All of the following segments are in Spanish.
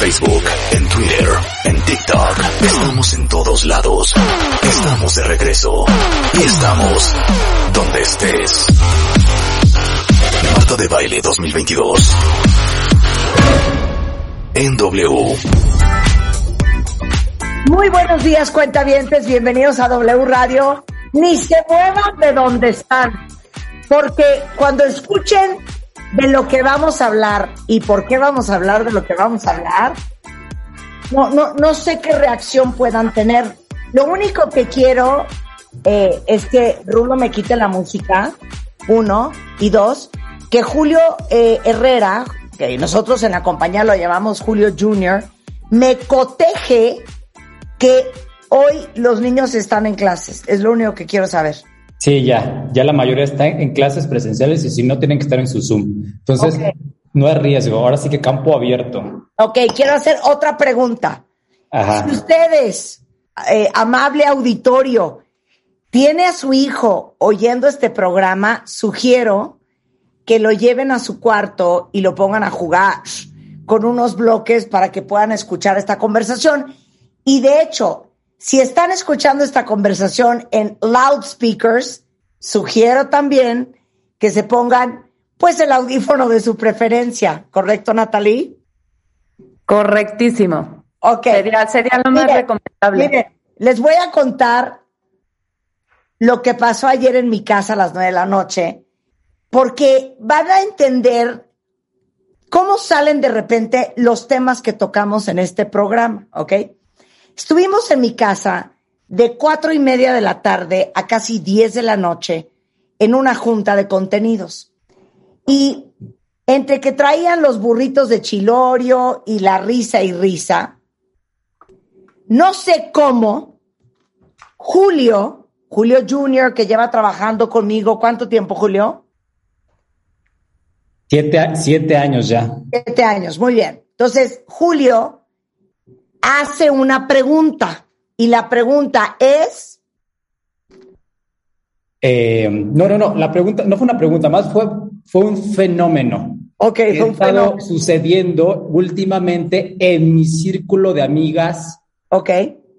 Facebook, en Twitter, en TikTok. Estamos en todos lados. Estamos de regreso. Y estamos donde estés. Marta de Baile 2022. En W. Muy buenos días, cuentavientes. Bienvenidos a W Radio. Ni se muevan de donde están. Porque cuando escuchen de lo que vamos a hablar y por qué vamos a hablar de lo que vamos a hablar, no, no, no sé qué reacción puedan tener. Lo único que quiero eh, es que Rulo me quite la música, uno, y dos, que Julio eh, Herrera, que nosotros en la compañía lo llamamos Julio Junior, me coteje que hoy los niños están en clases. Es lo único que quiero saber. Sí, ya, ya la mayoría está en clases presenciales y si no tienen que estar en su Zoom. Entonces, no hay riesgo. Ahora sí que campo abierto. Ok, quiero hacer otra pregunta. Ajá. Si ustedes, eh, amable auditorio, tiene a su hijo oyendo este programa, sugiero que lo lleven a su cuarto y lo pongan a jugar con unos bloques para que puedan escuchar esta conversación. Y de hecho, si están escuchando esta conversación en loudspeakers, sugiero también que se pongan pues el audífono de su preferencia, ¿correcto, Natalie? Correctísimo. Ok. Sería, sería lo más recomendable. Mire, les voy a contar lo que pasó ayer en mi casa a las nueve de la noche, porque van a entender cómo salen de repente los temas que tocamos en este programa, ¿ok? Estuvimos en mi casa de cuatro y media de la tarde a casi diez de la noche en una junta de contenidos. Y entre que traían los burritos de chilorio y la risa y risa, no sé cómo, Julio, Julio Junior, que lleva trabajando conmigo, ¿cuánto tiempo, Julio? Siete, siete años ya. Siete años, muy bien. Entonces, Julio hace una pregunta y la pregunta es, Eh, no, no, no. La pregunta no fue una pregunta más, fue, fue un fenómeno. ok, que fue ha un estado fenómeno. sucediendo últimamente en mi círculo de amigas. ok,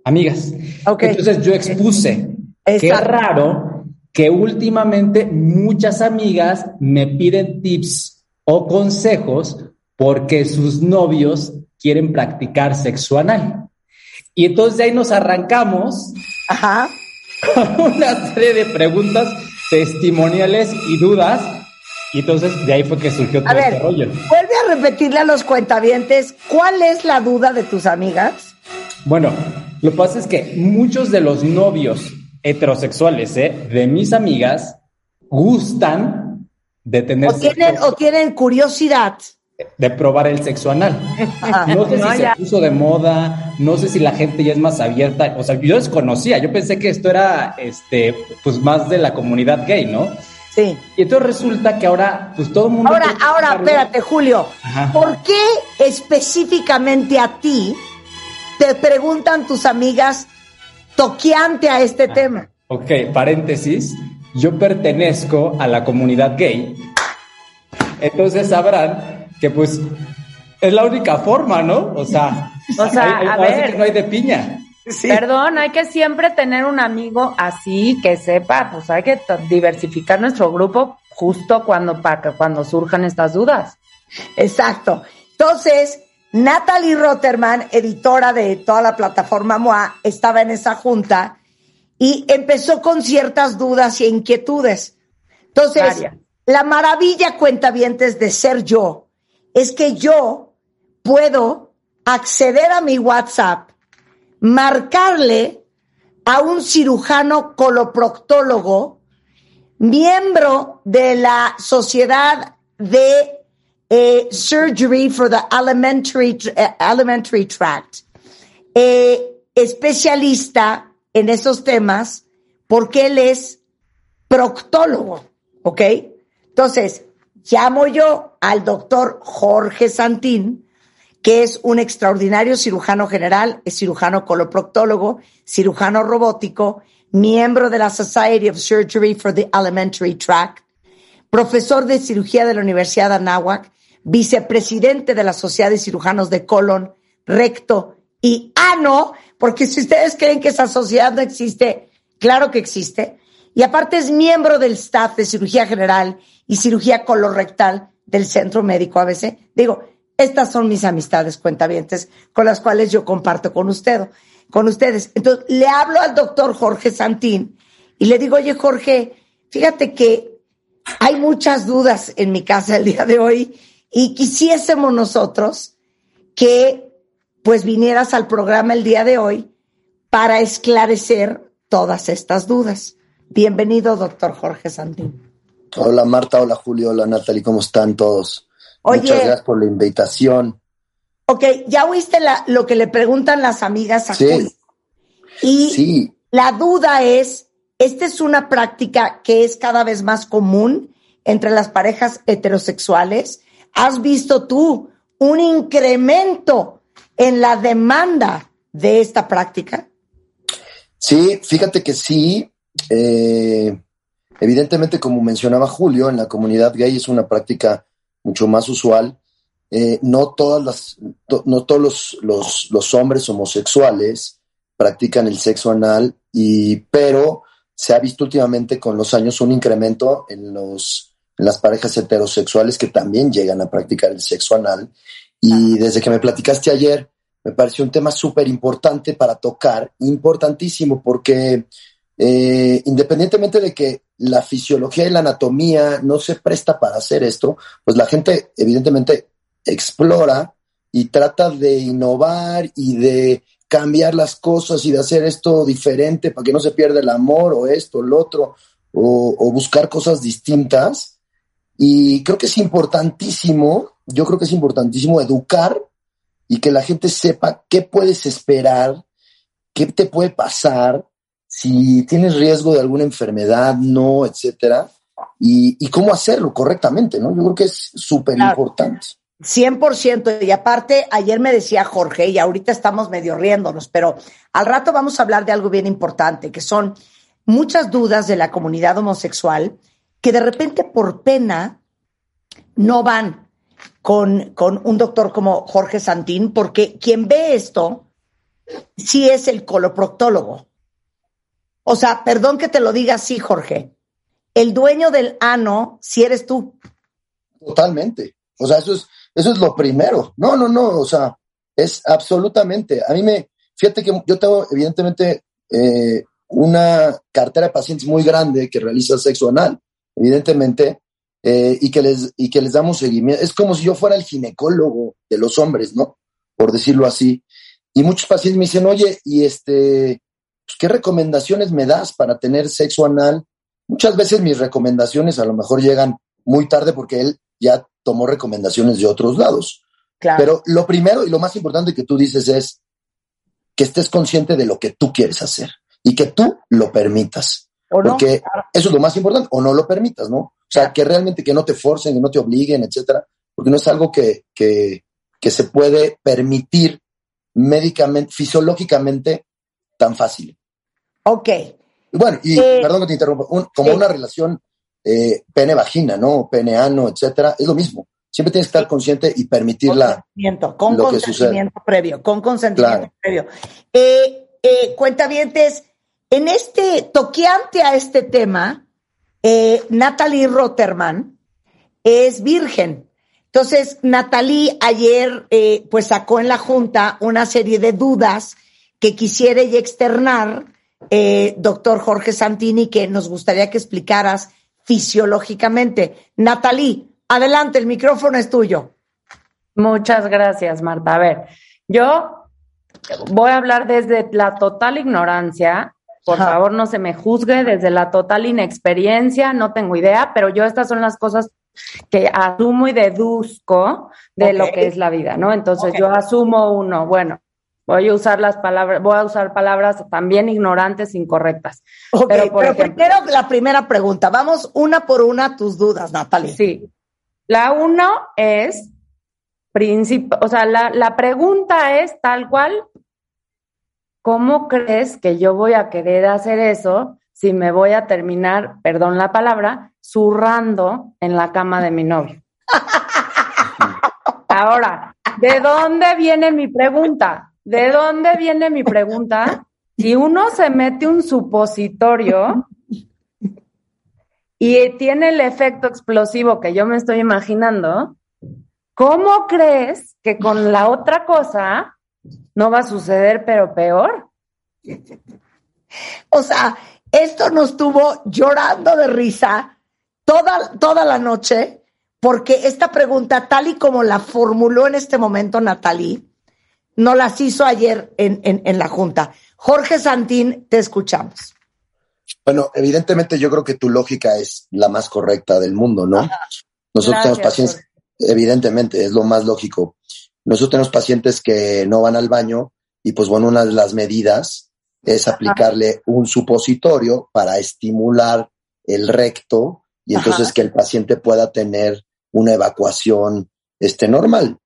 Amigas. Ok. Entonces yo expuse que es Exacto. raro que últimamente muchas amigas me piden tips o consejos porque sus novios quieren practicar sexo anal. Y entonces de ahí nos arrancamos ajá, con una serie de preguntas testimoniales y dudas. Y entonces de ahí fue que surgió todo ver, este rollo. vuelve a repetirle a los cuentavientes, ¿cuál es la duda de tus amigas? Bueno, lo que pasa es que muchos de los novios heterosexuales ¿eh? de mis amigas gustan de tener O tienen, sexo- o tienen curiosidad. De probar el sexo anal. No sé si No, se ya. puso de moda, no sé si la gente ya es más abierta. O sea, yo desconocía, yo pensé que esto era este, pues más de la comunidad gay, ¿no? Sí. Y entonces resulta que ahora, pues todo el mundo. Ahora, ahora, practicarlo. espérate, Julio. Ajá. ¿Por qué específicamente a ti te preguntan tus amigas toqueante a este Ah. tema? Ok, paréntesis. Yo pertenezco a la comunidad gay. Entonces sabrán que pues es la única forma, ¿no? O sea, O sea, hay- hay- a ahora sí ver. que no hay de piña. Perdón, hay que siempre tener un amigo así que sepa, pues hay que diversificar nuestro grupo justo cuando para que cuando surjan estas dudas. Exacto. Entonces, Natalie Rotterman, editora de toda la plataforma MOA, estaba en esa junta y empezó con ciertas dudas e inquietudes. Entonces, la maravilla, cuentavientes, de ser yo, es que yo puedo acceder a mi WhatsApp, marcarle a un cirujano coloproctólogo, miembro de la Sociedad de eh, surgery for the alimentary, eh, alimentary tract, eh, especialista en esos temas porque él es proctólogo, ¿ok? Entonces, llamo yo al doctor Jorge Santín, que es un extraordinario cirujano general, es cirujano coloproctólogo, cirujano robótico, miembro de la Society of Surgery for the Alimentary Tract, profesor de cirugía de la Universidad de Anáhuac, vicepresidente de la Sociedad de Cirujanos de Colon, Recto y Ano, porque si ustedes creen que esa sociedad no existe, claro que existe. Y aparte es miembro del staff de cirugía general y cirugía colorectal del Centro Médico ABC. Digo, estas son mis amistades cuentavientes con las cuales yo comparto con con ustedes. Entonces, le hablo al doctor Jorge Santín y le digo, oye, Jorge, fíjate que hay muchas dudas en mi casa el día de hoy y quisiésemos nosotros que pues vinieras al programa el día de hoy para esclarecer todas estas dudas. Bienvenido, doctor Jorge Santín. Hola Marta, hola Julio, hola Natalie, ¿cómo están todos? Muchas gracias por la invitación. Ok, ya oíste lo que le preguntan las amigas a Julio. Y sí. la duda es, ¿esta es una práctica que es cada vez más común entre las parejas heterosexuales? ¿Has visto tú un incremento en la demanda de esta práctica? Sí, fíjate que sí. Eh, evidentemente, como mencionaba Julio, en la comunidad gay es una práctica mucho más usual. Eh, no todas las, no todos los, los, los, hombres homosexuales practican el sexo anal, y, pero se ha visto últimamente con los años un incremento en, los, en las parejas heterosexuales que también llegan a practicar el sexo anal. Y desde que me platicaste ayer, me pareció un tema súper importante para tocar, importantísimo, porque eh, independientemente de que la fisiología y la anatomía no se presta para hacer esto, pues la gente evidentemente explora y trata de innovar y de cambiar las cosas y de hacer esto diferente para que no se pierda el amor o esto, o lo otro, o buscar cosas distintas. Y creo que es importantísimo, yo creo que es importantísimo educar y que la gente sepa qué puedes esperar, qué te puede pasar, si tienes riesgo de alguna enfermedad, no, etcétera, y, cómo hacerlo correctamente, ¿no? Yo creo que es súper importante. 100%. Y aparte, ayer me decía Jorge, y ahorita estamos medio riéndonos, pero al rato vamos a hablar de algo bien importante, que son muchas dudas de la comunidad homosexual que de repente por pena no van con, con un doctor como Jorge Santín, porque quien ve esto sí es el coloproctólogo. O sea, perdón que te lo diga así, Jorge. El dueño del ano, si eres tú. Totalmente. O sea, eso es, eso es lo primero. No, no, no. O sea, es absolutamente. A mí me, fíjate que yo tengo, evidentemente, eh, una cartera de pacientes muy grande que realiza sexo anal, evidentemente, eh, y, que les, y que les damos seguimiento. Es como si yo fuera el ginecólogo de los hombres, ¿no? Por decirlo así. Y muchos pacientes me dicen, oye, y este, ¿qué recomendaciones me das para tener sexo anal? Muchas veces mis recomendaciones a lo mejor llegan muy tarde porque él ya tomó recomendaciones de otros lados. Pero lo primero y lo más importante que tú dices es que estés consciente de lo que tú quieres hacer y que tú lo permitas. porque eso es lo más importante, o no lo permitas, ¿no? O sea, que realmente que no te forcen, que no te obliguen, etcétera, porque no es algo que, que, que se puede permitir médicamente, fisiológicamente tan fácil. Ok. Bueno, y eh, perdón que te interrumpa, como una relación eh, pene-vagina, ¿no? Pene-ano, etcétera, es lo mismo. Siempre tienes que estar consciente y permitirla. Con consentimiento previo, con consentimiento previo. Eh, eh, cuentavientes, en este, toqueante a este tema, eh, Natalie Rotterman es virgen. Entonces, Natalie ayer, eh, pues sacó en la Junta una serie de dudas que quisiera y externar eh, doctor Jorge Santini, que nos gustaría que explicaras fisiológicamente. Natalie, adelante, el micrófono es tuyo. Muchas gracias, Marta. A ver, yo voy a hablar desde la total ignorancia. Por favor, no se me juzgue desde la total inexperiencia, no tengo idea, pero yo estas son las cosas que asumo y deduzco de lo que es la vida, ¿no? Entonces yo asumo uno, bueno, voy a usar las palabras, voy a usar palabras también ignorantes, incorrectas. Ok, pero, primero la primera pregunta, vamos una por una tus dudas, Natalia. Sí. La uno es, o sea, la, la pregunta es tal cual, ¿cómo crees que yo voy a querer hacer eso si me voy a terminar, perdón la palabra, zurrando en la cama de mi novio. Ahora, ¿de dónde viene mi pregunta? ¿De dónde viene mi pregunta? Si uno se mete un supositorio y tiene el efecto explosivo que yo me estoy imaginando, ¿cómo crees que con la otra cosa no va a suceder, pero peor? O sea, esto nos tuvo llorando de risa toda, toda la noche, porque esta pregunta, tal y como la formuló en este momento Natalie, no las hizo ayer en, en, la Junta. Jorge Santín, te escuchamos. Bueno, evidentemente yo creo que tu lógica es la más correcta del mundo, ¿no? Nosotros tenemos pacientes, evidentemente, es lo más lógico. Nosotros tenemos pacientes que no van al baño y pues bueno, una de las medidas es aplicarle un supositorio para estimular el recto y entonces que el paciente pueda tener una evacuación este, normal.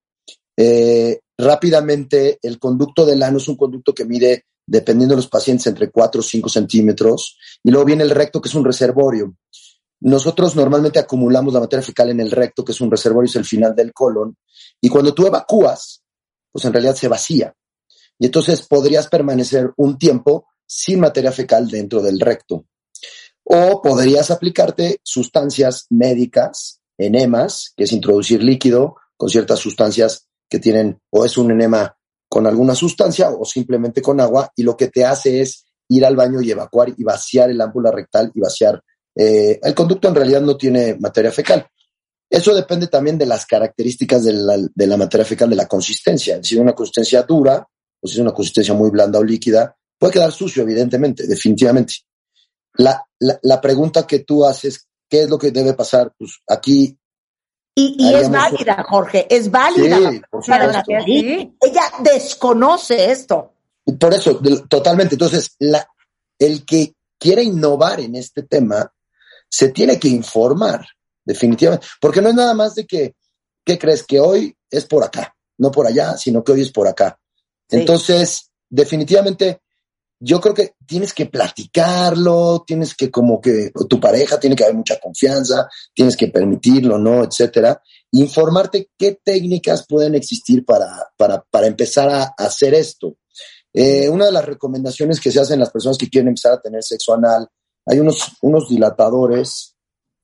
Eh, rápidamente, el conducto del ano es un conducto que mide, dependiendo de los pacientes, entre 4 o 5 centímetros. Y luego viene el recto, que es un reservorio. Nosotros normalmente acumulamos la materia fecal en el recto, que es un reservorio, es el final del colon. Y cuando tú evacúas, pues en realidad se vacía y entonces podrías permanecer un tiempo sin materia fecal dentro del recto. O podrías aplicarte sustancias médicas, enemas, que es introducir líquido con ciertas sustancias tienen, o es un enema con alguna sustancia o simplemente con agua, y lo que te hace es ir al baño y evacuar y vaciar el ámpula rectal y vaciar. Eh, el conducto en realidad no tiene materia fecal. Eso depende también de las características de la, la materia fecal, de la consistencia. Es decir, una consistencia dura, pues es una consistencia muy blanda o líquida, puede quedar sucio, evidentemente, definitivamente. La, la, pregunta que tú haces, ¿qué es lo que debe pasar? Pues aquí y, es válida, Jorge, es válida. Sí, Ella desconoce esto. Por eso, totalmente. Entonces, la, el que quiere innovar en este tema se tiene que informar, definitivamente. Porque no es nada más de que, ¿qué crees? Que hoy es por acá, no por allá, sino que hoy es por acá. Entonces, definitivamente, yo creo que tienes que platicarlo, tienes que como que tu pareja tiene que haber mucha confianza, tienes que permitirlo, ¿no? Etcétera. Informarte qué técnicas pueden existir para, para, para empezar a, hacer esto. Eh, una de las recomendaciones que se hacen las personas que quieren empezar a tener sexo anal, hay unos, unos dilatadores,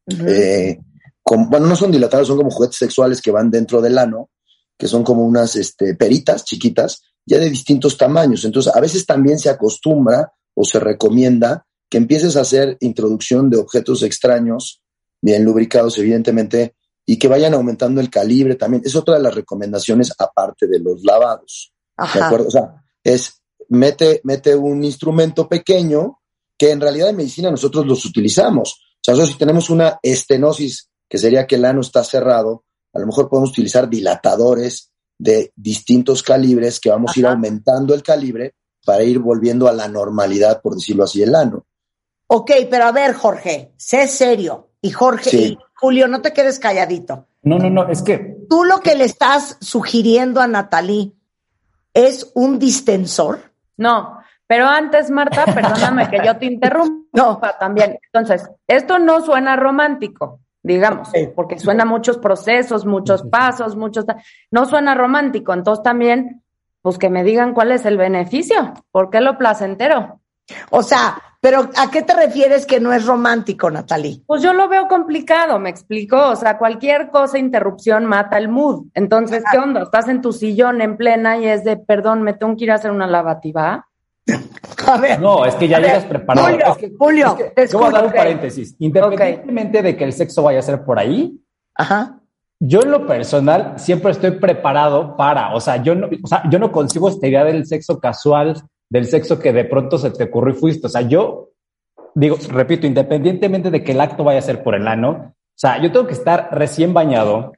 eh, bueno, no son dilatadores, son como juguetes sexuales que van dentro del ano, que son como unas este, peritas chiquitas, ya de distintos tamaños. Entonces, a veces también se acostumbra o se recomienda que empieces a hacer introducción de objetos extraños, bien lubricados, evidentemente, y que vayan aumentando el calibre también. Es otra de las recomendaciones aparte de los lavados. ¿De acuerdo? O sea, es mete, mete un instrumento pequeño que en realidad en medicina nosotros los utilizamos. O sea, nosotros si tenemos una estenosis, que sería que el ano está cerrado, a lo mejor podemos utilizar dilatadores de distintos calibres que vamos a ir aumentando el calibre para ir volviendo a la normalidad, por decirlo así, el ano. Ok, pero a ver, Jorge, sé serio. Y Jorge, y Julio, no te quedes calladito. No, no, no, es que. Tú lo que le estás sugiriendo a Natalie es un distensor. No, pero antes, Marta, perdóname que yo te interrumpa no. también. Entonces, esto no suena romántico digamos, porque suena muchos procesos, muchos pasos, muchos... No suena romántico, entonces también, pues que me digan cuál es el beneficio, ¿por qué lo placentero? O sea, pero ¿a qué te refieres que no es romántico, Natalie? Pues yo lo veo complicado, me explico. O sea, cualquier cosa, interrupción mata el mood. Entonces, ¿qué onda? Estás en tu sillón en plena y es de, perdón, me tengo que ir a hacer una lavativa. A ver, no, es que ya llegas preparado. Julio, es Julio yo voy a dar un paréntesis. Independientemente de que el sexo vaya a ser por ahí, Ajá. yo en lo personal siempre estoy preparado para, o sea, yo no, o sea, yo no consigo esta idea del sexo casual, del sexo que de pronto se te ocurrió y fuiste. O sea, yo digo, repito, independientemente de que el acto vaya a ser por el ano, O sea, yo tengo que estar recién bañado,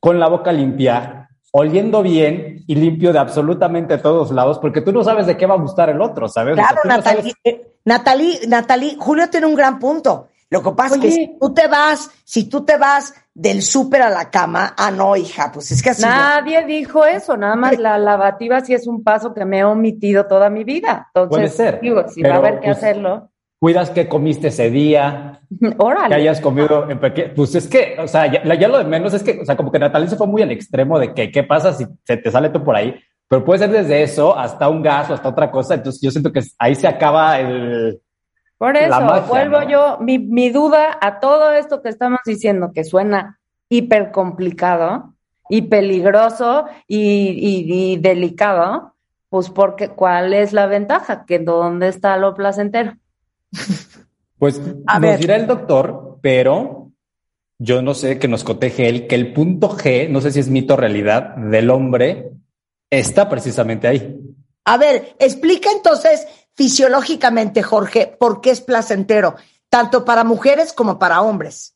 con la boca limpia, oliendo bien y limpio de absolutamente todos lados, porque tú no sabes de qué va a gustar el otro, ¿sabes? Claro, Natalie, Natalie, Natalie, Julio tiene un gran punto. Lo que pasa es que si tú te vas, si tú te vas del súper a la cama, ah, no, hija, pues es que así. Nadie dijo eso, nada más la lavativa sí es un paso que me he omitido toda mi vida. Entonces, Puede ser. Digo, si va a haber que pues, hacerlo. Cuidas qué comiste ese día. Órale. Que hayas comido en Pues es que, o sea, ya, ya, lo de menos es que, o sea, como que Natalia se fue muy al extremo de que qué pasa si se te sale tú por ahí. Pero puede ser desde eso hasta un gas o hasta otra cosa. Entonces yo siento que ahí se acaba el, por eso, vuelvo yo, mi, mi, duda a todo esto que estamos diciendo, que suena hiper complicado y peligroso y, y, delicado, pues porque, ¿cuál es la ventaja? Que dónde está lo placentero. Pues nos dirá el doctor, pero yo no sé que nos coteje él, que el punto G, no sé si es mito o realidad, del hombre está precisamente ahí. A ver, explica entonces fisiológicamente, Jorge, por qué es placentero, tanto para mujeres como para hombres.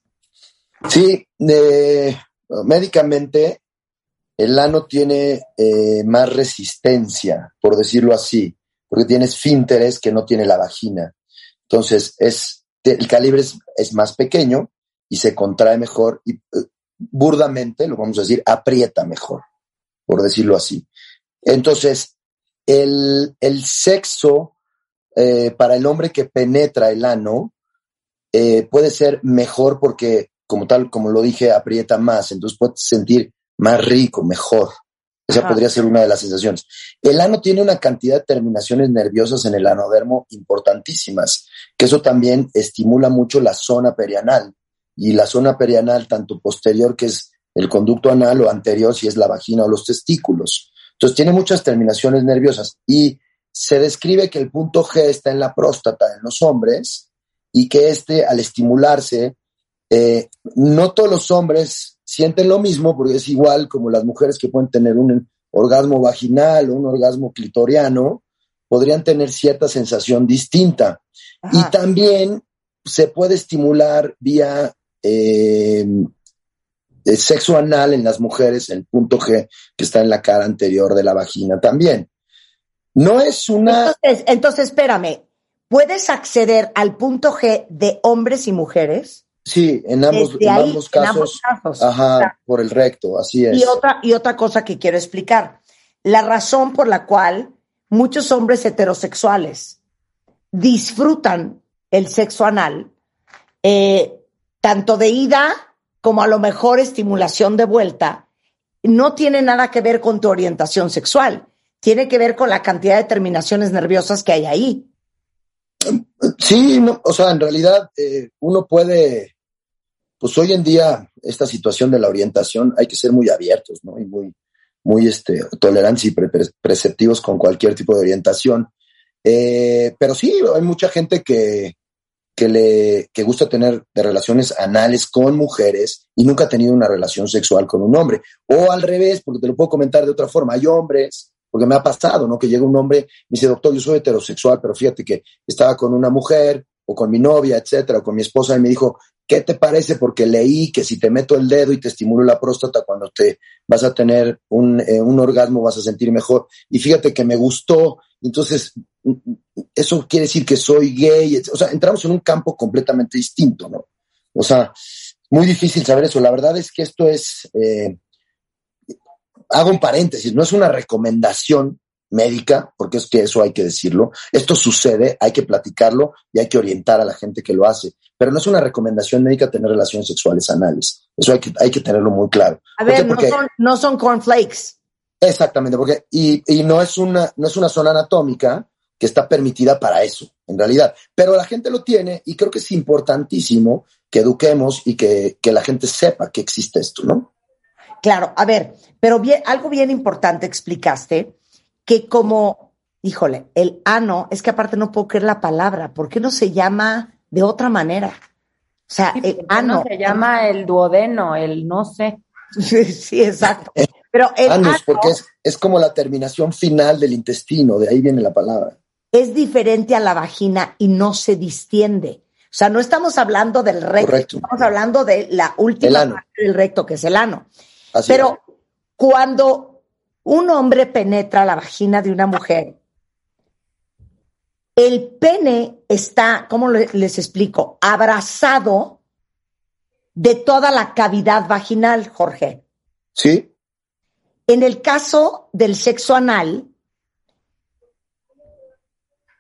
Sí, médicamente el ano tiene eh, más resistencia, por decirlo así, porque tiene esfínteres que no tiene la vagina. Entonces, es, el calibre es, más pequeño y se contrae mejor y eh, burdamente, lo vamos a decir, aprieta mejor, por decirlo así. Entonces, el, el sexo eh, para el hombre que penetra el ano eh, puede ser mejor porque, como tal, como lo dije, aprieta más, entonces puede sentir más rico, mejor. Esa podría ser una de las sensaciones. El ano tiene una cantidad de terminaciones nerviosas en el anodermo importantísimas, que eso también estimula mucho la zona perianal. Y la zona perianal, tanto posterior, que es el conducto anal, o anterior, si es la vagina o los testículos. Entonces tiene muchas terminaciones nerviosas. Y se describe que el punto G está en la próstata en los hombres y que este, al estimularse, eh, no todos los hombres sienten lo mismo, porque es igual como las mujeres que pueden tener un orgasmo vaginal o un orgasmo clitoriano, podrían tener cierta sensación distinta. Y también se puede estimular vía eh, sexo anal en las mujeres, el punto G que está en la cara anterior de la vagina también. No es una... Entonces, entonces espérame, ¿puedes acceder al punto G de hombres y mujeres? Sí, en ambos, casos, Ajá, por el recto, así es. Y otra, y otra cosa que quiero explicar. La razón por la cual muchos hombres heterosexuales disfrutan el sexo anal, eh, tanto de ida como a lo mejor estimulación de vuelta, no tiene nada que ver con tu orientación sexual, tiene que ver con la cantidad de terminaciones nerviosas que hay ahí. Sí, no, o sea, en realidad eh, uno puede, pues hoy en día esta situación de la orientación hay que ser muy abiertos, ¿no? Y muy, muy este, tolerantes y preceptivos con cualquier tipo de orientación. Eh, pero sí, hay mucha gente que, le que gusta tener relaciones anales con mujeres y nunca ha tenido una relación sexual con un hombre. O al revés, porque te lo puedo comentar de otra forma, hay hombres porque me ha pasado, ¿no? Que llega un hombre, me dice, doctor, yo soy heterosexual, pero fíjate que estaba con una mujer o con mi novia, etcétera, o con mi esposa, y me dijo, ¿qué te parece? Porque leí que si te meto el dedo y te estimulo la próstata, cuando te vas a tener un, eh, un orgasmo vas a sentir mejor. Y fíjate que me gustó, entonces, eso quiere decir que soy gay, o sea, entramos en un campo completamente distinto, ¿no? O sea, muy difícil saber eso. La verdad es que esto es... Eh, hago un paréntesis, no es una recomendación médica, porque es que eso hay que decirlo. Esto sucede, hay que platicarlo y hay que orientar a la gente que lo hace. Pero no es una recomendación médica tener relaciones sexuales anales. Eso hay que, hay que tenerlo muy claro. A ver, no, son, no son cornflakes. Exactamente, porque, y, y, no, es una, no es una zona anatómica que está permitida para eso, en realidad. Pero la gente lo tiene y creo que es importantísimo que eduquemos y que, que la gente sepa que existe esto, ¿no? Claro, a ver, pero bien, algo bien importante explicaste, que como, híjole, el ano, es que aparte no puedo creer la palabra, ¿por qué no se llama de otra manera? O sea, el ano. se llama el duodeno, el no sé. Sí, exacto. Pero el Anus, porque es, es como la terminación final del intestino, de ahí viene la palabra. Es diferente a la vagina y no se distiende. O sea, no estamos hablando del recto, estamos hablando de la última parte del recto, que es el ano. Pero cuando un hombre penetra la vagina de una mujer, el pene está, ¿cómo les explico? Abrazado de toda la cavidad vaginal, Jorge. Sí. En el caso del sexo anal,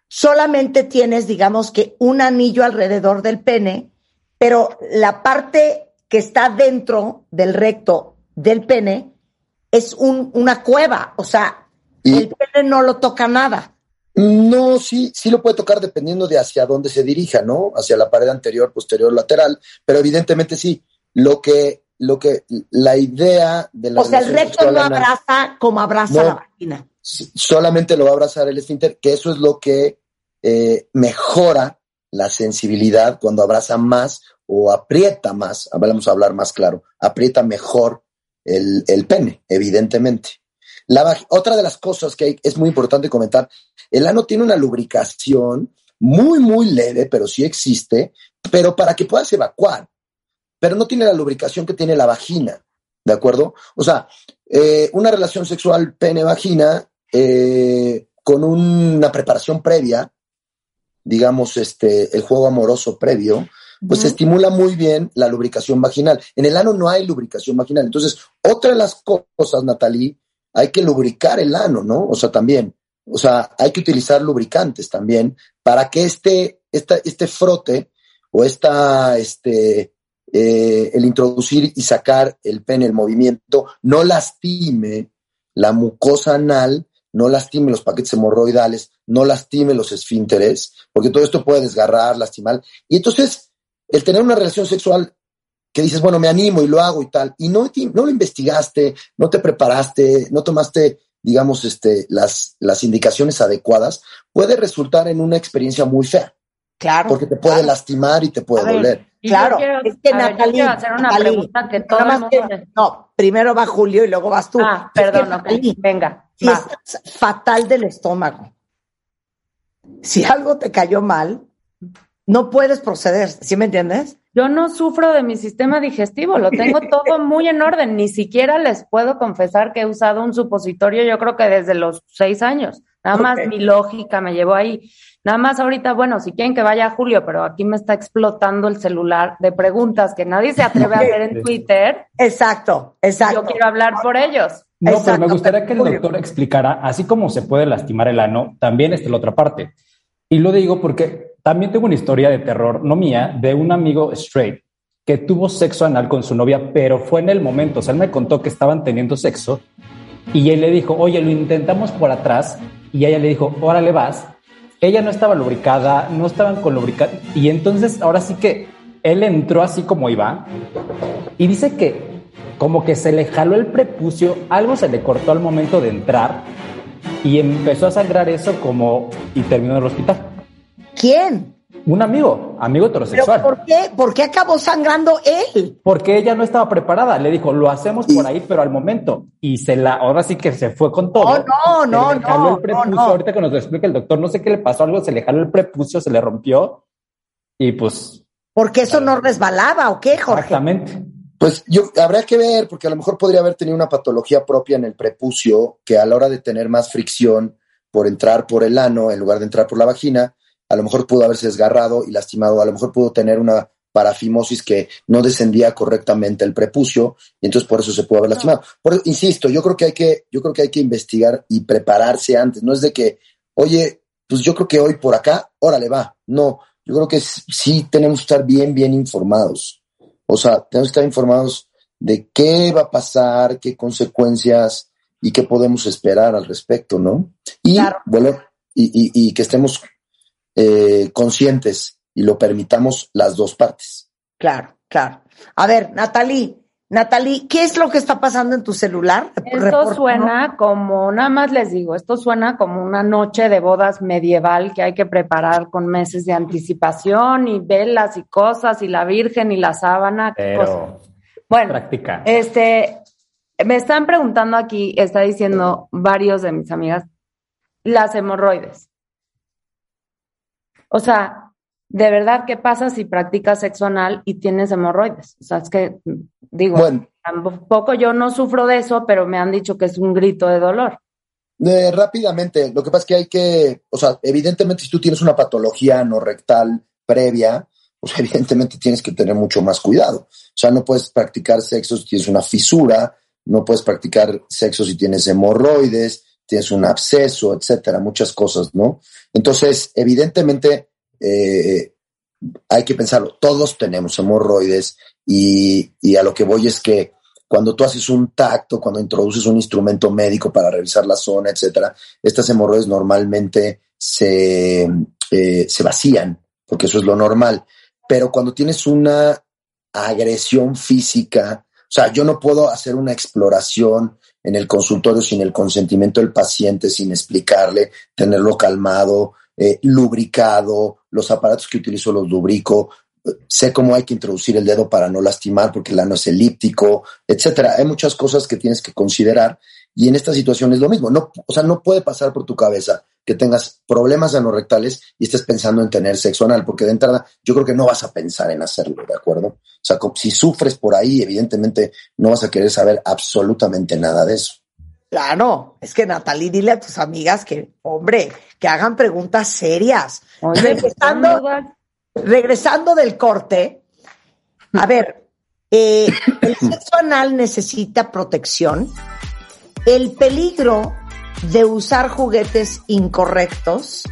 solamente tienes, digamos que, un anillo alrededor del pene, pero la parte que está dentro del recto del pene es una cueva, o sea, el pene no lo toca nada. No, sí, sí lo puede tocar dependiendo de hacia dónde se dirija, ¿no? Hacia la pared anterior, posterior, lateral, pero evidentemente sí. Lo que, lo que, la idea de la. O sea, el recto no abraza como abraza la vagina. Solamente lo va a abrazar el esfínter, que eso es lo que eh, mejora la sensibilidad cuando abraza más o aprieta más, vamos a hablar más claro, aprieta mejor el, el pene, evidentemente. La, otra de las cosas que es muy importante comentar, el ano tiene una lubricación muy, muy leve, pero sí existe, pero para que puedas evacuar, pero no tiene la lubricación que tiene la vagina, ¿de acuerdo? O sea, eh, una relación sexual pene-vagina eh, con una preparación previa, digamos, este, el juego amoroso previo, pues estimula muy bien la lubricación vaginal. En el ano no hay lubricación vaginal. Entonces, otra de las cosas, Natalie, hay que lubricar el ano, ¿no? O sea, también, o sea, hay que utilizar lubricantes también para que este, este frote o esta, este, eh, el introducir y sacar el pene, el movimiento, no lastime la mucosa anal, no lastime los paquetes hemorroidales, no lastime los esfínteres, porque todo esto puede desgarrar, lastimar. Y entonces, el tener una relación sexual que dices, bueno, me animo y lo hago y tal, y no, no lo investigaste, no te preparaste, no tomaste, digamos, este, las, las indicaciones adecuadas, puede resultar en una experiencia muy fea. Claro. Porque te puede lastimar y te puede doler. Claro, es que Natalie, hacer una pregunta que todo No, primero va Julio y luego vas tú. Ah, perdón, venga. Si es fatal del estómago, si algo te cayó mal, no puedes proceder, ¿sí me entiendes? Yo no sufro de mi sistema digestivo, lo tengo todo muy en orden. Ni siquiera les puedo confesar que he usado un supositorio, yo creo que desde los seis años. Nada más mi lógica me llevó ahí. Nada más ahorita, bueno, si quieren que vaya a Julio, pero aquí me está explotando el celular de preguntas que nadie se atreve a hacer en Twitter. Exacto, exacto. Yo quiero hablar por ellos. No, pero me gustaría que el doctor explicara, así como se puede lastimar el ano, también está la otra parte. Y lo digo porque también tengo una historia de terror, no mía, de un amigo straight que tuvo sexo anal con su novia, pero fue en el momento. O sea, él me contó que estaban teniendo sexo y él le dijo, oye, lo intentamos por atrás. Y ella le dijo, órale vas. Ella no estaba lubricada, no estaban con lubricante. Y entonces, ahora sí que él entró así como iba y dice que como que se le jaló el prepucio, algo se le cortó al momento de entrar y empezó a sangrar eso como y terminó en el hospital. ¿Quién? Un amigo, amigo heterosexual. ¿Pero por qué? ¿Por qué acabó sangrando él? Porque ella no estaba preparada. Le dijo, lo hacemos por ahí, pero al momento. Y se la, ahora sí que se fue con todo. Oh, no, no, no, el prepucio. Ahorita que nos lo explica el doctor, no sé qué le pasó, algo se le jaló el prepucio, se le rompió. Y pues. Porque eso no resbalaba, ¿o qué, Jorge? Exactamente. Pues yo habría que ver, porque a lo mejor podría haber tenido una patología propia en el prepucio, que a la hora de tener más fricción por entrar por el ano en lugar de entrar por la vagina, a lo mejor pudo haberse desgarrado y lastimado, a lo mejor pudo tener una parafimosis que no descendía correctamente el prepucio y entonces por eso se pudo haber lastimado. Por, insisto, yo creo que hay que, yo creo que hay que investigar y prepararse antes. No es de que, oye, pues yo creo que hoy por acá, órale va. No, yo creo que sí tenemos que estar bien, bien informados. O sea, tenemos que estar informados de qué va a pasar, qué consecuencias y qué podemos esperar al respecto, ¿no? Y bueno, y, y que estemos eh, conscientes y lo permitamos las dos partes. Claro, claro. A ver, Natalie, Natalie, ¿qué es lo que está pasando en tu celular? Esto suena como, nada más les digo, esto suena como una noche de bodas medieval que hay que preparar con meses de anticipación y velas y cosas y la Virgen y la sábana. Pero, Bueno, práctica. este, me están preguntando aquí, está diciendo varios de mis amigas, las hemorroides. O sea, de verdad, ¿qué pasa si practicas sexo anal y tienes hemorroides? O sea, es que, digo, tampoco yo no sufro de eso, pero me han dicho que es un grito de dolor. Eh, rápidamente, lo que pasa es que hay que, o sea, evidentemente si tú tienes una patología no rectal previa, pues evidentemente tienes que tener mucho más cuidado. O sea, no puedes practicar sexo si tienes una fisura, no puedes practicar sexo si tienes hemorroides, tienes un absceso, etcétera, muchas cosas, ¿no? Entonces, evidentemente, eh, hay que pensarlo, todos tenemos hemorroides y, a lo que voy es que cuando tú haces un tacto, cuando introduces un instrumento médico para revisar la zona, etcétera, estas hemorroides normalmente se, eh, se vacían, porque eso es lo normal. Pero cuando tienes una agresión física, o sea, yo no puedo hacer una exploración en el consultorio sin el consentimiento del paciente, sin explicarle, tenerlo calmado, eh, lubricado, los aparatos que utilizo los lubrico, sé cómo hay que introducir el dedo para no lastimar porque el ano es elíptico, etcétera. Hay muchas cosas que tienes que considerar y en esta situación es lo mismo. No, o sea, no puede pasar por tu cabeza que tengas problemas anorrectales y estés pensando en tener sexo anal, porque de entrada yo creo que no vas a pensar en hacerlo, ¿de acuerdo? O sea, si sufres por ahí, evidentemente no vas a querer saber absolutamente nada de eso. Claro, es que Natalie, dile a tus amigas que, hombre, que hagan preguntas serias. Oye, regresando del corte, a ver, eh, el sexo anal necesita protección. El peligro de usar juguetes incorrectos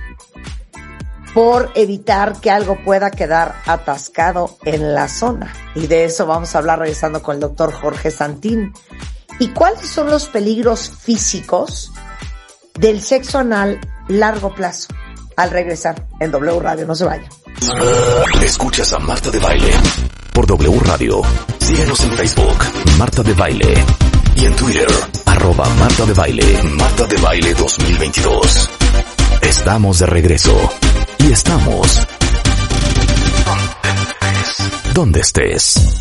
por evitar que algo pueda quedar atascado en la zona. Y de eso vamos a hablar regresando con el doctor Jorge Santín. ¿Y cuáles son los peligros físicos del sexo anal largo plazo? Al regresar en W Radio, no se vayan. Escuchas a Marta de Baile por W Radio. Síguenos en Facebook, Marta de Baile. Y en Twitter, arroba Marta de Baile, Marta de Baile 2022. Estamos de regreso. Y estamos... Donde estés.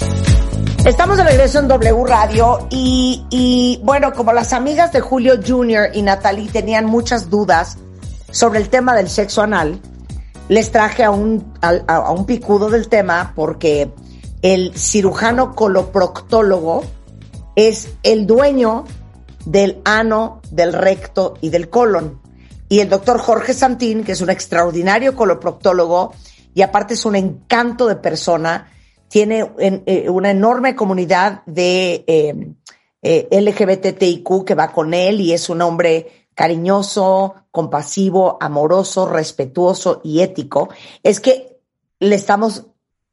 Estamos de regreso en W Radio y, y bueno, como las amigas de Julio Jr. y Natalie tenían muchas dudas sobre el tema del sexo anal, les traje a un, a, un picudo del tema porque el cirujano coloproctólogo es el dueño del ano, del recto y del colon. Y el doctor Jorge Santín, que es un extraordinario coloproctólogo y aparte es un encanto de persona, tiene eh, una enorme comunidad de eh, eh, LGBTIQ que va con él y es un hombre cariñoso, compasivo, amoroso, respetuoso y ético, es que le estamos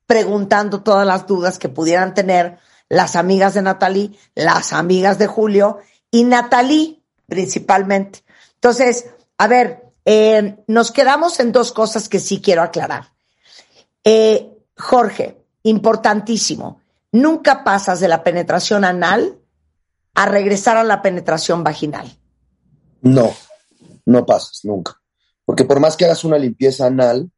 preguntando todas las dudas que pudieran tener las amigas de Natalie, las amigas de Julio y Natalie principalmente. Entonces, a ver, eh, nos quedamos en dos cosas que sí quiero aclarar. Eh, Jorge, importantísimo, nunca pasas de la penetración anal a regresar a la penetración vaginal. No, no pasas nunca. Porque por más que hagas una limpieza anal,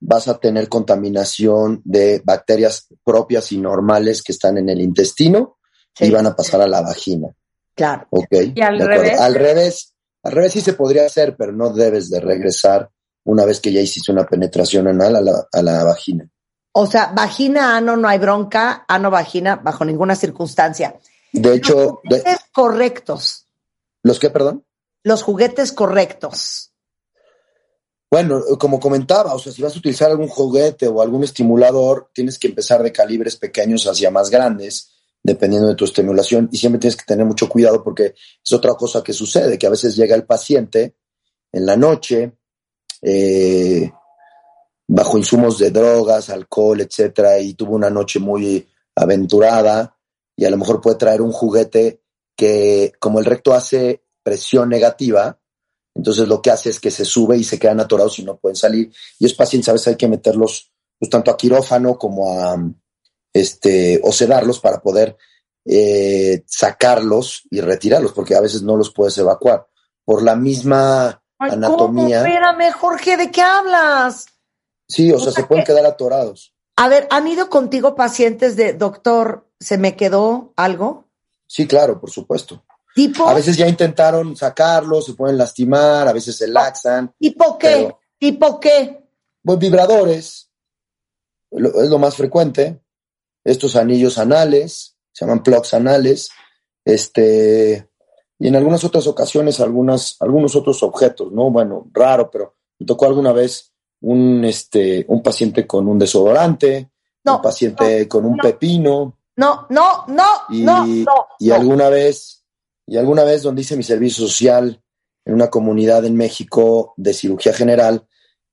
vas a tener contaminación de bacterias propias y normales que están en el intestino y van a pasar a la vagina. Claro. Ok. ¿Y al revés? Al revés, al revés sí se podría hacer, pero no debes de regresar una vez que ya hiciste una penetración anal a la, a la vagina. O sea, vagina, ano, no hay bronca, ano, vagina, bajo ninguna circunstancia. De hecho, Los correctos. ¿Los qué, perdón? los juguetes correctos? Bueno, como comentaba, o sea, si vas a utilizar algún juguete o algún estimulador, tienes que empezar de calibres pequeños hacia más grandes, dependiendo de tu estimulación, y siempre tienes que tener mucho cuidado porque es otra cosa que sucede, que a veces llega el paciente en la noche, eh, bajo insumos de drogas, alcohol, etcétera, y tuvo una noche muy aventurada, y a lo mejor puede traer un juguete que, como el recto hace presión negativa, entonces lo que hace es que se sube y se quedan atorados y no pueden salir. Y es pacientes, a veces hay que meterlos pues, tanto a quirófano como a este, o sedarlos para poder eh, sacarlos y retirarlos, porque a veces no los puedes evacuar. Por la misma anatomía. ¿cómo? Espérame, Jorge, ¿de qué hablas? Sí, o, sea, se pueden quedar atorados. A ver, ¿han ido contigo pacientes de doctor, se me quedó algo? Sí, claro, por supuesto. A veces ya intentaron sacarlo, se pueden lastimar, a veces se laxan. ¿Tipo qué? ¿Tipo qué? Pues vibradores. es lo más frecuente. Estos anillos anales, se llaman plugs anales, este, y en algunas otras ocasiones algunas, algunos otros objetos, ¿no? Bueno, raro, pero me tocó alguna vez un, este, un paciente con un desodorante, un paciente con un pepino. No, no, no, y, no, no, Y alguna vez, y alguna vez donde hice mi servicio social en una comunidad en México de cirugía general,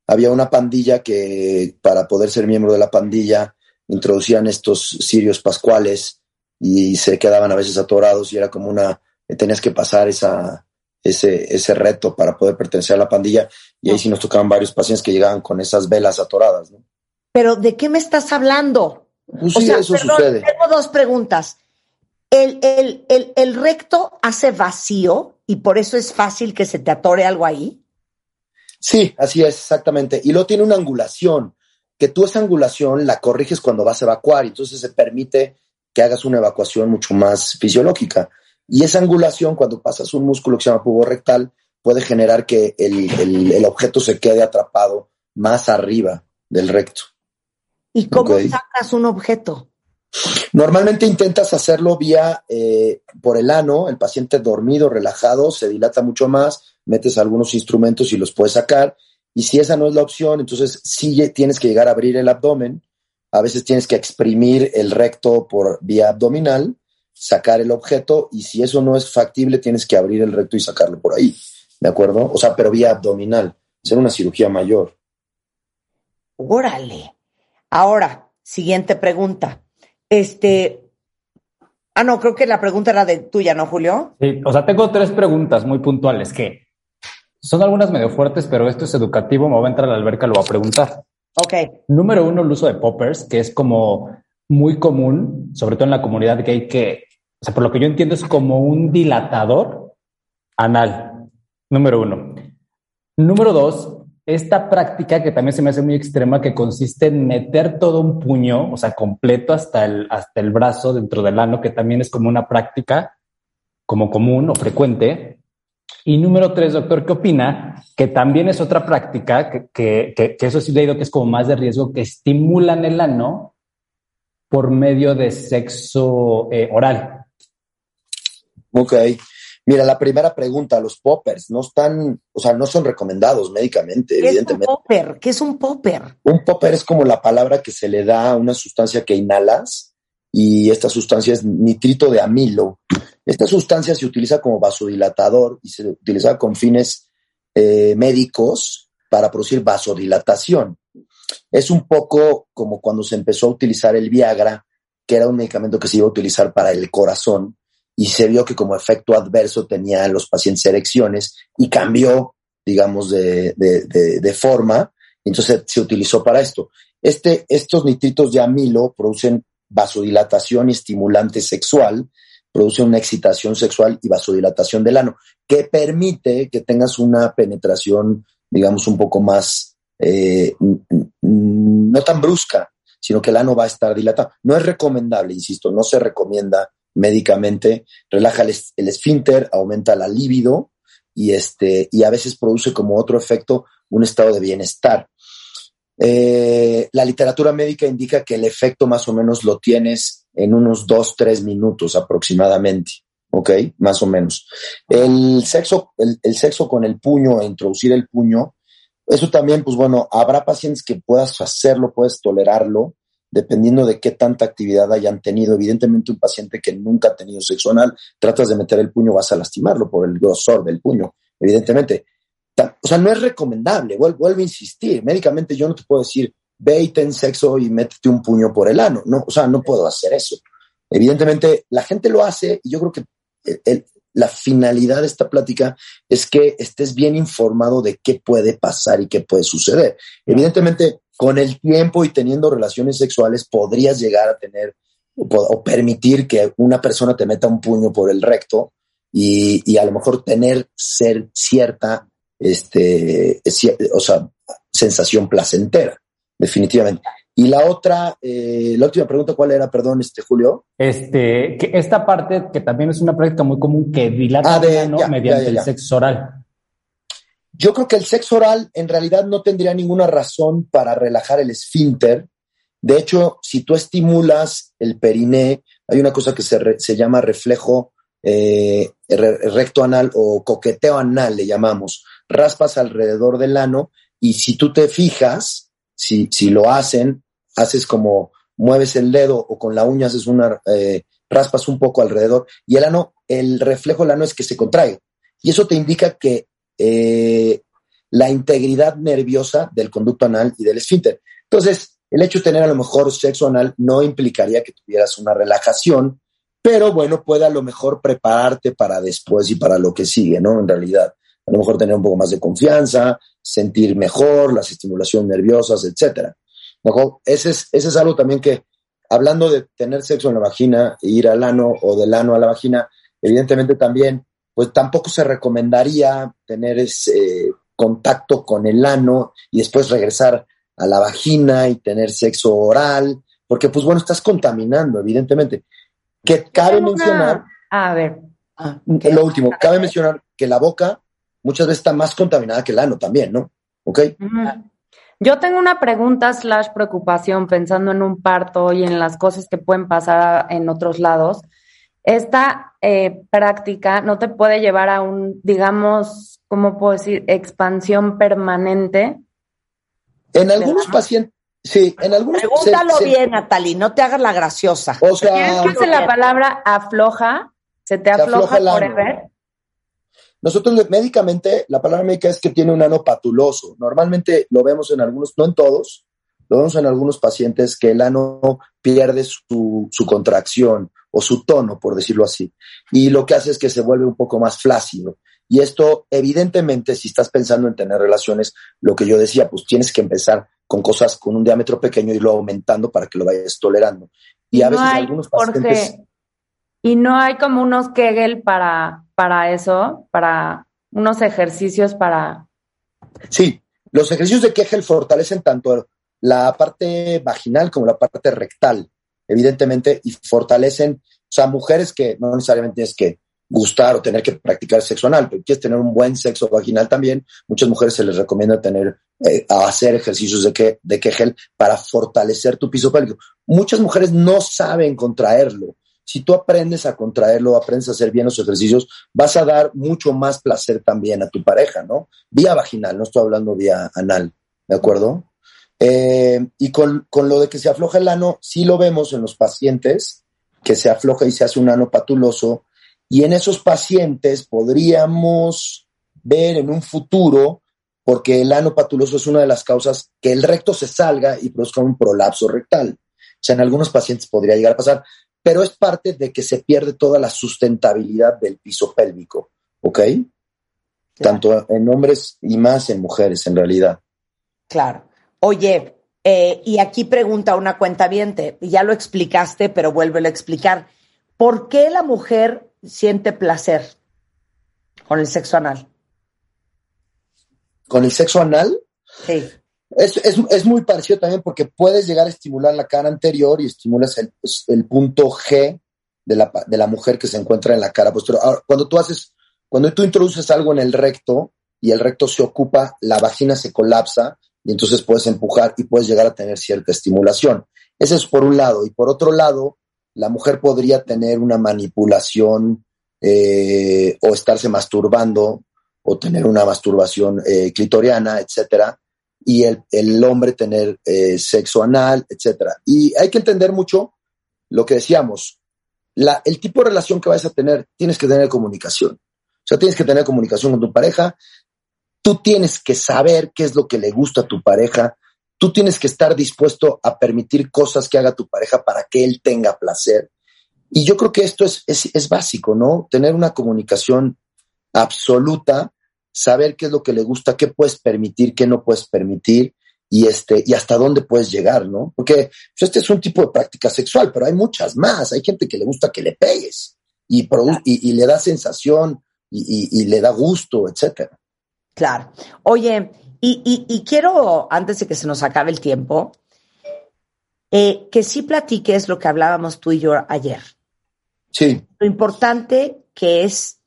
había una pandilla que para poder ser miembro de la pandilla introducían estos sirios pascuales y se quedaban a veces atorados y era como una, tenías que pasar esa, ese, ese reto para poder pertenecer a la pandilla y ahí sí nos tocaban varios pacientes que llegaban con esas velas atoradas. ¿no? Pero ¿de qué me estás hablando? Pues sí, eso sucede. Tengo dos preguntas. El, el, el, ¿El recto hace vacío y por eso es fácil que se te atore algo ahí? Sí, así es, exactamente. Y luego tiene una angulación, que tú esa angulación la corriges cuando vas a evacuar, y entonces se permite que hagas una evacuación mucho más fisiológica. Y esa angulación, cuando pasas un músculo que se llama pubo rectal, puede generar que el, objeto se quede atrapado más arriba del recto. ¿Y cómo sacas un objeto? Normalmente intentas hacerlo vía eh, por el ano, el paciente dormido, relajado, se dilata mucho más, metes algunos instrumentos y los puedes sacar. Y si esa no es la opción, entonces sí tienes que llegar a abrir el abdomen. A veces tienes que exprimir el recto por vía abdominal sacar el objeto y si eso no es factible, tienes que abrir el recto y sacarlo por ahí. ¿De acuerdo? O sea, pero vía abdominal. Ser una cirugía mayor. Órale. Ahora, siguiente pregunta. Este. Ah, no, creo que la pregunta era de tuya, ¿no, Julio? Sí, o sea, tengo tres preguntas muy puntuales que son algunas medio fuertes, pero esto es educativo. Me voy a entrar a la alberca, lo voy a preguntar. Ok. Número uno, el uso de poppers, que es como muy común, sobre todo en la comunidad gay, que o sea, por lo que yo entiendo es como un dilatador anal, número uno. Número dos, esta práctica que también se me hace muy extrema, que consiste en meter todo un puño, o sea, completo hasta el, hasta el brazo dentro del ano, que también es como una práctica como común o frecuente. Y número tres, doctor, ¿qué opina? Que también es otra práctica, que, que, que, eso sí leído que es como más de riesgo, que estimulan el ano por medio de sexo eh, oral. Ok. Mira, la primera pregunta, los poppers no están, o sea, no son recomendados médicamente, ¿Qué evidentemente. Es un popper? ¿Qué es un popper? Un popper es como la palabra que se le da a una sustancia que inhalas y esta sustancia es nitrito de amilo. Esta sustancia se utiliza como vasodilatador y se utiliza con fines eh, médicos para producir vasodilatación. Es un poco como cuando se empezó a utilizar el Viagra, que era un medicamento que se iba a utilizar para el corazón y se vio que como efecto adverso tenía en los pacientes erecciones y cambió, digamos, de, de, forma. Entonces se utilizó para esto. Este, estos nitritos de amilo producen vasodilatación y estimulante sexual, producen una excitación sexual y vasodilatación del ano, que permite que tengas una penetración, digamos, un poco más, eh, no tan brusca, sino que el ano va a estar dilatado. No es recomendable, insisto, no se recomienda médicamente, relaja el, esfínter, aumenta la libido y, este, y a veces produce como otro efecto un estado de bienestar. Eh, la literatura médica indica que el efecto más o menos lo tienes en unos dos, tres minutos aproximadamente. ¿ok? Más o menos. El sexo, el, sexo con el puño, introducir el puño, eso también, pues bueno, habrá pacientes que puedas hacerlo, puedes tolerarlo, dependiendo de qué tanta actividad hayan tenido. Evidentemente, un paciente que nunca ha tenido sexo anal, tratas de meter el puño, vas a lastimarlo por el grosor del puño, evidentemente. O sea, no es recomendable, vuelvo, a insistir, médicamente yo no te puedo decir, ve y ten sexo y métete un puño por el ano, no, o sea, no puedo hacer eso. Evidentemente, la gente lo hace y yo creo que la finalidad de esta plática es que estés bien informado de qué puede pasar y qué puede suceder. Evidentemente, con el tiempo y teniendo relaciones sexuales podrías llegar a tener o, permitir que una persona te meta un puño por el recto y, a lo mejor tener ser cierta, este, o sea, sensación placentera, definitivamente. Y la otra, eh, la última pregunta, ¿cuál era? Perdón, este Julio. Este, que esta parte que también es una práctica muy común que dilata ah, mediante el sexo oral. Yo creo que el sexo oral en realidad no tendría ninguna razón para relajar el esfínter De hecho, si tú estimulas el periné, hay una cosa que se, llama reflejo eh, recto anal o coqueteo anal, le llamamos. Raspas alrededor del ano y si tú te fijas, si, si lo hacen, haces como mueves el dedo o con la uña haces una, eh, raspas un poco alrededor y el ano, el reflejo del ano es que se contrae. Y eso te indica que eh, la integridad nerviosa del conducto anal y del esfínter. Entonces, el hecho de tener a lo mejor sexo anal no implicaría que tuvieras una relajación, pero bueno, puede a lo mejor prepararte para después y para lo que sigue, ¿no? En realidad, a lo mejor tener un poco más de confianza, sentir mejor, las estimulaciones nerviosas, etcétera. Ese es, ese es algo también que, hablando de tener sexo en la vagina, e ir al ano o del ano a la vagina, evidentemente también, pues tampoco se recomendaría tener ese contacto con el ano y después regresar a la vagina y tener sexo oral, porque pues bueno, estás contaminando, evidentemente. Que cabe mencionar... A ver. Ah, lo último, cabe mencionar que la boca muchas veces está más contaminada que el ano también, ¿no? ¿Ok? Yo tengo una pregunta slash preocupación pensando en un parto y en las cosas que pueden pasar en otros lados. Esta eh, práctica no te puede llevar a un, digamos, ¿cómo puedo decir?, expansión permanente en algunos pacientes, sí, en algunos Pregúntalo bien, Natalie, no te hagas la graciosa. O sea, ¿qué la palabra afloja? ¿Se te afloja, por ver? Nosotros médicamente, la palabra médica es que tiene un ano patuloso. Normalmente lo vemos en algunos, no en todos, lo vemos en algunos pacientes que el ano pierde su, su, contracción o su tono, por decirlo así. Y lo que hace es que se vuelve un poco más flácido. Y esto, evidentemente, si estás pensando en tener relaciones, lo que yo decía, pues tienes que empezar con cosas con un diámetro pequeño y luego aumentando para que lo vayas tolerando. Y, a veces algunos pacientes... y no hay como unos Kegel para, para eso, para unos ejercicios para... Sí, los ejercicios de Kegel fortalecen tanto la parte vaginal como la parte rectal, evidentemente, y fortalecen, o sea, mujeres que no necesariamente tienes que gustar o tener que practicar sexo anal, pero quieres tener un buen sexo vaginal también, muchas mujeres se les recomienda tener, eh, hacer ejercicios de, que, de Kegel para fortalecer tu piso pélvico. Muchas mujeres no saben contraerlo. Si tú aprendes a contraerlo, aprendes a hacer bien los ejercicios, vas a dar mucho más placer también a tu pareja, ¿no? Vía vaginal, no estoy hablando vía anal, ¿de acuerdo? Eh, y con, con lo de que se afloja el ano, sí lo vemos en los pacientes, que se afloja y se hace un ano patuloso, y en esos pacientes podríamos ver en un futuro, porque el ano patuloso es una de las causas, que el recto se salga y produzca un prolapso rectal. O sea, en algunos pacientes podría llegar a pasar, pero es parte de que se pierde toda la sustentabilidad del piso pélvico, ¿ok? Tanto en hombres y más en mujeres, en realidad. Claro. Oye, eh, y aquí pregunta una cuenta ya lo explicaste, pero vuélvelo a explicar. ¿Por qué la mujer siente placer con el sexo anal. ¿Con el sexo anal? Sí. Es, muy parecido también porque puedes llegar a estimular la cara anterior y estimulas el, pues, punto G de la, de la, mujer que se encuentra en la cara posterior. cuando tú haces, cuando tú introduces algo en el recto y el recto se ocupa, la vagina se colapsa y entonces puedes empujar y puedes llegar a tener cierta estimulación. Ese es por un lado. Y por otro lado, la mujer podría tener una manipulación eh, o estarse masturbando o tener una masturbación eh, clitoriana, etcétera, y el, hombre tener eh, sexo anal, etcétera. Y hay que entender mucho lo que decíamos, la, el tipo de relación que vas a tener, tienes que tener comunicación. O sea, tienes que tener comunicación con tu pareja, tú tienes que saber qué es lo que le gusta a tu pareja, tú tienes que estar dispuesto a permitir cosas que haga tu pareja para que él tenga placer. Y yo creo que esto es, es, básico, ¿no? Tener una comunicación absoluta, saber qué es lo que le gusta, qué puedes permitir, qué no puedes permitir y, este, y hasta dónde puedes llegar, ¿no? Porque pues, este es un tipo de práctica sexual, pero hay muchas más. Hay gente que le gusta que le pegues y, y, le da sensación y, y le da gusto, etcétera. Claro. Oye, y, quiero, antes de que se nos acabe el tiempo, eh, que sí platiques lo que hablábamos tú y yo ayer. Sí. Lo importante que es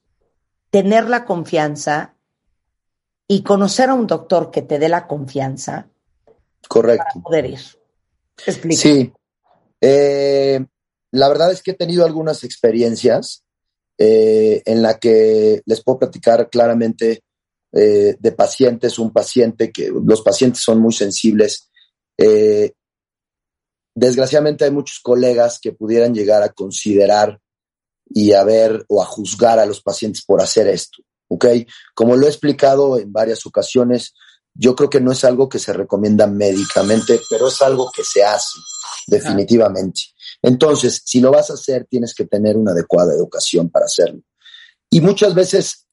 tener la confianza y conocer a un doctor que te dé la confianza. Correcto. Para poder ir. Sí. Eh, la verdad es que he tenido algunas experiencias eh, en la que les puedo platicar claramente eh, de pacientes, un paciente que los pacientes son muy sensibles. desgraciadamente hay muchos colegas que pudieran llegar a considerar y a ver o a juzgar a los pacientes por hacer esto. ¿Ok? Como lo he explicado en varias ocasiones, yo creo que no es algo que se recomienda médicamente, pero es algo que se hace definitivamente. Entonces, si lo vas a hacer, tienes que tener una adecuada educación para hacerlo. Y muchas veces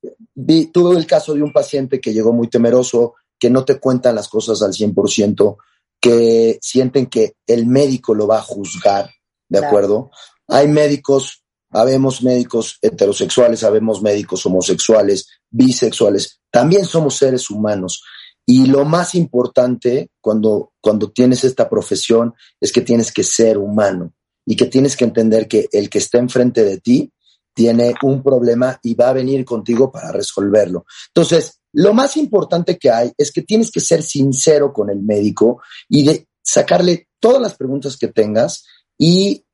tuve el caso de un paciente que llegó muy temeroso, que no te cuentan las cosas al 100%, que sienten que el médico lo va a juzgar, ¿de acuerdo? Hay médicos, habemos médicos heterosexuales, habemos médicos homosexuales, bisexuales, también somos seres humanos y lo más importante cuando, cuando tienes esta profesión es que tienes que ser humano y que tienes que entender que el que está enfrente de ti tiene un problema y va a venir contigo para resolverlo. Entonces, lo más importante que hay es que tienes que ser sincero con el médico y de sacarle todas las preguntas que tengas y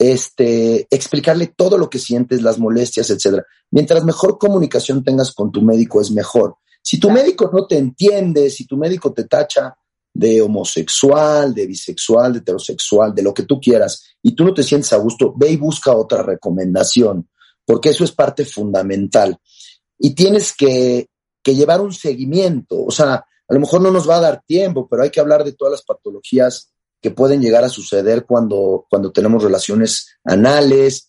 este, explicarle todo lo que sientes, las molestias, etcétera. Mientras mejor comunicación tengas con tu médico es mejor. Si tu médico no te entiende, si tu médico te tacha de homosexual, de bisexual, de heterosexual, de lo que tú quieras, y tú no te sientes a gusto, ve y busca otra recomendación, porque eso es parte fundamental. Y tienes que, que llevar un seguimiento, o sea, a lo mejor no nos va a dar tiempo, pero hay que hablar de todas las patologías que pueden llegar a suceder cuando, cuando tenemos relaciones anales,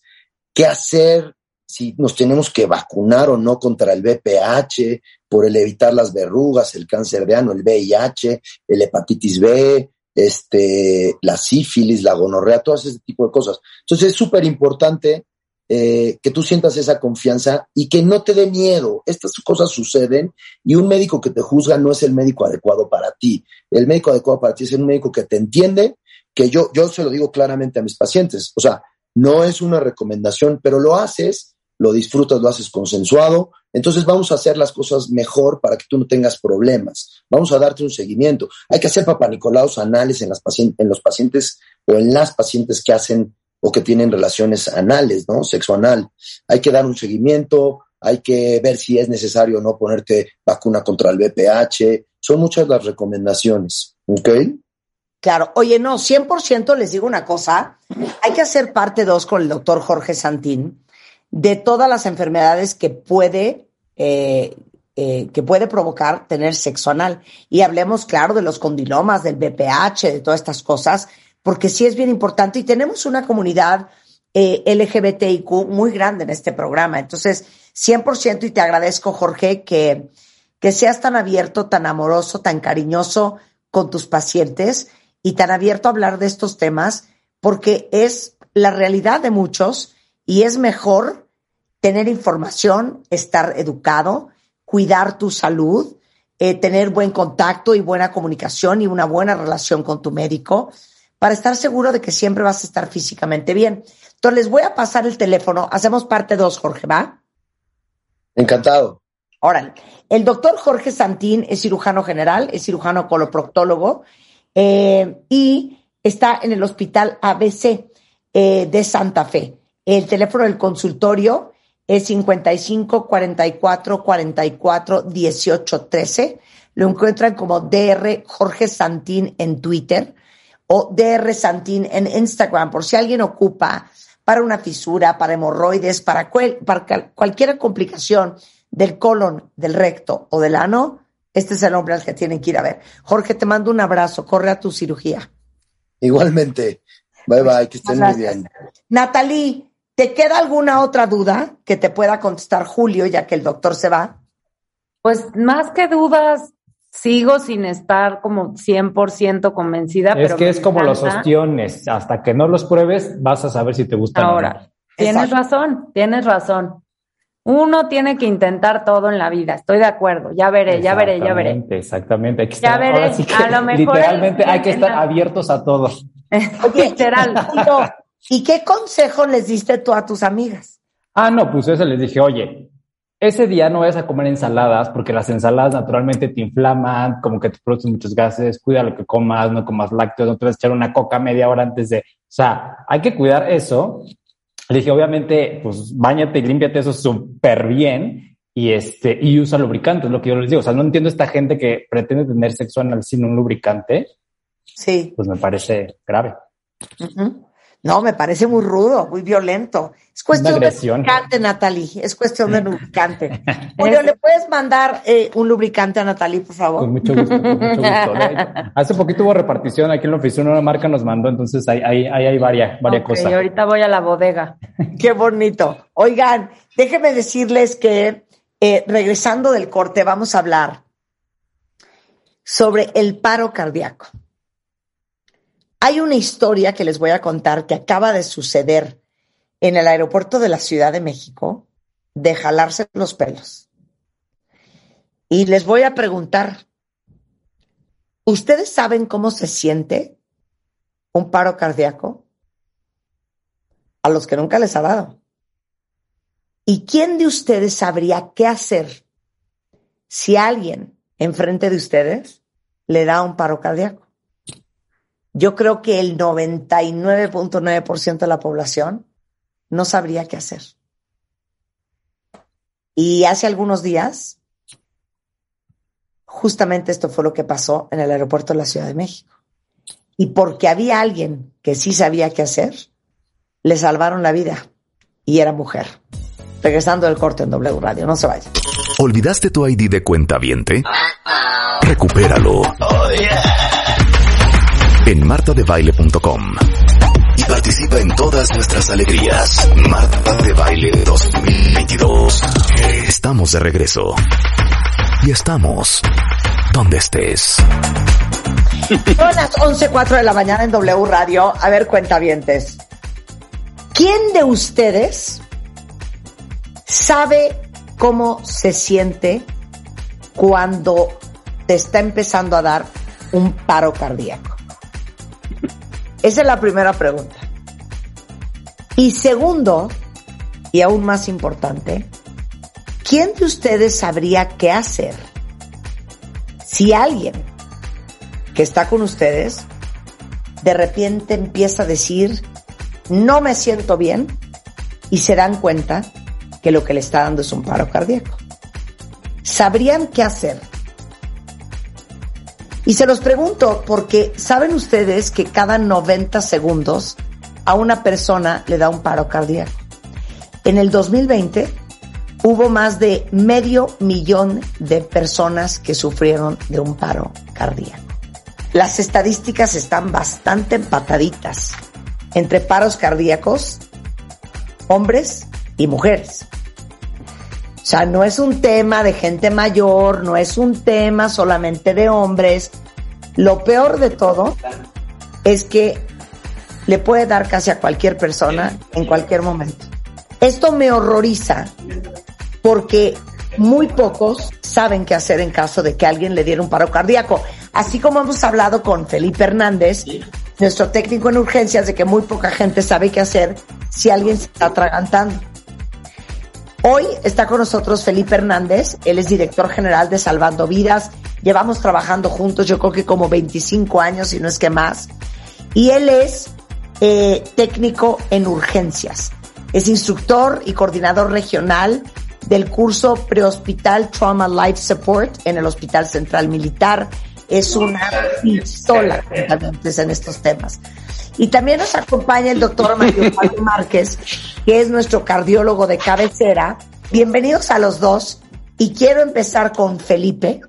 qué hacer si nos tenemos que vacunar o no contra el VPH, por el evitar las verrugas, el cáncer de ano, el VIH, el hepatitis B, este, la sífilis, la gonorrea, todo ese tipo de cosas. Entonces es súper importante eh, que tú sientas esa confianza y que no te dé miedo. Estas cosas suceden y un médico que te juzga no es el médico adecuado para ti. El médico adecuado para ti es un médico que te entiende, que yo, yo se lo digo claramente a mis pacientes. O sea, no es una recomendación, pero lo haces lo disfrutas, lo haces consensuado. Entonces vamos a hacer las cosas mejor para que tú no tengas problemas. Vamos a darte un seguimiento. Hay que hacer papanicolaos anales en, las en los pacientes o en las pacientes que hacen o que tienen relaciones anales, ¿no? Sexo anal. Hay que dar un seguimiento, hay que ver si es necesario o no ponerte vacuna contra el VPH. Son muchas las recomendaciones, ¿ok? Claro, oye, no, 100% les digo una cosa, hay que hacer parte dos con el doctor Jorge Santín, de todas las enfermedades que puede, eh, eh, que puede provocar tener sexo anal. Y hablemos, claro, de los condilomas, del BPH, de todas estas cosas, porque sí es bien importante y tenemos una comunidad eh, LGBTIQ muy grande en este programa. Entonces, 100% y te agradezco, Jorge, que, que seas tan abierto, tan amoroso, tan cariñoso con tus pacientes y tan abierto a hablar de estos temas, porque es la realidad de muchos y es mejor tener información, estar educado, cuidar tu salud, eh, tener buen contacto y buena comunicación y una buena relación con tu médico para estar seguro de que siempre vas a estar físicamente bien. Entonces les voy a pasar el teléfono. Hacemos parte dos, Jorge, ¿va? Encantado. Órale. El doctor Jorge Santín es cirujano general, es cirujano coloproctólogo eh, y está en el hospital ABC eh, de Santa Fe. El teléfono del consultorio es 55 44 44 18 13. Lo encuentran como DR Jorge Santín en Twitter o DR Santín en Instagram, por si alguien ocupa para una fisura, para hemorroides, para, para cualquier complicación del colon, del recto o del ano, este es el hombre al que tienen que ir a ver. Jorge, te mando un abrazo, corre a tu cirugía. Igualmente. Bye bye, que estén muy bien. Natalie, ¿Te queda alguna otra duda que te pueda contestar Julio, ya que el doctor se va? Pues más que dudas, sigo sin estar como 100% convencida. Es que es como los ostiones, hasta que no los pruebes vas a saber si te gustan Ahora, tienes razón, tienes razón. Uno tiene que intentar todo en la vida, estoy de acuerdo, ya veré, ya veré, ya veré. Exactamente, ya veré, a lo mejor literalmente hay que estar abiertos a todo. Literal. ¿Y qué consejo les diste tú a tus amigas? Ah, no, pues eso les dije, oye, ese día no vayas a comer ensaladas porque las ensaladas naturalmente te inflaman, como que te producen muchos gases, cuida lo que comas, no comas lácteos, no te vas a echar una coca media hora antes de, o sea, hay que cuidar eso. Le dije, obviamente, pues bañate y límpiate eso súper bien y este, y usa lubricante, es lo que yo les digo. O sea, no entiendo esta gente que pretende tener sexo anal sin un lubricante. Sí. Pues me parece grave. No, me parece muy rudo, muy violento. Es cuestión de lubricante, Natalie. Es cuestión de lubricante. Julio, ¿le puedes mandar eh, un lubricante a Natalie, por favor? Con mucho gusto, con mucho gusto. Hace poquito hubo repartición aquí en la oficina, una marca nos mandó, entonces ahí hay, hay, hay, varias, varias cosas. Y ahorita voy a la bodega. Qué bonito. Oigan, déjenme decirles que eh, regresando del corte vamos a hablar sobre el paro cardíaco. Hay una historia que les voy a contar que acaba de suceder en el aeropuerto de la Ciudad de México de jalarse los pelos. Y les voy a preguntar, ¿ustedes saben cómo se siente un paro cardíaco? A los que nunca les ha dado. ¿Y quién de ustedes sabría qué hacer si alguien enfrente de ustedes le da un paro cardíaco? Yo creo que el 99.9% de la población no sabría qué hacer. Y hace algunos días, justamente esto fue lo que pasó en el aeropuerto de la Ciudad de México. Y porque había alguien que sí sabía qué hacer, le salvaron la vida y era mujer. Regresando del corte en W Radio, no se vaya. ¿Olvidaste tu ID de cuenta viente? Recupéralo. Oh, en martadebaile.com y participa en todas nuestras alegrías. Marta de Baile 2022. Estamos de regreso. Y estamos donde estés. Son las 11.04 de la mañana en W Radio. A ver, cuentavientes. ¿Quién de ustedes sabe cómo se siente cuando te está empezando a dar un paro cardíaco? Esa es la primera pregunta. Y segundo, y aún más importante, ¿quién de ustedes sabría qué hacer si alguien que está con ustedes de repente empieza a decir, no me siento bien, y se dan cuenta que lo que le está dando es un paro cardíaco? ¿Sabrían qué hacer? Y se los pregunto porque saben ustedes que cada 90 segundos a una persona le da un paro cardíaco. En el 2020 hubo más de medio millón de personas que sufrieron de un paro cardíaco. Las estadísticas están bastante empataditas entre paros cardíacos, hombres y mujeres. O sea, no es un tema de gente mayor, no es un tema solamente de hombres. Lo peor de todo es que le puede dar casi a cualquier persona en cualquier momento. Esto me horroriza porque muy pocos saben qué hacer en caso de que alguien le diera un paro cardíaco. Así como hemos hablado con Felipe Hernández, nuestro técnico en urgencias, de que muy poca gente sabe qué hacer si alguien se está atragantando. Hoy está con nosotros Felipe Hernández, él es director general de Salvando Vidas. Llevamos trabajando juntos, yo creo que como 25 años, y no es que más. Y él es eh, técnico en urgencias. Es instructor y coordinador regional del curso Prehospital Trauma Life Support en el Hospital Central Militar. Es una pistola en estos temas. Y también nos acompaña el doctor Mario Pablo Márquez, que es nuestro cardiólogo de cabecera. Bienvenidos a los dos. Y quiero empezar con Felipe,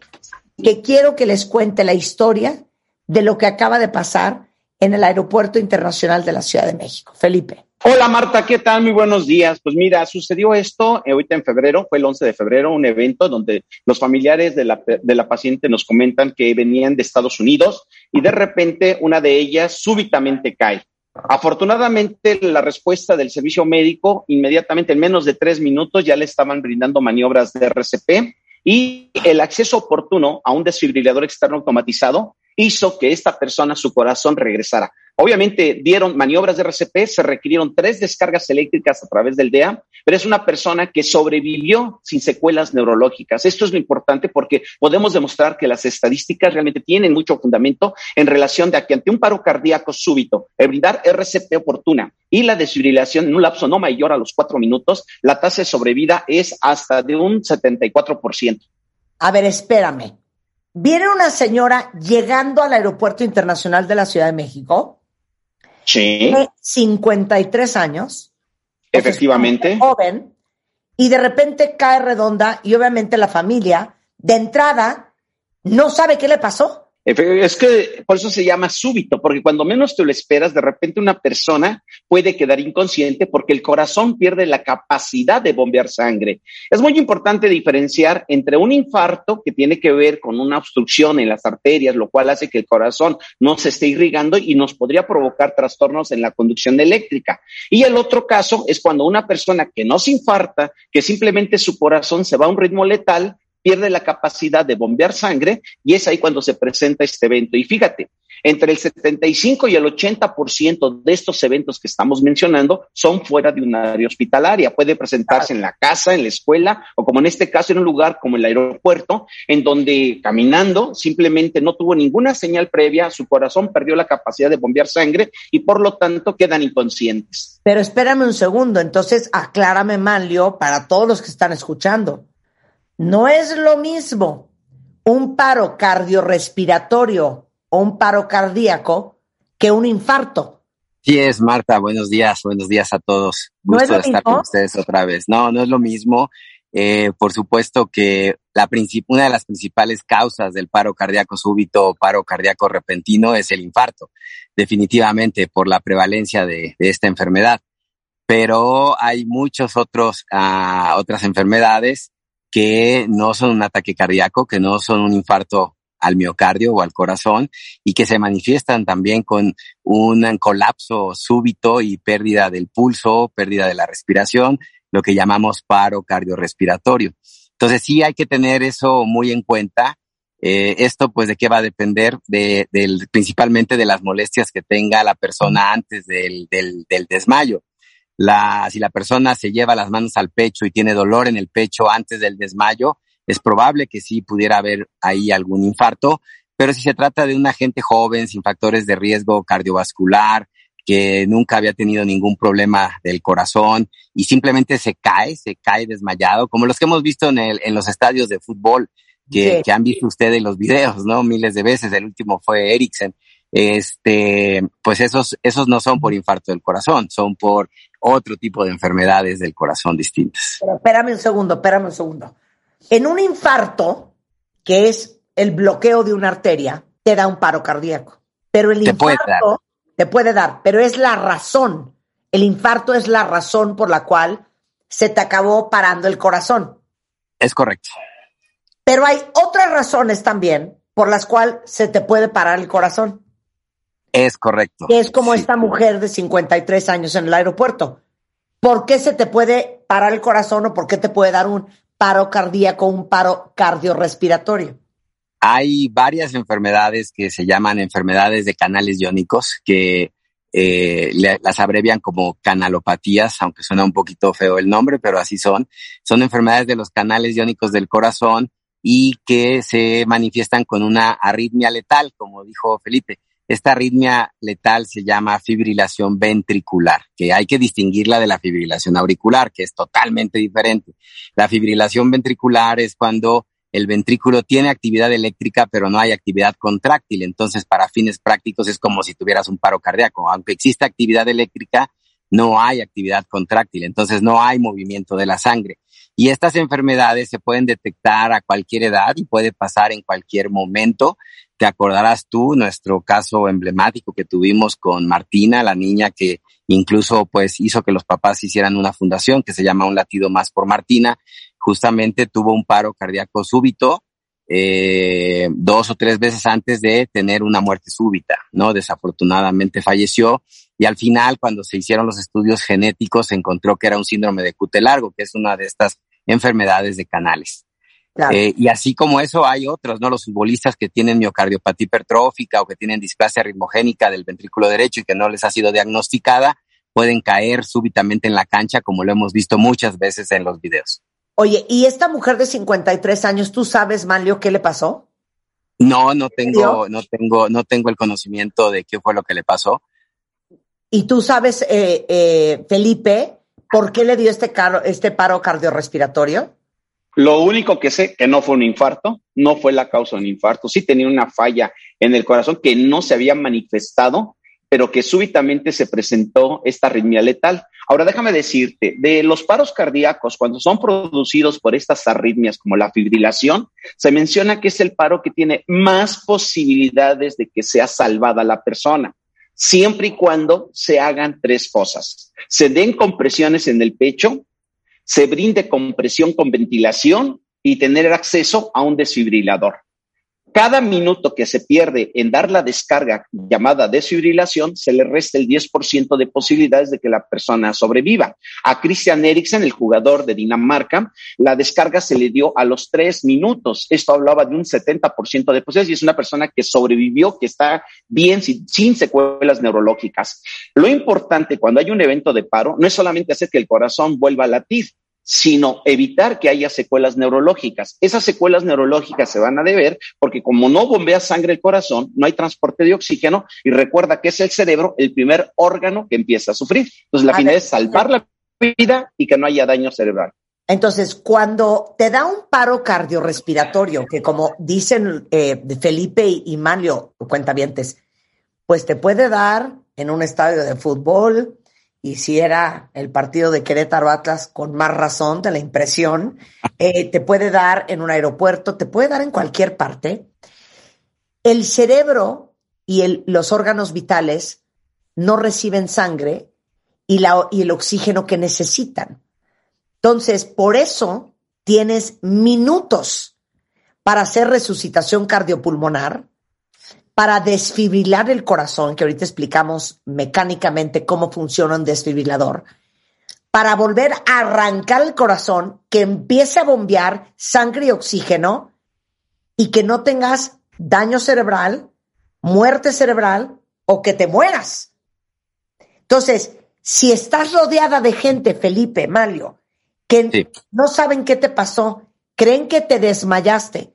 que quiero que les cuente la historia de lo que acaba de pasar en el Aeropuerto Internacional de la Ciudad de México. Felipe. Hola Marta, ¿qué tal? Muy buenos días. Pues mira, sucedió esto eh, ahorita en febrero, fue el 11 de febrero, un evento donde los familiares de la, de la paciente nos comentan que venían de Estados Unidos y de repente una de ellas súbitamente cae. Afortunadamente, la respuesta del servicio médico, inmediatamente en menos de tres minutos, ya le estaban brindando maniobras de RCP y el acceso oportuno a un desfibrilador externo automatizado hizo que esta persona, su corazón regresara. Obviamente dieron maniobras de RCP, se requirieron tres descargas eléctricas a través del DEA, pero es una persona que sobrevivió sin secuelas neurológicas. Esto es lo importante porque podemos demostrar que las estadísticas realmente tienen mucho fundamento en relación de que ante un paro cardíaco súbito, el brindar RCP oportuna y la desfibrilación en un lapso no mayor a los cuatro minutos, la tasa de sobrevida es hasta de un 74%. A ver, espérame. Viene una señora llegando al Aeropuerto Internacional de la Ciudad de México Sí. Tiene 53 años. Efectivamente. joven. Y de repente cae redonda y obviamente la familia, de entrada, no sabe qué le pasó. Es que por eso se llama súbito, porque cuando menos te lo esperas, de repente una persona puede quedar inconsciente porque el corazón pierde la capacidad de bombear sangre. Es muy importante diferenciar entre un infarto que tiene que ver con una obstrucción en las arterias, lo cual hace que el corazón no se esté irrigando y nos podría provocar trastornos en la conducción eléctrica. Y el otro caso es cuando una persona que no se infarta, que simplemente su corazón se va a un ritmo letal, pierde la capacidad de bombear sangre y es ahí cuando se presenta este evento. Y fíjate, entre el 75 y el 80% de estos eventos que estamos mencionando son fuera de un área hospitalaria. Puede presentarse en la casa, en la escuela o como en este caso en un lugar como el aeropuerto, en donde caminando simplemente no tuvo ninguna señal previa, su corazón perdió la capacidad de bombear sangre y por lo tanto quedan inconscientes. Pero espérame un segundo, entonces aclárame, Manlio, para todos los que están escuchando. No es lo mismo un paro cardiorrespiratorio o un paro cardíaco que un infarto. Sí es, Marta. Buenos días, buenos días a todos. Gusto de estar con ustedes otra vez. No, no es lo mismo. Eh, por supuesto que la una de las principales causas del paro cardíaco súbito o paro cardíaco repentino es el infarto, definitivamente por la prevalencia de, esta enfermedad. Pero hay otros, uh, otras enfermedades que no son un ataque cardíaco, que no son un infarto al miocardio o al corazón y que se manifiestan también con un colapso súbito y pérdida del pulso, pérdida de la respiración, lo que llamamos paro cardiorrespiratorio. Entonces sí hay que tener eso muy en cuenta. Eh, esto pues de qué va a depender de, del, principalmente de las molestias que tenga la persona antes del, del, del desmayo la, si la persona se lleva las manos al pecho y tiene dolor en el pecho antes del desmayo, es probable que sí pudiera haber ahí algún infarto, pero si se trata de una gente joven sin factores de riesgo cardiovascular, que nunca había tenido ningún problema del corazón y simplemente se cae, se cae desmayado, como los que hemos visto en, el, en los estadios de fútbol, que, que han visto ustedes en los videos, ¿no? Miles de veces. El último fue Eriksen. Este, pues esos, esos no son por infarto del corazón, son por otro tipo de enfermedades del corazón distintas. espérame un segundo, espérame un segundo. En un infarto, que es el bloqueo de una arteria, te da un paro cardíaco. Pero el infarto te puede dar, pero es la razón. El infarto es la razón por la cual se te acabó parando el corazón. Es correcto. Pero hay otras razones también por las cuales se te puede parar el corazón. Es correcto. es como esta mujer de 53 años en el aeropuerto. ¿Por qué se te puede parar el corazón o por qué te puede dar un paro cardíaco, un paro cardiorrespiratorio? Hay varias enfermedades que se llaman enfermedades de canales iónicos que eh, las abrevian como canalopatías, aunque suena un poquito feo el nombre, pero así son. Son enfermedades de los canales iónicos del corazón y que se manifiestan con una arritmia letal, como dijo Felipe. Esta arritmia letal se llama fibrilación ventricular, que hay que distinguirla de la fibrilación auricular, que es totalmente diferente. La fibrilación ventricular es cuando el ventrículo tiene actividad eléctrica, pero no hay actividad contráctil. Entonces, para fines prácticos es como si tuvieras un paro cardíaco. Aunque exista actividad eléctrica, no hay actividad contráctil. Entonces, no hay movimiento de la sangre. Y estas enfermedades se pueden detectar a cualquier edad y puede pasar en cualquier momento. Te acordarás tú nuestro caso emblemático que tuvimos con Martina, la niña que incluso pues hizo que los papás hicieran una fundación que se llama Un latido más por Martina. Justamente tuvo un paro cardíaco súbito eh, dos o tres veces antes de tener una muerte súbita, ¿no? Desafortunadamente falleció y al final, cuando se hicieron los estudios genéticos, se encontró que era un síndrome de cute largo, que es una de estas enfermedades de canales. Eh, y así como eso hay otros, ¿no? Los futbolistas que tienen miocardiopatía hipertrófica o que tienen displasia ritmogénica del ventrículo derecho y que no les ha sido diagnosticada, pueden caer súbitamente en la cancha, como lo hemos visto muchas veces en los videos. Oye, ¿y esta mujer de 53 años, tú sabes, Manlio, qué le pasó? No, no tengo, no tengo, no tengo el conocimiento de qué fue lo que le pasó. ¿Y tú sabes, eh, eh, Felipe, por qué le dio este, caro, este paro cardiorrespiratorio? Lo único que sé que no fue un infarto, no fue la causa de un infarto, sí tenía una falla en el corazón que no se había manifestado, pero que súbitamente se presentó esta arritmia letal. Ahora déjame decirte, de los paros cardíacos, cuando son producidos por estas arritmias como la fibrilación, se menciona que es el paro que tiene más posibilidades de que sea salvada la persona, siempre y cuando se hagan tres cosas. Se den compresiones en el pecho, se brinde compresión con ventilación y tener acceso a un desfibrilador. Cada minuto que se pierde en dar la descarga llamada desfibrilación, se le resta el 10% de posibilidades de que la persona sobreviva. A Christian Eriksen, el jugador de Dinamarca, la descarga se le dio a los tres minutos. Esto hablaba de un 70% de posibilidades y es una persona que sobrevivió, que está bien, sin, sin secuelas neurológicas. Lo importante cuando hay un evento de paro no es solamente hacer que el corazón vuelva a latir, sino evitar que haya secuelas neurológicas. Esas secuelas neurológicas se van a deber porque como no bombea sangre el corazón, no hay transporte de oxígeno y recuerda que es el cerebro el primer órgano que empieza a sufrir. Entonces la finalidad es salvar la vida y que no haya daño cerebral. Entonces, cuando te da un paro cardiorrespiratorio, que como dicen eh, Felipe y Manlio, cuentavientes, pues te puede dar en un estadio de fútbol, y si era el partido de Querétaro Atlas, con más razón de la impresión, eh, te puede dar en un aeropuerto, te puede dar en cualquier parte. El cerebro y los órganos vitales no reciben sangre y, la, y el oxígeno que necesitan. Entonces, por eso tienes minutos para hacer resucitación cardiopulmonar para desfibrilar el corazón, que ahorita explicamos mecánicamente cómo funciona un desfibrilador, para volver a arrancar el corazón, que empiece a bombear sangre y oxígeno y que no tengas daño cerebral, muerte cerebral o que te mueras. Entonces, si estás rodeada de gente, Felipe, Malio, que no saben qué te pasó, creen que te desmayaste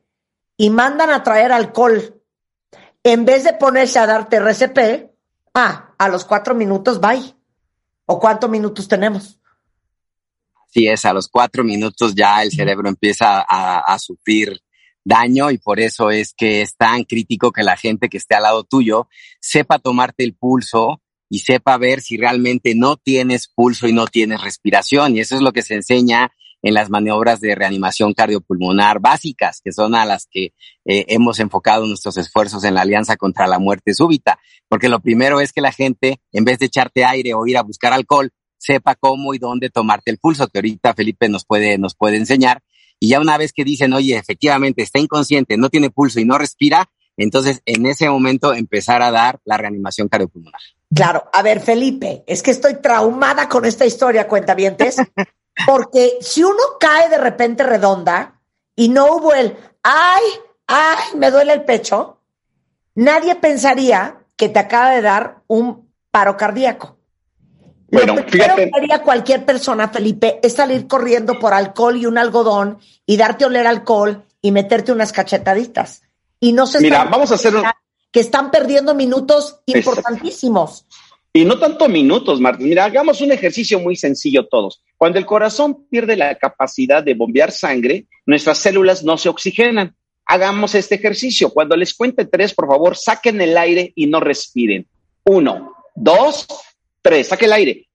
y mandan a traer alcohol en vez de ponerse a darte RCP, ah, a los cuatro minutos, bye. ¿O cuántos minutos tenemos? Sí, es, a los cuatro minutos ya el cerebro empieza a, sufrir daño y por eso es que es tan crítico que la gente que esté al lado tuyo sepa tomarte el pulso y sepa ver si realmente no tienes pulso y no tienes respiración. Y eso es lo que se enseña en las maniobras de reanimación cardiopulmonar básicas, que son a las que eh, hemos enfocado nuestros esfuerzos en la Alianza contra la Muerte Súbita. Porque lo primero es que la gente, en vez de echarte aire o ir a buscar alcohol, sepa cómo y dónde tomarte el pulso, que ahorita Felipe nos puede, nos puede enseñar. Y ya una vez que dicen, oye, efectivamente está inconsciente, no tiene pulso y no respira, entonces en ese momento empezar a dar la reanimación cardiopulmonar. Claro, a ver, Felipe, es que estoy traumada con esta historia, cuentavientes, Porque si uno cae de repente redonda y no hubo el, ay, ay, me duele el pecho, nadie pensaría que te acaba de dar un paro cardíaco. Bueno, Lo primero que haría cualquier persona, Felipe, es salir corriendo por alcohol y un algodón y darte oler alcohol y meterte unas cachetaditas. Y no se Mira, vamos a hacer que están perdiendo minutos importantísimos. Y no tanto minutos, Martín. Mira, hagamos un ejercicio muy sencillo todos. Cuando el corazón pierde la capacidad de bombear sangre, nuestras células no se oxigenan. Hagamos este ejercicio. Cuando les cuente tres, por favor, saquen el aire y no respiren. Uno, dos, tres. Saque el aire.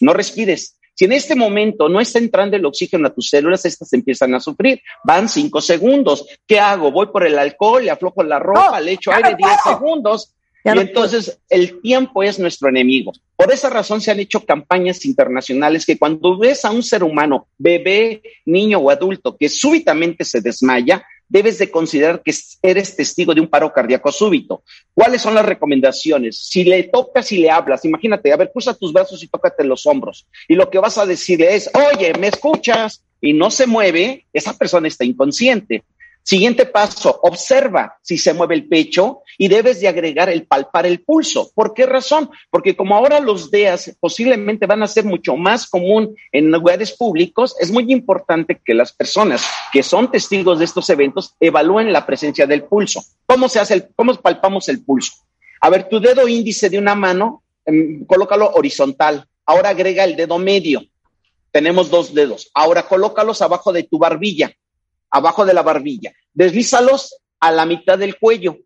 No respires. Si en este momento no está entrando el oxígeno a tus células, estas empiezan a sufrir. Van cinco segundos. ¿Qué hago? Voy por el alcohol, le aflojo la ropa, le echo aire diez segundos y entonces el tiempo es nuestro enemigo. Por esa razón se han hecho campañas internacionales que cuando ves a un ser humano, bebé, niño o adulto, que súbitamente se desmaya, debes de considerar que eres testigo de un paro cardíaco súbito. ¿Cuáles son las recomendaciones? Si le tocas y le hablas, imagínate, a ver, cruza tus brazos y tócate los hombros. Y lo que vas a decirle es, oye, ¿me escuchas? y no se mueve, esa persona está inconsciente. Siguiente paso, observa si se mueve el pecho y debes de agregar el palpar el pulso. ¿Por qué razón? Porque como ahora los DEAs posiblemente van a ser mucho más común en lugares públicos, es muy importante que las personas que son testigos de estos eventos evalúen la presencia del pulso. ¿Cómo se hace el, cómo palpamos el pulso? A ver, tu dedo índice de una mano, em, colócalo horizontal. Ahora agrega el dedo medio. Tenemos dos dedos. Ahora colócalos abajo de tu barbilla abajo de la barbilla. Deslízalos a la mitad del cuello.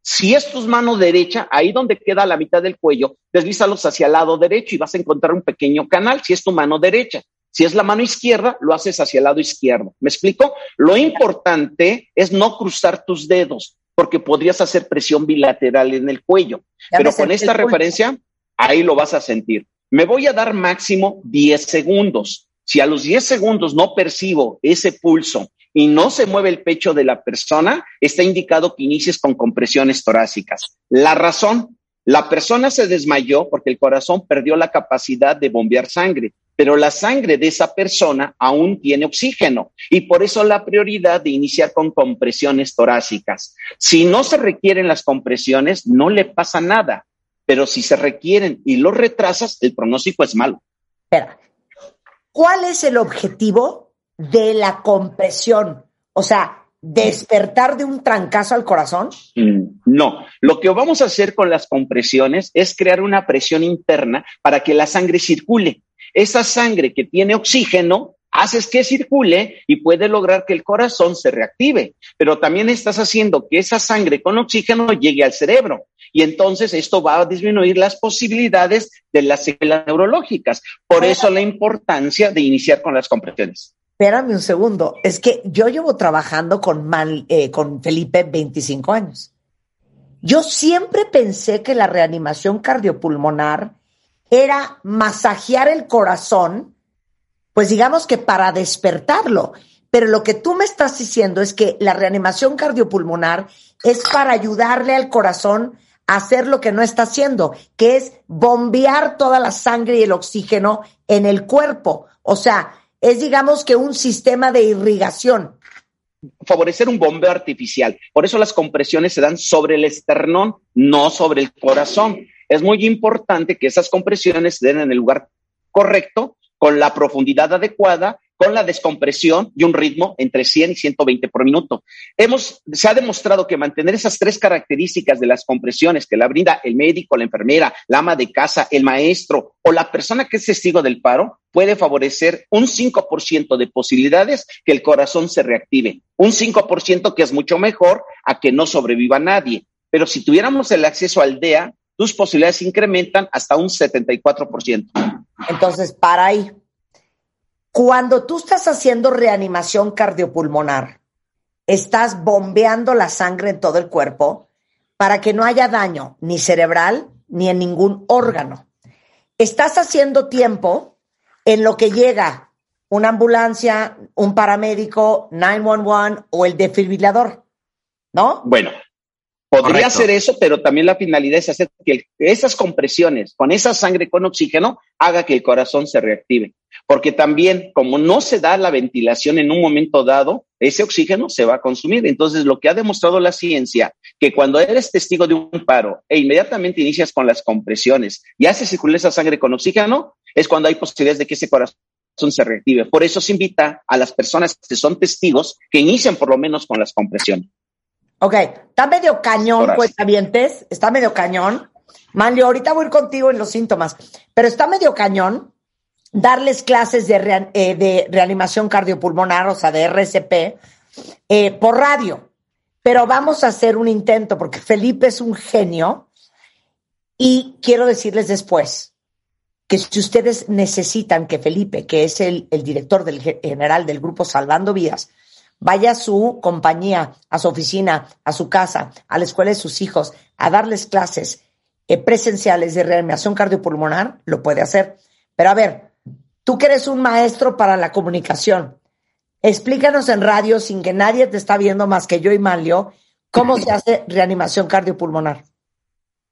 Si es tu mano derecha, ahí donde queda la mitad del cuello, deslízalos hacia el lado derecho y vas a encontrar un pequeño canal si es tu mano derecha. Si es la mano izquierda, lo haces hacia el lado izquierdo. ¿Me explico? Lo importante es no cruzar tus dedos, porque podrías hacer presión bilateral en el cuello. Pero con esta referencia, ahí lo vas a sentir. Me voy a dar máximo 10 segundos. Si a los 10 segundos no percibo ese pulso y no se mueve el pecho de la persona, está indicado que inicies con compresiones torácicas. La razón, la persona se desmayó porque el corazón perdió la capacidad de bombear sangre, pero la sangre de esa persona aún tiene oxígeno y por eso la prioridad de iniciar con compresiones torácicas. Si no se requieren las compresiones, no le pasa nada, pero si se requieren y lo retrasas, el pronóstico es malo. ¿cuál es el objetivo de la compresión? O sea, despertar de un trancazo al corazón? Mm, no, lo que vamos a hacer con las compresiones es crear una presión interna para que la sangre circule. Esa sangre que tiene oxígeno haces que circule y puede lograr que el corazón se reactive, pero también estás haciendo que esa sangre con oxígeno llegue al cerebro. Y entonces esto va a disminuir las posibilidades de las secuelas neurológicas. Por eso la importancia de iniciar con las compresiones espérame un segundo, es que yo llevo trabajando con, eh, con Felipe 25 años. Yo siempre pensé que la reanimación cardiopulmonar era masajear el corazón, pues digamos que para despertarlo. Pero lo que tú me estás diciendo es que la reanimación cardiopulmonar es para ayudarle al corazón a hacer lo que no está haciendo, que es bombear toda la sangre y el oxígeno en el cuerpo. O sea, es digamos que un sistema de irrigación. Favorecer un bombeo artificial. Por eso las compresiones se dan sobre el esternón, no sobre el corazón. Es muy importante que esas compresiones se den en el lugar correcto, con la profundidad adecuada con la descompresión y un ritmo entre 100 y 120 por minuto. Hemos, se ha demostrado que mantener esas tres características de las compresiones que la brinda el médico, la enfermera, la ama de casa, el maestro o la persona que es testigo del paro puede favorecer un 5% de posibilidades que el corazón se reactive. Un 5% que es mucho mejor a que no sobreviva nadie. Pero si tuviéramos el acceso al DEA, tus posibilidades incrementan hasta un 74%. Entonces, para ahí. Cuando tú estás haciendo reanimación cardiopulmonar, estás bombeando la sangre en todo el cuerpo para que no haya daño ni cerebral ni en ningún órgano. Estás haciendo tiempo en lo que llega una ambulancia, un paramédico, 911 o el defibrilador, ¿no? Bueno, podría ser eso, pero también la finalidad es hacer que esas compresiones con esa sangre con oxígeno haga que el corazón se reactive porque también como no se da la ventilación en un momento dado, ese oxígeno se va a consumir. Entonces, lo que ha demostrado la ciencia, que cuando eres testigo de un paro e inmediatamente inicias con las compresiones y haces circular esa sangre con oxígeno, es cuando hay posibilidades de que ese corazón se reactive. Por eso se invita a las personas que son testigos que inician por lo menos con las compresiones. Ok, está medio cañón, pues, avientes, está medio cañón. Manlio, ahorita voy contigo en los síntomas, pero está medio cañón darles clases de, eh, de reanimación cardiopulmonar, o sea, de RCP, eh, por radio. Pero vamos a hacer un intento porque Felipe es un genio y quiero decirles después que si ustedes necesitan que Felipe, que es el, el director del general del grupo Salvando Vidas, vaya a su compañía, a su oficina, a su casa, a la escuela de sus hijos, a darles clases eh, presenciales de reanimación cardiopulmonar, lo puede hacer. Pero a ver, Tú que eres un maestro para la comunicación, explícanos en radio, sin que nadie te está viendo más que yo y Manlio, cómo se hace reanimación cardiopulmonar.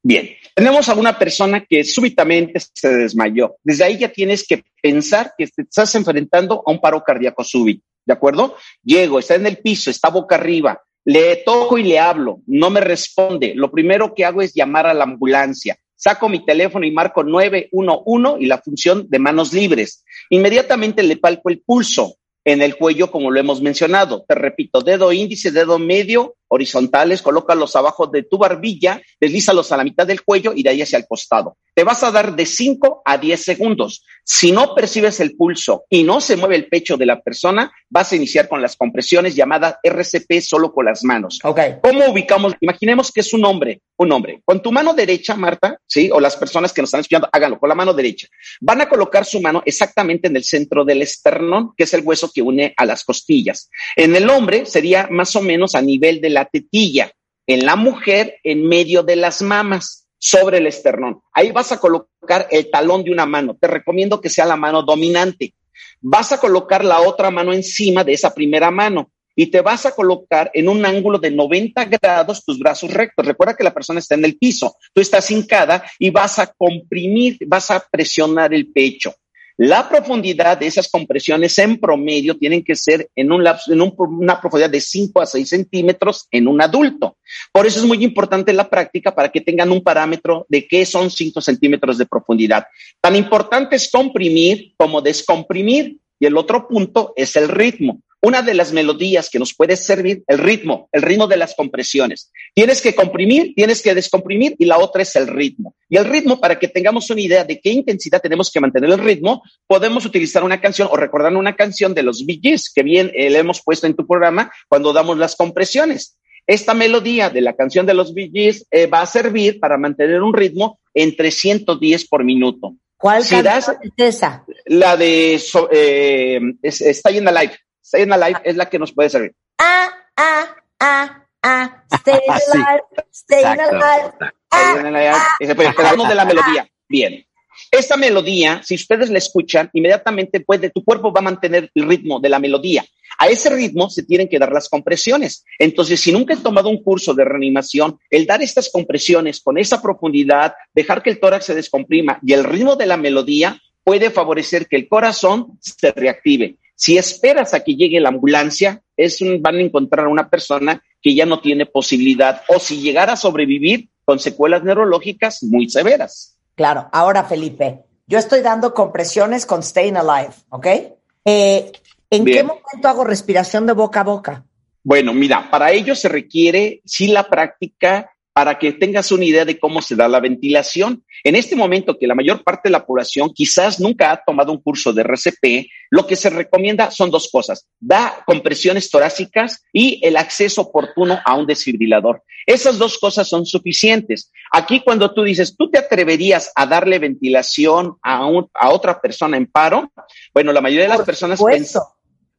Bien, tenemos a una persona que súbitamente se desmayó. Desde ahí ya tienes que pensar que te estás enfrentando a un paro cardíaco súbito. ¿De acuerdo? Llego, está en el piso, está boca arriba, le toco y le hablo, no me responde. Lo primero que hago es llamar a la ambulancia. Saco mi teléfono y marco 911 y la función de manos libres. Inmediatamente le palpo el pulso en el cuello, como lo hemos mencionado. Te repito, dedo índice, dedo medio, horizontales, colócalos abajo de tu barbilla, deslízalos a la mitad del cuello y de ahí hacia el costado. Te vas a dar de 5 a 10 segundos. Si no percibes el pulso y no se mueve el pecho de la persona, vas a iniciar con las compresiones llamadas RCP solo con las manos. Okay. ¿Cómo ubicamos? Imaginemos que es un hombre, un hombre. Con tu mano derecha, Marta, ¿sí? O las personas que nos están escuchando, háganlo con la mano derecha. Van a colocar su mano exactamente en el centro del esternón, que es el hueso que une a las costillas. En el hombre sería más o menos a nivel de la tetilla. En la mujer, en medio de las mamas, sobre el esternón. Ahí vas a colocar el talón de una mano. Te recomiendo que sea la mano dominante. Vas a colocar la otra mano encima de esa primera mano y te vas a colocar en un ángulo de 90 grados tus brazos rectos. Recuerda que la persona está en el piso, tú estás hincada y vas a comprimir, vas a presionar el pecho. La profundidad de esas compresiones en promedio tienen que ser en, un en una profundidad de 5 a 6 centímetros en un adulto. Por eso es muy importante la práctica para que tengan un parámetro de qué son 5 centímetros de profundidad. Tan importante es comprimir como descomprimir. Y el otro punto es el ritmo una de las melodías que nos puede servir, el ritmo, el ritmo de las compresiones. Tienes que comprimir, tienes que descomprimir y la otra es el ritmo. Y el ritmo, para que tengamos una idea de qué intensidad tenemos que mantener el ritmo, podemos utilizar una canción o recordar una canción de los Bee que bien eh, le hemos puesto en tu programa cuando damos las compresiones. Esta melodía de la canción de los Bee eh, va a servir para mantener un ritmo entre 110 por minuto. ¿Cuál canción es esa? La de eh, Está en Alive. Stay Alive es la que nos puede servir. Ah, ah, ah, ah, Stay Alive, Stay Alive. Ah, ah, de la melodía. Bien. Esta melodía, si ustedes la escuchan, inmediatamente puede, tu cuerpo va a mantener el ritmo de la melodía. A ese ritmo se tienen que dar las compresiones. Entonces, si nunca he tomado un curso de reanimación, el dar estas compresiones con esa profundidad, dejar que el tórax se descomprima y el ritmo de la melodía puede favorecer que el corazón se reactive. Si esperas a que llegue la ambulancia, es van a encontrar a una persona que ya no tiene posibilidad o si llegara a sobrevivir con secuelas neurológicas muy severas. Claro, ahora Felipe, yo estoy dando compresiones con Staying Alive, ¿ok? Eh, ¿En qué momento hago respiración de boca a boca? Bueno, mira, para ello se requiere sí la práctica para que tengas una idea de cómo se da la ventilación. En este momento que la mayor parte de la población quizás nunca ha tomado un curso de RCP, lo que se recomienda son dos cosas. Da compresiones torácicas y el acceso oportuno a un desfibrilador. Esas dos cosas son suficientes. Aquí cuando tú dices, ¿tú te atreverías a darle ventilación a, a otra persona en paro? Bueno, la mayoría de las personas...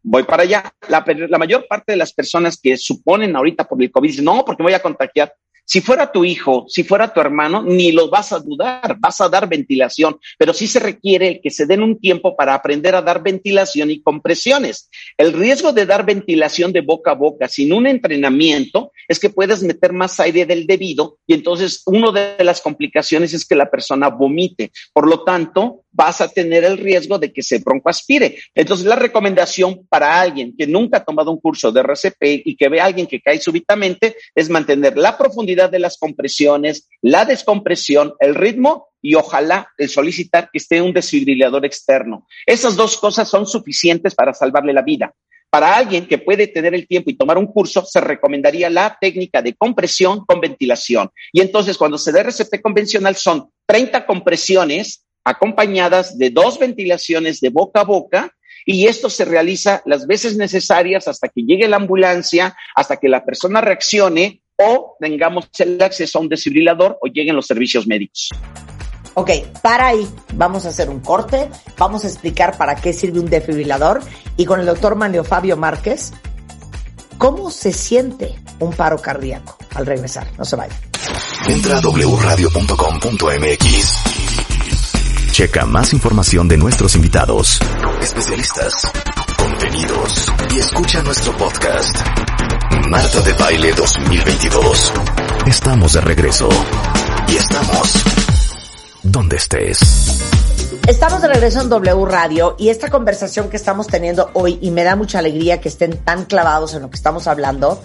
Voy para allá. La, la, mayor parte de las personas que suponen ahorita por el COVID dicen, no, porque voy a contagiar. Si fuera tu hijo, si fuera tu hermano, ni lo vas a dudar, vas a dar ventilación, pero sí se requiere que se den un tiempo para aprender a dar ventilación y compresiones. El riesgo de dar ventilación de boca a boca sin un entrenamiento es que puedes meter más aire del debido y entonces una de las complicaciones es que la persona vomite. Por lo tanto, vas a tener el riesgo de que se broncoaspire. Entonces, la recomendación para alguien que nunca ha tomado un curso de RCP y que ve a alguien que cae súbitamente es mantener la profundidad de las compresiones, la descompresión, el ritmo y ojalá el solicitar que esté un desfibrilador externo. Esas dos cosas son suficientes para salvarle la vida. Para alguien que puede tener el tiempo y tomar un curso, se recomendaría la técnica de compresión con ventilación. Y entonces, cuando se da RCP convencional, son 30 compresiones acompañadas de dos ventilaciones de boca a boca y esto se realiza las veces necesarias hasta que llegue la ambulancia, hasta que la persona reaccione o tengamos el acceso a un desfibrilador o lleguen los servicios médicos. Ok, para ahí, vamos a hacer un corte, vamos a explicar para qué sirve un desfibrilador y con el doctor Manlio Fabio Márquez, ¿cómo se siente un paro cardíaco al regresar? No se vaya. Entra a wradio.com.mx Checa más información de nuestros invitados, especialistas, contenidos y escucha nuestro podcast. Marta de Baile 2022. Estamos de regreso. Y estamos donde estés. Estamos de regreso en W Radio y esta conversación que estamos teniendo hoy, y me da mucha alegría que estén tan clavados en lo que estamos hablando,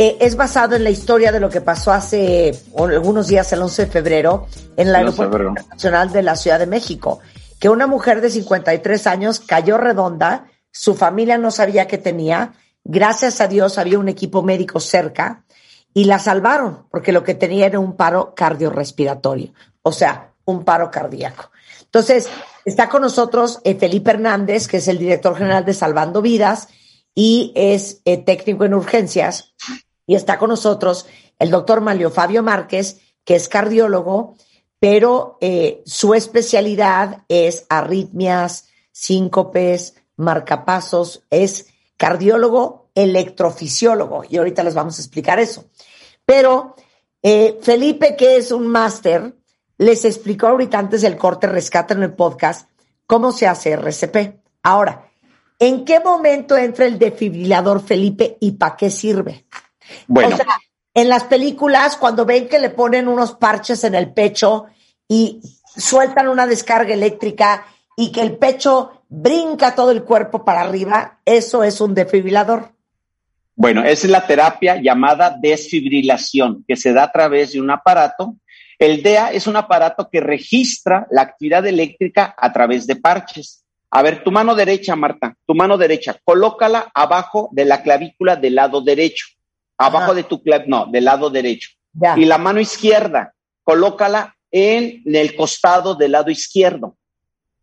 eh, es basado en la historia de lo que pasó hace algunos días, el 11 de febrero, en el Aeropuerto Internacional de la Ciudad de México, que una mujer de 53 años cayó redonda, su familia no sabía qué tenía, gracias a Dios había un equipo médico cerca y la salvaron porque lo que tenía era un paro cardiorrespiratorio, o sea, un paro cardíaco. Entonces, está con nosotros eh, Felipe Hernández, que es el director general de Salvando Vidas y es eh, técnico en urgencias y está con nosotros el doctor Malio Fabio Márquez, que es cardiólogo, pero eh, su especialidad es arritmias, síncopes, marcapasos, es cardiólogo electrofisiólogo. Y ahorita les vamos a explicar eso. Pero eh, Felipe, que es un máster, les explicó ahorita antes del corte rescate en el podcast cómo se hace RCP. Ahora, ¿en qué momento entra el defibrilador Felipe y para qué sirve? Bueno. O sea, en las películas, cuando ven que le ponen unos parches en el pecho y sueltan una descarga eléctrica y que el pecho brinca todo el cuerpo para arriba, eso es un defibrilador. Bueno, esa es la terapia llamada desfibrilación, que se da a través de un aparato. El DEA es un aparato que registra la actividad eléctrica a través de parches. A ver, tu mano derecha, Marta, tu mano derecha, colócala abajo de la clavícula del lado derecho abajo de tu clav, no, del lado derecho. Y la mano izquierda, colócala en, el costado del lado izquierdo,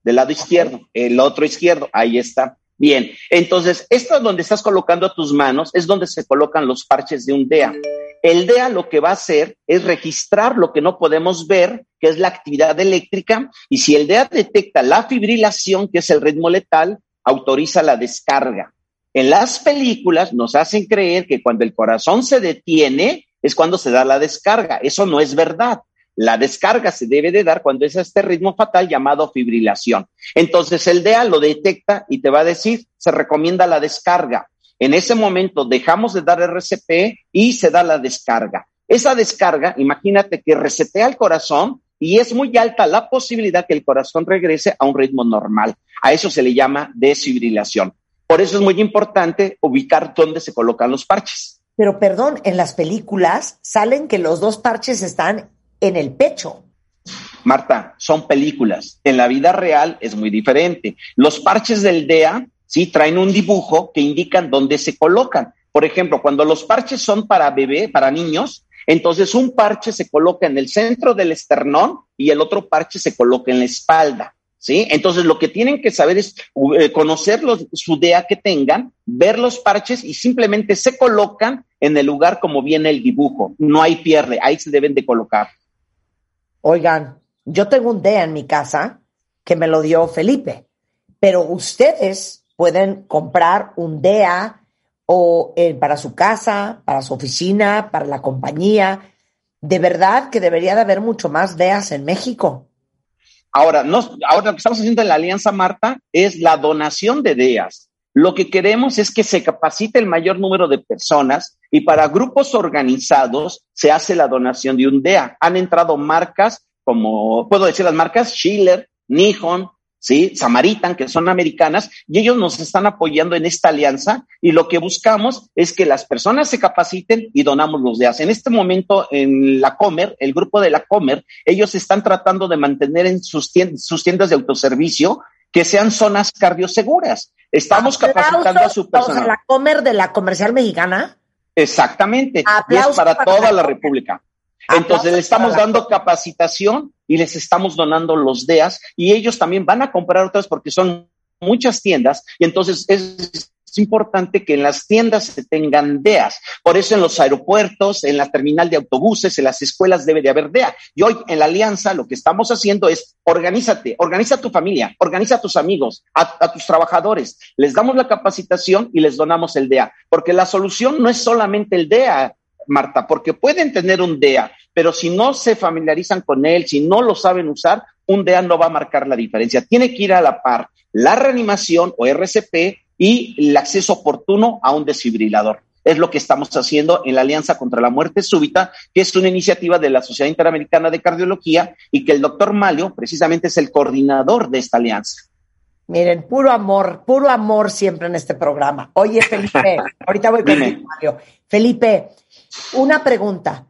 del lado izquierdo, el otro izquierdo, ahí está. Bien, entonces, esto donde estás colocando tus manos es donde se colocan los parches de un DEA. El DEA lo que va a hacer es registrar lo que no podemos ver, que es la actividad eléctrica, y si el DEA detecta la fibrilación, que es el ritmo letal, autoriza la descarga. En las películas nos hacen creer que cuando el corazón se detiene es cuando se da la descarga. Eso no es verdad. La descarga se debe de dar cuando es este ritmo fatal llamado fibrilación. Entonces el DEA lo detecta y te va a decir, se recomienda la descarga. En ese momento dejamos de dar RCP y se da la descarga. Esa descarga, imagínate que resetea el corazón y es muy alta la posibilidad que el corazón regrese a un ritmo normal. A eso se le llama desfibrilación. Por eso es muy importante ubicar dónde se colocan los parches. Pero perdón, en las películas salen que los dos parches están en el pecho. Marta, son películas. En la vida real es muy diferente. Los parches del DEA, sí, traen un dibujo que indican dónde se colocan. Por ejemplo, cuando los parches son para bebé, para niños, entonces un parche se coloca en el centro del esternón y el otro parche se coloca en la espalda. ¿Sí? Entonces, lo que tienen que saber es eh, conocer su DEA que tengan, ver los parches y simplemente se colocan en el lugar como viene el dibujo. No hay pierde, ahí se deben de colocar. Oigan, yo tengo un DEA en mi casa que me lo dio Felipe, pero ustedes pueden comprar un DEA o eh, para su casa, para su oficina, para la compañía. De verdad que debería de haber mucho más DEAs en México. Ahora, no, ahora lo que estamos haciendo en la Alianza Marta es la donación de DEAs. Lo que queremos es que se capacite el mayor número de personas y para grupos organizados se hace la donación de un DEA. Han entrado marcas como, puedo decir las marcas, Schiller, Nihon, ¿sí? Samaritan, que son americanas, y ellos nos están apoyando en esta alianza y lo que buscamos es que las personas se capaciten y donamos los días. En este momento, en la Comer, el grupo de la Comer, ellos están tratando de mantener en sus tiendas, sus tiendas de autoservicio que sean zonas cardioseguras. Estamos capacitando a su personal. ¿La Comer de la comercial mexicana? Exactamente. y es para, toda la República. Entonces le estamos dando capacitación y les estamos donando los DEAs y ellos también van a comprar otras porque son muchas tiendas y entonces es, importante que en las tiendas se tengan DEAs. Por eso en los aeropuertos, en la terminal de autobuses, en las escuelas debe de haber DEA. Y hoy en la alianza lo que estamos haciendo es organízate, organiza tu familia, organiza a tus amigos, a, a tus trabajadores. Les damos la capacitación y les donamos el DEA. Porque la solución no es solamente el DEA, Marta, porque pueden tener un DEA, pero si no se familiarizan con él, si no lo saben usar, un DEA no va a marcar la diferencia. Tiene que ir a la par la reanimación o RCP y el acceso oportuno a un desfibrilador. es lo que estamos haciendo en la Alianza contra la Muerte Súbita, que es una iniciativa de la Sociedad Interamericana de Cardiología y que el doctor Malio precisamente es el coordinador de esta alianza. Miren, puro amor, puro amor siempre en este programa. Oye, Felipe, ahorita voy con Mario. Felipe, una pregunta.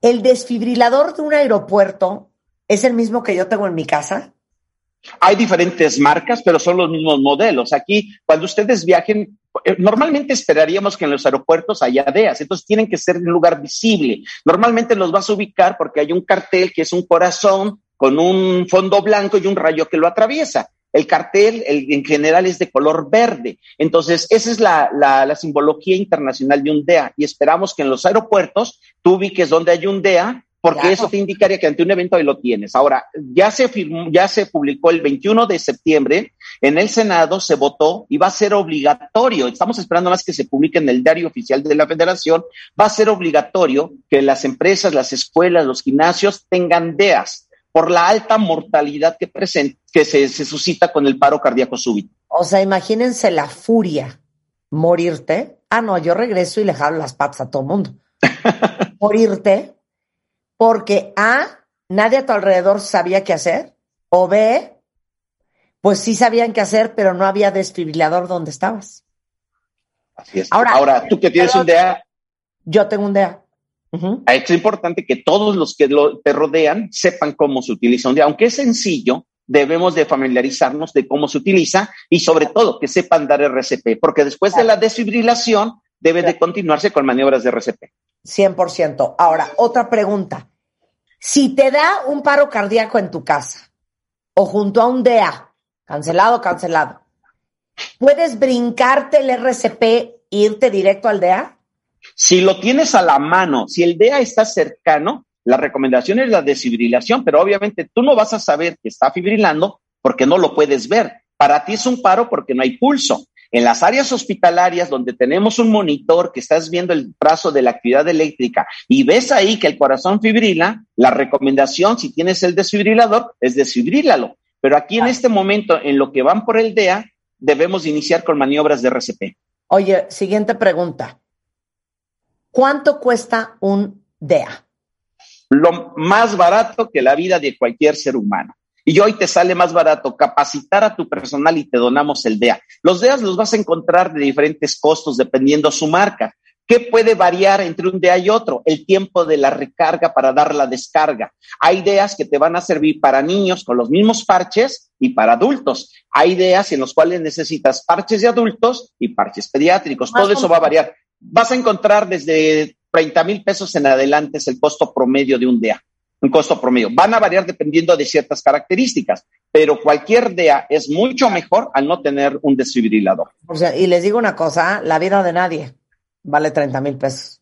¿El desfibrilador de un aeropuerto es el mismo que yo tengo en mi casa? Hay diferentes marcas, pero son los mismos modelos. Aquí, cuando ustedes viajen, eh, normalmente esperaríamos que en los aeropuertos haya DEAs, entonces tienen que ser en un lugar visible. Normalmente los vas a ubicar porque hay un cartel que es un corazón con un fondo blanco y un rayo que lo atraviesa. El cartel en general es de color verde. Entonces, esa es la, la, simbología internacional de un DEA y esperamos que en los aeropuertos tú ubiques donde hay un DEA porque eso te indicaría que ante un evento ahí lo tienes. Ahora, ya se firmó, ya se publicó el 21 de septiembre, en el Senado se votó y va a ser obligatorio, estamos esperando más que se publique en el diario oficial de la Federación, va a ser obligatorio que las empresas, las escuelas, los gimnasios tengan DEAS por la alta mortalidad que, que se, se suscita con el paro cardíaco súbito. O sea, imagínense la furia, morirte. Ah, no, yo regreso y le jalo las patas a todo el mundo. morirte porque A, nadie a tu alrededor sabía qué hacer, o B, pues sí sabían qué hacer, pero no había desfibrilador donde estabas. Así es. Ahora, tú que tienes un DEA. Yo tengo un DEA. Es importante que todos los que te rodean sepan cómo se utiliza un DEA. Aunque es sencillo, debemos de familiarizarnos de cómo se utiliza y sobre todo que sepan dar RCP, porque después de la desfibrilación debe de continuarse con maniobras de RCP. 100%. Ahora, otra pregunta. Si te da un paro cardíaco en tu casa o junto a un DEA, cancelado, cancelado, ¿puedes brincarte el RCP e irte directo al DEA? Si lo tienes a la mano, si el DEA está cercano, la recomendación es la desfibrilación, pero obviamente tú no vas a saber que está fibrilando porque no lo puedes ver. Para ti es un paro porque no hay pulso. En las áreas hospitalarias donde tenemos un monitor que estás viendo el trazo de la actividad eléctrica y ves ahí que el corazón fibrila, la recomendación, si tienes el desfibrilador, es desfibrílalo. Pero aquí en este momento, en lo que van por el DEA, debemos iniciar con maniobras de RCP. Oye, siguiente pregunta. ¿Cuánto cuesta un DEA? Lo más barato que la vida de cualquier ser humano y hoy te sale más barato capacitar a tu personal y te donamos el DEA. Los DEAs los vas a encontrar de diferentes costos dependiendo su marca. ¿Qué puede variar entre un DEA y otro? El tiempo de la recarga para dar la descarga. Hay DEAs que te van a servir para niños con los mismos parches y para adultos. Hay DEAs en los cuales necesitas parches de adultos y parches pediátricos. Todo eso va a variar. Vas a encontrar desde 30 mil pesos en adelante es el costo promedio de un DEA un costo promedio. Van a variar dependiendo de ciertas características, pero cualquier DEA es mucho mejor al no tener un desfibrilador. O sea, y les digo una cosa, la vida de nadie vale 30 mil pesos.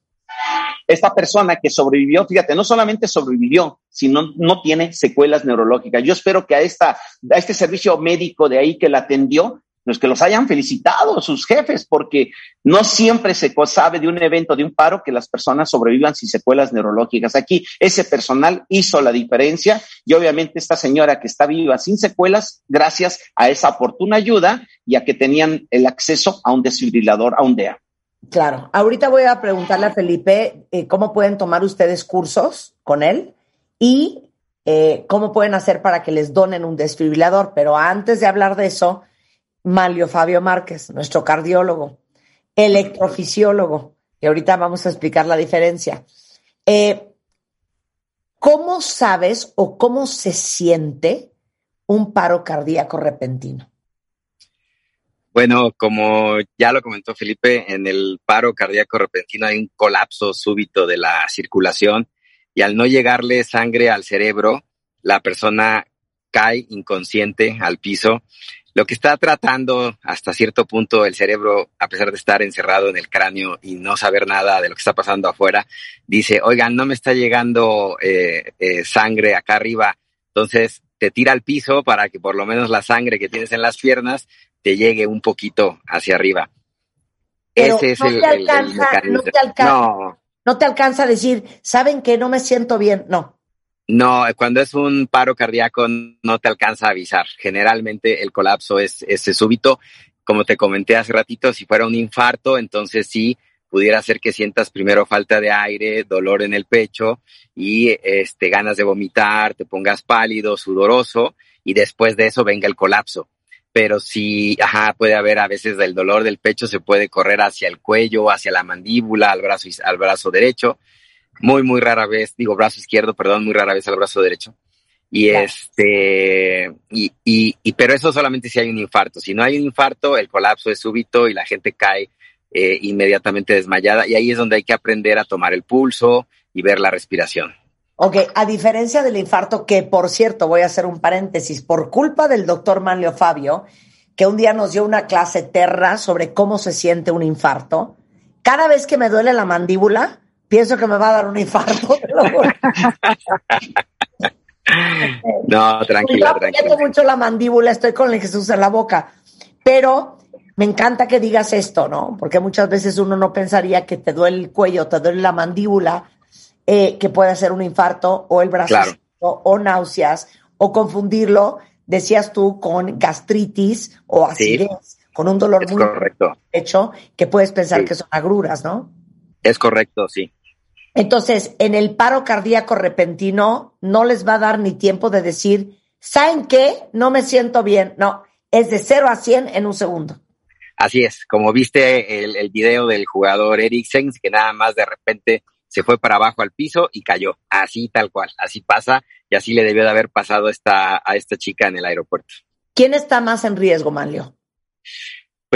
Esta persona que sobrevivió, fíjate, no solamente sobrevivió, sino no tiene secuelas neurológicas. Yo espero que a, esta, a este servicio médico de ahí que la atendió los que los hayan felicitado sus jefes, porque no siempre se sabe de un evento, de un paro, que las personas sobrevivan sin secuelas neurológicas. Aquí ese personal hizo la diferencia y obviamente esta señora que está viva sin secuelas, gracias a esa oportuna ayuda y a que tenían el acceso a un desfibrilador, a un DEA. Claro, ahorita voy a preguntarle a Felipe eh, cómo pueden tomar ustedes cursos con él y eh, cómo pueden hacer para que les donen un desfibrilador, pero antes de hablar de eso, Malio Fabio Márquez, nuestro cardiólogo, electrofisiólogo, y ahorita vamos a explicar la diferencia. Eh, ¿Cómo sabes o cómo se siente un paro cardíaco repentino? Bueno, como ya lo comentó Felipe, en el paro cardíaco repentino hay un colapso súbito de la circulación y al no llegarle sangre al cerebro, la persona cae inconsciente al piso lo que está tratando hasta cierto punto el cerebro, a pesar de estar encerrado en el cráneo y no saber nada de lo que está pasando afuera, dice, oigan, no me está llegando eh, eh, sangre acá arriba. Entonces te tira al piso para que por lo menos la sangre que tienes en las piernas te llegue un poquito hacia arriba. Ese es el, alcanza, no, te alcanza, no te alcanza a decir, ¿saben que no me siento bien? No. No, cuando es un paro cardíaco no te alcanza a avisar. Generalmente el colapso es, es súbito. Como te comenté hace ratito, si fuera un infarto, entonces sí, pudiera ser que sientas primero falta de aire, dolor en el pecho y este, ganas de vomitar, te pongas pálido, sudoroso y después de eso venga el colapso. Pero si, ajá, puede haber a veces el dolor del pecho, se puede correr hacia el cuello, hacia la mandíbula, al brazo, al brazo derecho. Muy, muy rara vez, digo brazo izquierdo, perdón, muy rara vez al brazo derecho. Y este, y, y, y, pero eso solamente si hay un infarto. Si no hay un infarto, el colapso es súbito y la gente cae eh, inmediatamente desmayada. Y ahí es donde hay que aprender a tomar el pulso y ver la respiración. Ok, a diferencia del infarto, que por cierto, voy a hacer un paréntesis, por culpa del doctor Manlio Fabio, que un día nos dio una clase terra sobre cómo se siente un infarto, cada vez que me duele la mandíbula, pienso que me va a dar un infarto. no, tranquila, Yo tranquila. mucho la mandíbula, estoy con el Jesús en la boca, pero me encanta que digas esto, ¿no? Porque muchas veces uno no pensaría que te duele el cuello, te duele la mandíbula, eh, que puede ser un infarto o el brazo o náuseas o confundirlo, decías tú, con gastritis o acidez, con un dolor muy correcto. hecho que puedes pensar que son agruras, ¿no? Es correcto, sí. Entonces, en el paro cardíaco repentino no les va a dar ni tiempo de decir, ¿saben qué? No me siento bien. No, es de 0 a 100 en un segundo. Así es, como viste el, el video del jugador Eriksen, que nada más de repente se fue para abajo al piso y cayó. Así tal cual, así pasa y así le debió de haber pasado esta, a esta chica en el aeropuerto. ¿Quién está más en riesgo, Manlio?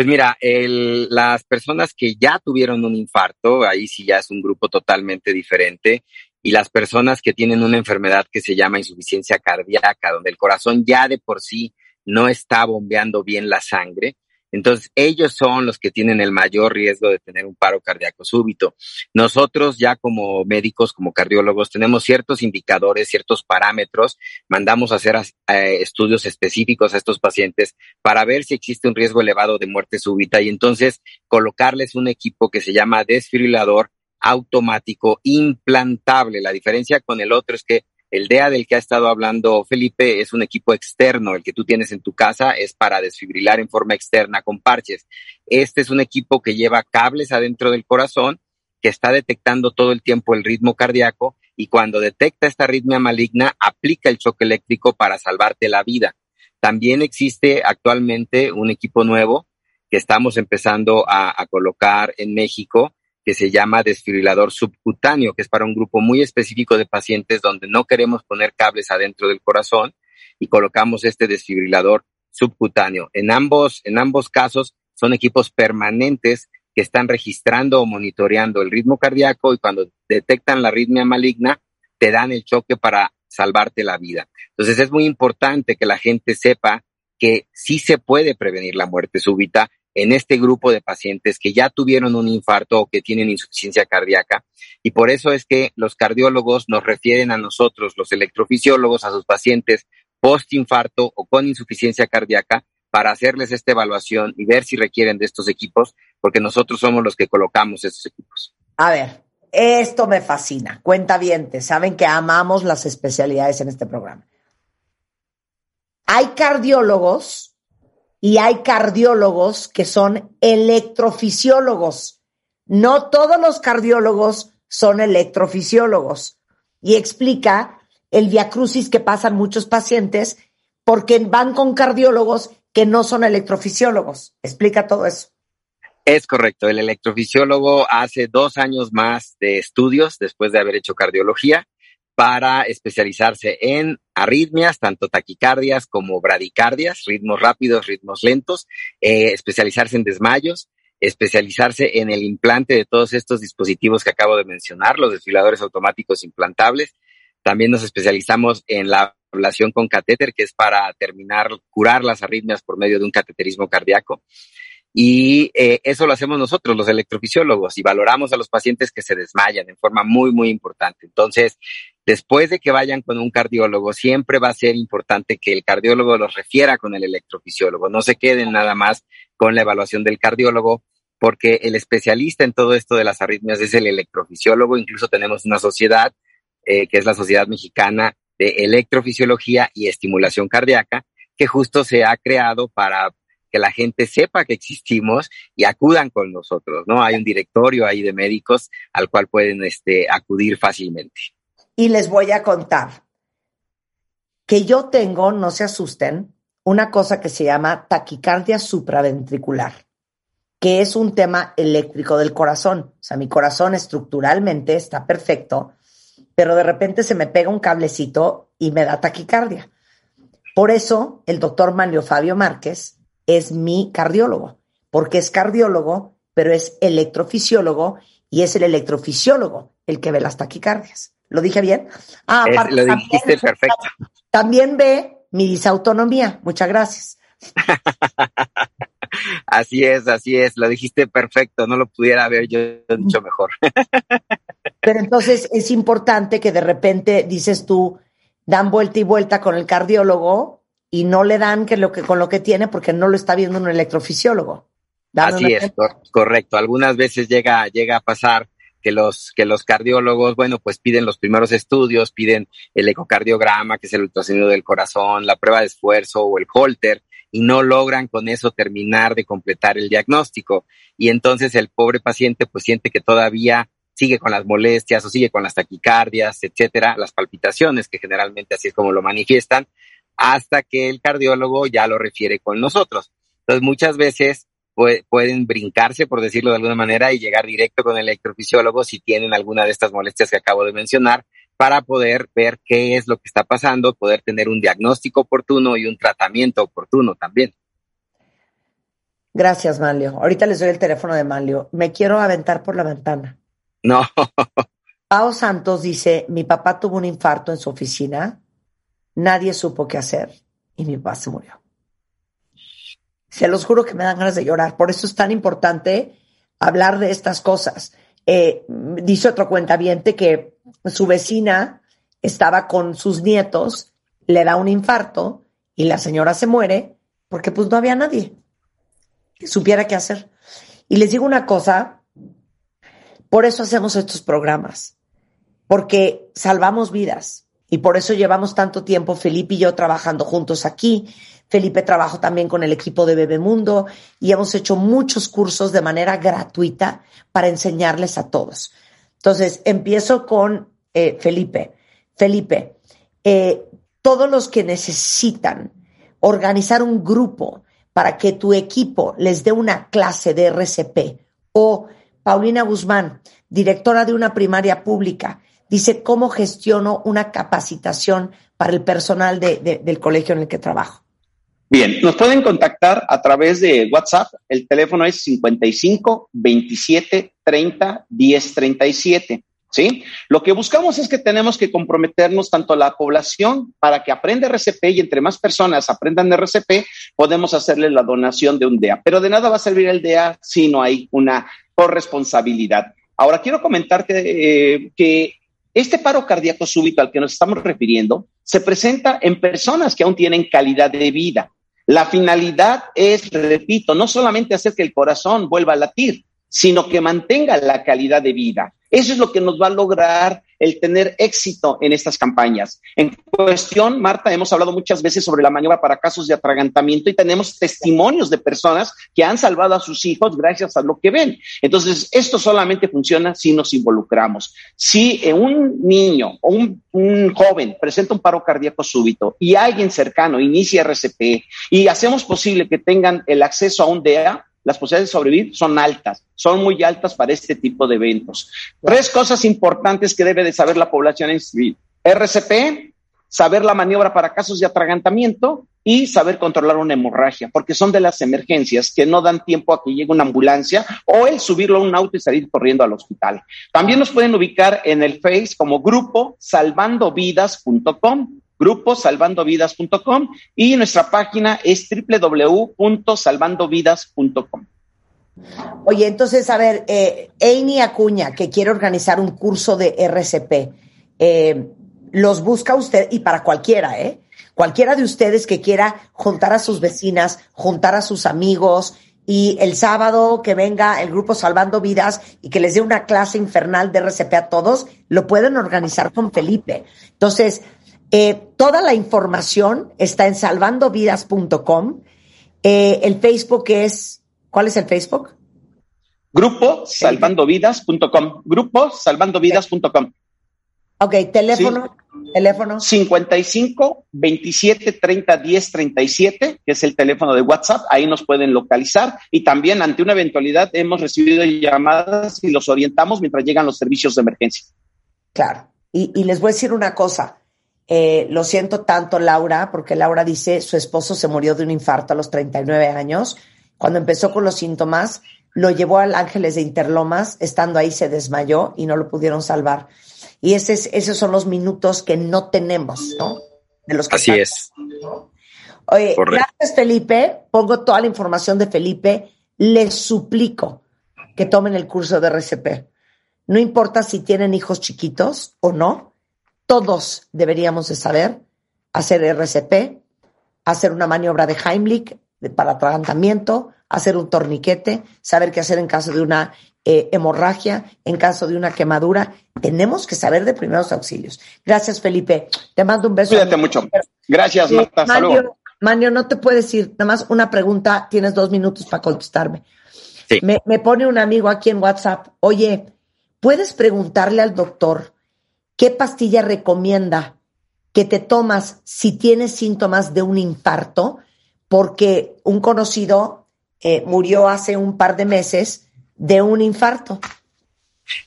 Pues mira, el, las personas que ya tuvieron un infarto, ahí sí ya es un grupo totalmente diferente, y las personas que tienen una enfermedad que se llama insuficiencia cardíaca, donde el corazón ya de por sí no está bombeando bien la sangre, entonces, ellos son los que tienen el mayor riesgo de tener un paro cardíaco súbito. Nosotros ya como médicos, como cardiólogos, tenemos ciertos indicadores, ciertos parámetros, mandamos a hacer eh, estudios específicos a estos pacientes para ver si existe un riesgo elevado de muerte súbita y entonces colocarles un equipo que se llama desfibrilador automático implantable. La diferencia con el otro es que el DEA del que ha estado hablando Felipe es un equipo externo. El que tú tienes en tu casa es para desfibrilar en forma externa con parches. Este es un equipo que lleva cables adentro del corazón, que está detectando todo el tiempo el ritmo cardíaco y cuando detecta esta arritmia maligna, aplica el choque eléctrico para salvarte la vida. También existe actualmente un equipo nuevo que estamos empezando a, a colocar en México, que se llama desfibrilador subcutáneo, que es para un grupo muy específico de pacientes donde no queremos poner cables adentro del corazón y colocamos este desfibrilador subcutáneo. En ambos, en ambos casos son equipos permanentes que están registrando o monitoreando el ritmo cardíaco y cuando detectan la arritmia maligna te dan el choque para salvarte la vida. Entonces es muy importante que la gente sepa que sí se puede prevenir la muerte súbita en este grupo de pacientes que ya tuvieron un infarto o que tienen insuficiencia cardíaca. Y por eso es que los cardiólogos nos refieren a nosotros, los electrofisiólogos, a sus pacientes post-infarto o con insuficiencia cardíaca para hacerles esta evaluación y ver si requieren de estos equipos, porque nosotros somos los que colocamos estos equipos. A ver, esto me fascina. Cuenta bien, saben que amamos las especialidades en este programa. Hay cardiólogos y hay cardiólogos que son electrofisiólogos. No todos los cardiólogos son electrofisiólogos. Y explica el viacrucis que pasan muchos pacientes porque van con cardiólogos que no son electrofisiólogos. Explica todo eso. Es correcto. El electrofisiólogo hace dos años más de estudios después de haber hecho cardiología para especializarse en arritmias, tanto taquicardias como bradicardias, ritmos rápidos, ritmos lentos, eh, especializarse en desmayos, especializarse en el implante de todos estos dispositivos que acabo de mencionar, los desfiladores automáticos implantables. También nos especializamos en la ablación con catéter, que es para terminar, curar las arritmias por medio de un cateterismo cardíaco. Y eh, eso lo hacemos nosotros, los electrofisiólogos, y valoramos a los pacientes que se desmayan en forma muy, muy importante. Entonces, después de que vayan con un cardiólogo, siempre va a ser importante que el cardiólogo los refiera con el electrofisiólogo. No se queden nada más con la evaluación del cardiólogo, porque el especialista en todo esto de las arritmias es el electrofisiólogo. Incluso tenemos una sociedad, eh, que es la Sociedad Mexicana de Electrofisiología y Estimulación Cardíaca, que justo se ha creado para que la gente sepa que existimos y acudan con nosotros, ¿no? Hay un directorio ahí de médicos al cual pueden este, acudir fácilmente. Y les voy a contar que yo tengo, no se asusten, una cosa que se llama taquicardia supraventricular, que es un tema eléctrico del corazón. O sea, mi corazón estructuralmente está perfecto, pero de repente se me pega un cablecito y me da taquicardia. Por eso el doctor Manlio Fabio Márquez es mi cardiólogo, porque es cardiólogo, pero es electrofisiólogo y es el electrofisiólogo el que ve las taquicardias. ¿Lo dije bien? Ah, aparte, lo dijiste perfecto. También ve mi disautonomía. Muchas gracias. así es, así es. Lo dijiste perfecto. No lo pudiera haber yo dicho mejor. Pero entonces es importante que de repente dices tú, dan vuelta y vuelta con el cardiólogo y no le dan que lo que, con lo que tiene porque no lo está viendo un electrofisiólogo. Así es, correcto. Algunas veces llega, llega a pasar que los, que los cardiólogos, bueno, pues piden los primeros estudios, piden el ecocardiograma, que es el ultrasonido del corazón, la prueba de esfuerzo o el holter, y no logran con eso terminar de completar el diagnóstico. Y entonces el pobre paciente pues siente que todavía sigue con las molestias o sigue con las taquicardias, etcétera, las palpitaciones, que generalmente así es como lo manifiestan, hasta que el cardiólogo ya lo refiere con nosotros. Entonces muchas veces pueden brincarse, por decirlo de alguna manera, y llegar directo con el electrofisiólogo si tienen alguna de estas molestias que acabo de mencionar, para poder ver qué es lo que está pasando, poder tener un diagnóstico oportuno y un tratamiento oportuno también. Gracias, Manlio. Ahorita les doy el teléfono de Manlio. Me quiero aventar por la ventana. No. Pao Santos dice, mi papá tuvo un infarto en su oficina, nadie supo qué hacer y mi papá se murió. Se los juro que me dan ganas de llorar. Por eso es tan importante hablar de estas cosas. Eh, dice otro cuentaviente que su vecina estaba con sus nietos, le da un infarto y la señora se muere porque pues no había nadie que supiera qué hacer. Y les digo una cosa, por eso hacemos estos programas, porque salvamos vidas y por eso llevamos tanto tiempo Felipe y yo trabajando juntos aquí, Felipe trabajo también con el equipo de Bebemundo y hemos hecho muchos cursos de manera gratuita para enseñarles a todos. Entonces, empiezo con eh, Felipe. Felipe, eh, todos los que necesitan organizar un grupo para que tu equipo les dé una clase de RCP o Paulina Guzmán, directora de una primaria pública, dice cómo gestiono una capacitación para el personal del colegio en el que trabajo. Bien, nos pueden contactar a través de WhatsApp. El teléfono es 55 27 30 10 37. ¿Sí? Lo que buscamos es que tenemos que comprometernos tanto la población para que aprenda RCP y entre más personas aprendan RCP, podemos hacerle la donación de un DEA. Pero de nada va a servir el DEA si no hay una corresponsabilidad. Ahora, quiero comentarte eh, que este paro cardíaco súbito al que nos estamos refiriendo se presenta en personas que aún tienen calidad de vida. La finalidad es, repito, no solamente hacer que el corazón vuelva a latir, sino que mantenga la calidad de vida. Eso es lo que nos va a lograr el tener éxito en estas campañas. En cuestión, Marta, hemos hablado muchas veces sobre la maniobra para casos de atragantamiento y tenemos testimonios de personas que han salvado a sus hijos gracias a lo que ven. Entonces, esto solamente funciona si nos involucramos. Si un niño o un, joven presenta un paro cardíaco súbito y alguien cercano inicia RCP y hacemos posible que tengan el acceso a un DEA, las posibilidades de sobrevivir son altas, son muy altas para este tipo de eventos. Tres cosas importantes que debe de saber la población en civil. RCP, saber la maniobra para casos de atragantamiento y saber controlar una hemorragia, porque son de las emergencias que no dan tiempo a que llegue una ambulancia o el subirlo a un auto y salir corriendo al hospital. También nos pueden ubicar en el Face como grupo salvandovidas.com gruposalvandovidas.com y nuestra página es www.salvandovidas.com. Oye, entonces, a ver, eh, Acuña, que quiere organizar un curso de RCP, eh, los busca usted y para cualquiera, ¿eh? Cualquiera de ustedes que quiera juntar a sus vecinas, juntar a sus amigos y el sábado que venga el grupo Salvando Vidas y que les dé una clase infernal de RCP a todos, lo pueden organizar con Felipe. Entonces, eh, toda la información está en salvandovidas.com Eh, el Facebook es, ¿cuál es el Facebook? Grupo salvandovidas.com. Grupo salvandovidas.com. Ok, teléfono. Teléfono. 55 27 30 10 37, que es el teléfono de WhatsApp. Ahí nos pueden localizar. Y también, ante una eventualidad, hemos recibido llamadas y los orientamos mientras llegan los servicios de emergencia. Claro. Y, y les voy a decir una cosa. Eh, lo siento tanto, Laura, porque Laura dice su esposo se murió de un infarto a los 39 años. Cuando empezó con los síntomas, lo llevó al Ángeles de Interlomas, estando ahí se desmayó y no lo pudieron salvar. Y ese esos son los minutos que no tenemos, ¿no? De los Así es. Oye, gracias Felipe, pongo toda la información de Felipe, les suplico que tomen el curso de RCP. No importa si tienen hijos chiquitos o no, todos deberíamos de saber hacer RCP, hacer una maniobra de Heimlich para atragantamiento, hacer un torniquete, saber qué hacer en caso de una eh, hemorragia, en caso de una quemadura. Tenemos que saber de primeros auxilios. Gracias, Felipe. Te mando un beso. Cuídate mucho. Gracias, Marta. Manio, no te puedes ir. Nada más una pregunta. Tienes dos minutos para contestarme. Me, me pone un amigo aquí en WhatsApp. Oye, ¿puedes preguntarle al doctor qué pastilla recomienda que te tomas si tienes síntomas de un infarto? Porque un conocido eh, murió hace un par de meses de un infarto.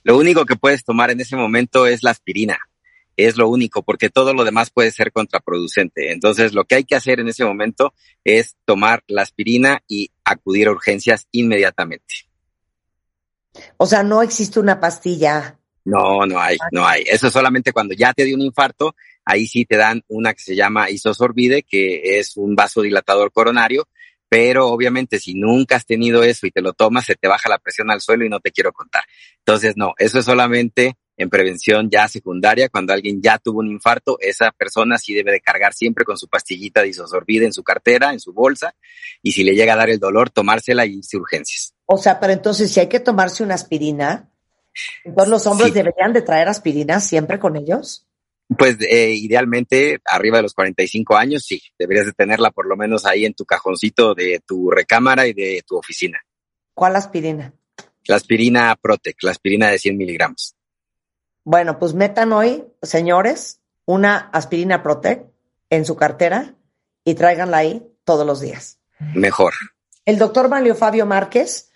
Lo único que puedes tomar en ese momento es la aspirina. Es lo único, porque todo lo demás puede ser contraproducente. Entonces, lo que hay que hacer en ese momento es tomar la aspirina y acudir a urgencias inmediatamente. O sea, no existe una pastilla. No, no hay, no hay. Eso es solamente cuando ya te dio un infarto, ahí sí te dan una que se llama isosorbide, que es un vasodilatador coronario, pero obviamente si nunca has tenido eso y te lo tomas, se te baja la presión al suelo y no te quiero contar. Entonces, no, eso es solamente en prevención ya secundaria, cuando alguien ya tuvo un infarto, esa persona sí debe de cargar siempre con su pastillita de isosorbida en su cartera, en su bolsa, y si le llega a dar el dolor, tomársela y irse urgencias. O sea, pero entonces si hay que tomarse una aspirina, entonces los hombres deberían de traer aspirina siempre con ellos. Pues eh, idealmente arriba de los 45 años, sí, deberías de tenerla por lo menos ahí en tu cajoncito de tu recámara y de tu oficina. ¿Cuál aspirina? La aspirina Protec, la aspirina de 100 miligramos. Bueno, pues metan hoy, señores, una aspirina Protec en su cartera y tráiganla ahí todos los días. Mejor. El doctor Mario Fabio Márquez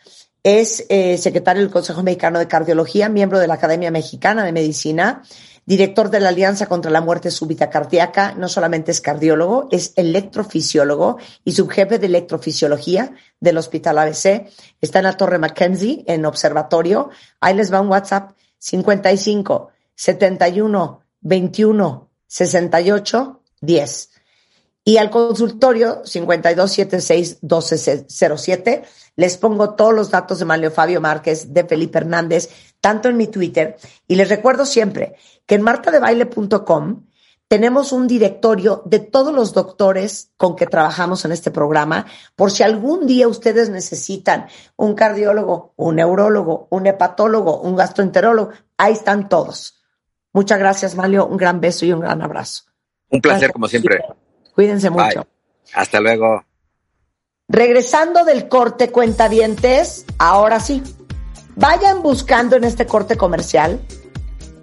es eh, secretario del Consejo Mexicano de Cardiología, miembro de la Academia Mexicana de Medicina director de la Alianza contra la Muerte Súbita Cardíaca, no solamente es cardiólogo, es electrofisiólogo y subjefe de electrofisiología del Hospital ABC. Está en la Torre Mackenzie, en observatorio. Ahí les va un WhatsApp 55 71 21 68 10. Y al consultorio 5276 1207 les pongo todos los datos de Mario Fabio Márquez, de Felipe Hernández, tanto en mi Twitter. Y les recuerdo siempre que en martadebaile.com tenemos un directorio de todos los doctores con que trabajamos en este programa, por si algún día ustedes necesitan un cardiólogo, un neurólogo, un hepatólogo, un gastroenterólogo, ahí están todos. Muchas gracias, Mario. Un gran beso y un gran abrazo. Un placer, como siempre. Cuídense mucho. Hasta luego. Regresando del corte cuentavientes, ahora sí, vayan buscando en este corte comercial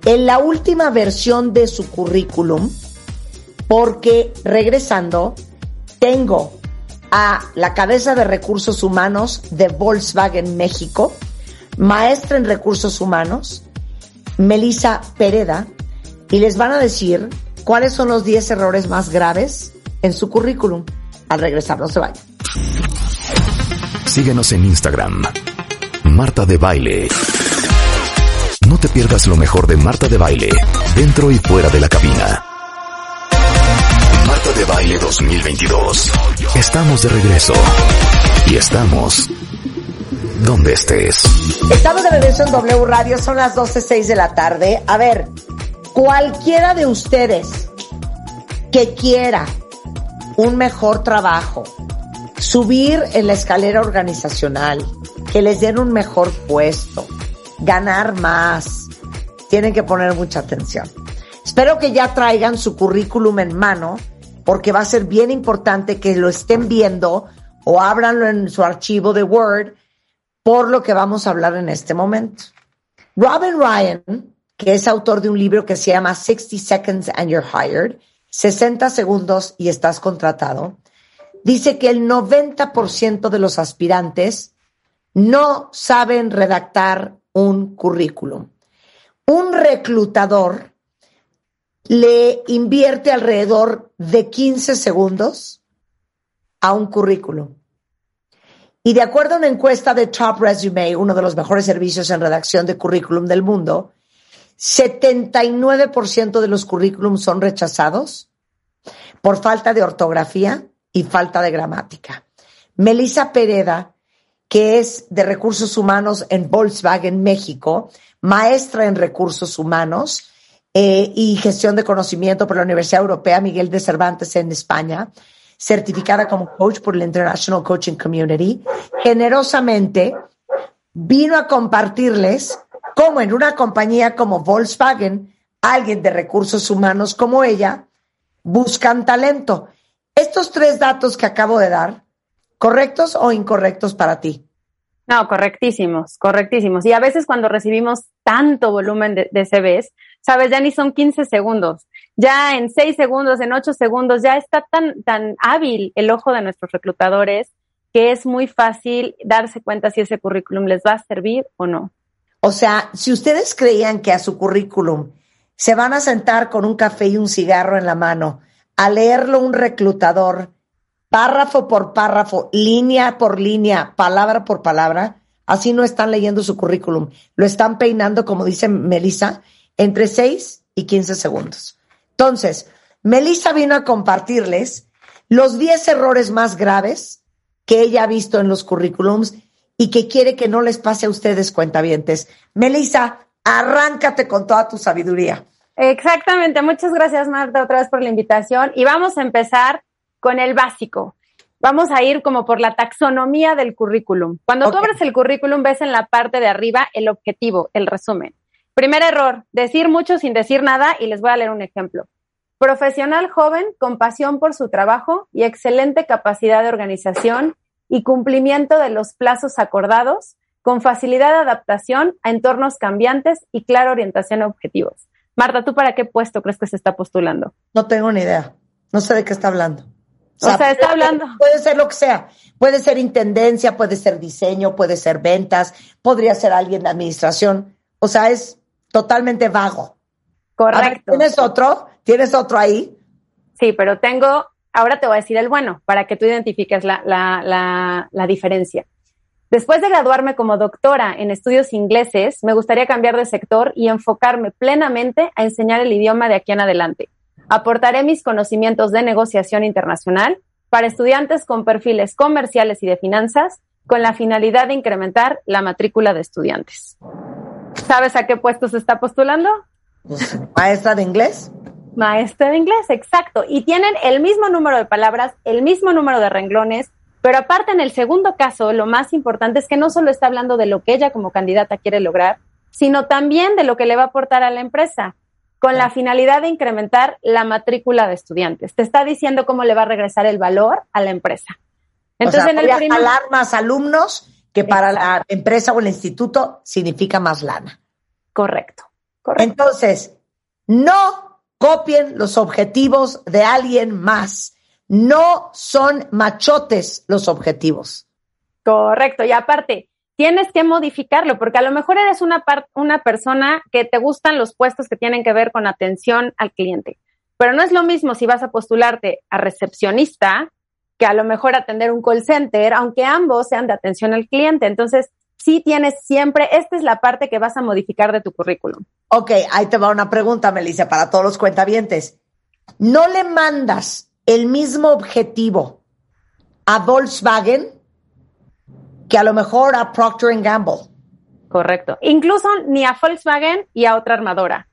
en la última versión de su currículum, porque regresando tengo a la cabeza de recursos humanos de Volkswagen México, maestra en recursos humanos, Melissa Pereda, y les van a decir cuáles son los 10 errores más graves en su currículum. Al regresar, no se vayan. Síguenos en Instagram. Marta de Baile. No te pierdas lo mejor de Marta de Baile, dentro y fuera de la cabina. Marta de Baile 2022. Estamos de regreso. Y estamos donde estés. Estamos de regreso en W Radio, son las 12.06 de la tarde. A ver, cualquiera de ustedes que quiera un mejor trabajo, subir en la escalera organizacional, que les den un mejor puesto, ganar más. Tienen que poner mucha atención. Espero que ya traigan su currículum en mano porque va a ser bien importante que lo estén viendo o ábranlo en su archivo de Word por lo que vamos a hablar en este momento. Robin Ryan, que es autor de un libro que se llama 60 Seconds and You're Hired, 60 segundos y estás contratado, dice que el 90% de los aspirantes no saben redactar un currículum. Un reclutador le invierte alrededor de 15 segundos a un currículum. Y de acuerdo a una encuesta de Top Resume, uno de los mejores servicios en redacción de currículum del mundo, 79% de los currículums son rechazados por falta de ortografía y falta de gramática. Melissa Pereda, que es de recursos humanos en Volkswagen México, maestra en recursos humanos eh, y gestión de conocimiento por la Universidad Europea Miguel de Cervantes en España, certificada como coach por la International Coaching Community, generosamente vino a compartirles cómo en una compañía como Volkswagen, alguien de recursos humanos como ella, buscan talento. Estos tres datos que acabo de dar, ¿correctos o incorrectos para ti? No, correctísimos, correctísimos. Y a veces cuando recibimos tanto volumen de, CVs, sabes, ya ni son 15 segundos, ya en 6 segundos, en 8 segundos, ya está tan, tan hábil el ojo de nuestros reclutadores que es muy fácil darse cuenta si ese currículum les va a servir o no. O sea, si ustedes creían que a su currículum se van a sentar con un café y un cigarro en la mano a leerlo un reclutador, párrafo por párrafo, línea por línea, palabra por palabra, así no están leyendo su currículum. Lo están peinando, como dice Melissa, entre 6 y 15 segundos. Entonces, Melissa vino a compartirles los 10 errores más graves que ella ha visto en los currículums y que quiere que no les pase a ustedes cuentavientes. Melissa, arráncate con toda tu sabiduría. Exactamente. Muchas gracias, Marta, otra vez por la invitación. Y vamos a empezar con el básico. Vamos a ir como por la taxonomía del currículum. Cuando tú abres el currículum, ves en la parte de arriba el objetivo, el resumen. Primer error, decir mucho sin decir nada y les voy a leer un ejemplo. Profesional joven con pasión por su trabajo y excelente capacidad de organización y cumplimiento de los plazos acordados, con facilidad de adaptación a entornos cambiantes y clara orientación a objetivos. Marta, ¿tú para qué puesto crees que se está postulando? No tengo ni idea. No sé de qué está hablando. O sea, está hablando. Puede ser lo que sea. Puede ser intendencia, puede ser diseño, puede ser ventas, podría ser alguien de administración. O sea, es totalmente vago. Correcto. ¿Tienes otro? ¿Tienes otro ahí? Sí, pero tengo, ahora te voy a decir el bueno, para que tú identifiques la, la, la, diferencia. Después de graduarme como doctora en estudios ingleses, me gustaría cambiar de sector y enfocarme plenamente a enseñar el idioma de aquí en adelante. Aportaré mis conocimientos de negociación internacional para estudiantes con perfiles comerciales y de finanzas con la finalidad de incrementar la matrícula de estudiantes. ¿Sabes a qué puesto se está postulando? Maestra de inglés. Maestra de inglés, exacto. Y tienen el mismo número de palabras, el mismo número de renglones, pero aparte en el segundo caso, lo más importante es que no solo está hablando de lo que ella como candidata quiere lograr, sino también de lo que le va a aportar a la empresa, con la finalidad de incrementar la matrícula de estudiantes. Te está diciendo cómo le va a regresar el valor a la empresa. Entonces, en el primer... más alumnos que para la empresa o el instituto significa más lana. Correcto, Entonces, no copien los objetivos de alguien más. No son machotes los objetivos. Correcto. Y aparte, tienes que modificarlo, porque a lo mejor eres una, una persona que te gustan los puestos que tienen que ver con atención al cliente. Pero no es lo mismo si vas a postularte a recepcionista que a lo mejor atender un call center, aunque ambos sean de atención al cliente. Entonces, sí tienes siempre, esta es la parte que vas a modificar de tu currículum. Ok, ahí te va una pregunta, Melissa, para todos los cuentavientes. ¿No le mandas el mismo objetivo a Volkswagen que a lo mejor a Procter Gamble? Correcto. Incluso ni a Volkswagen y a otra armadora,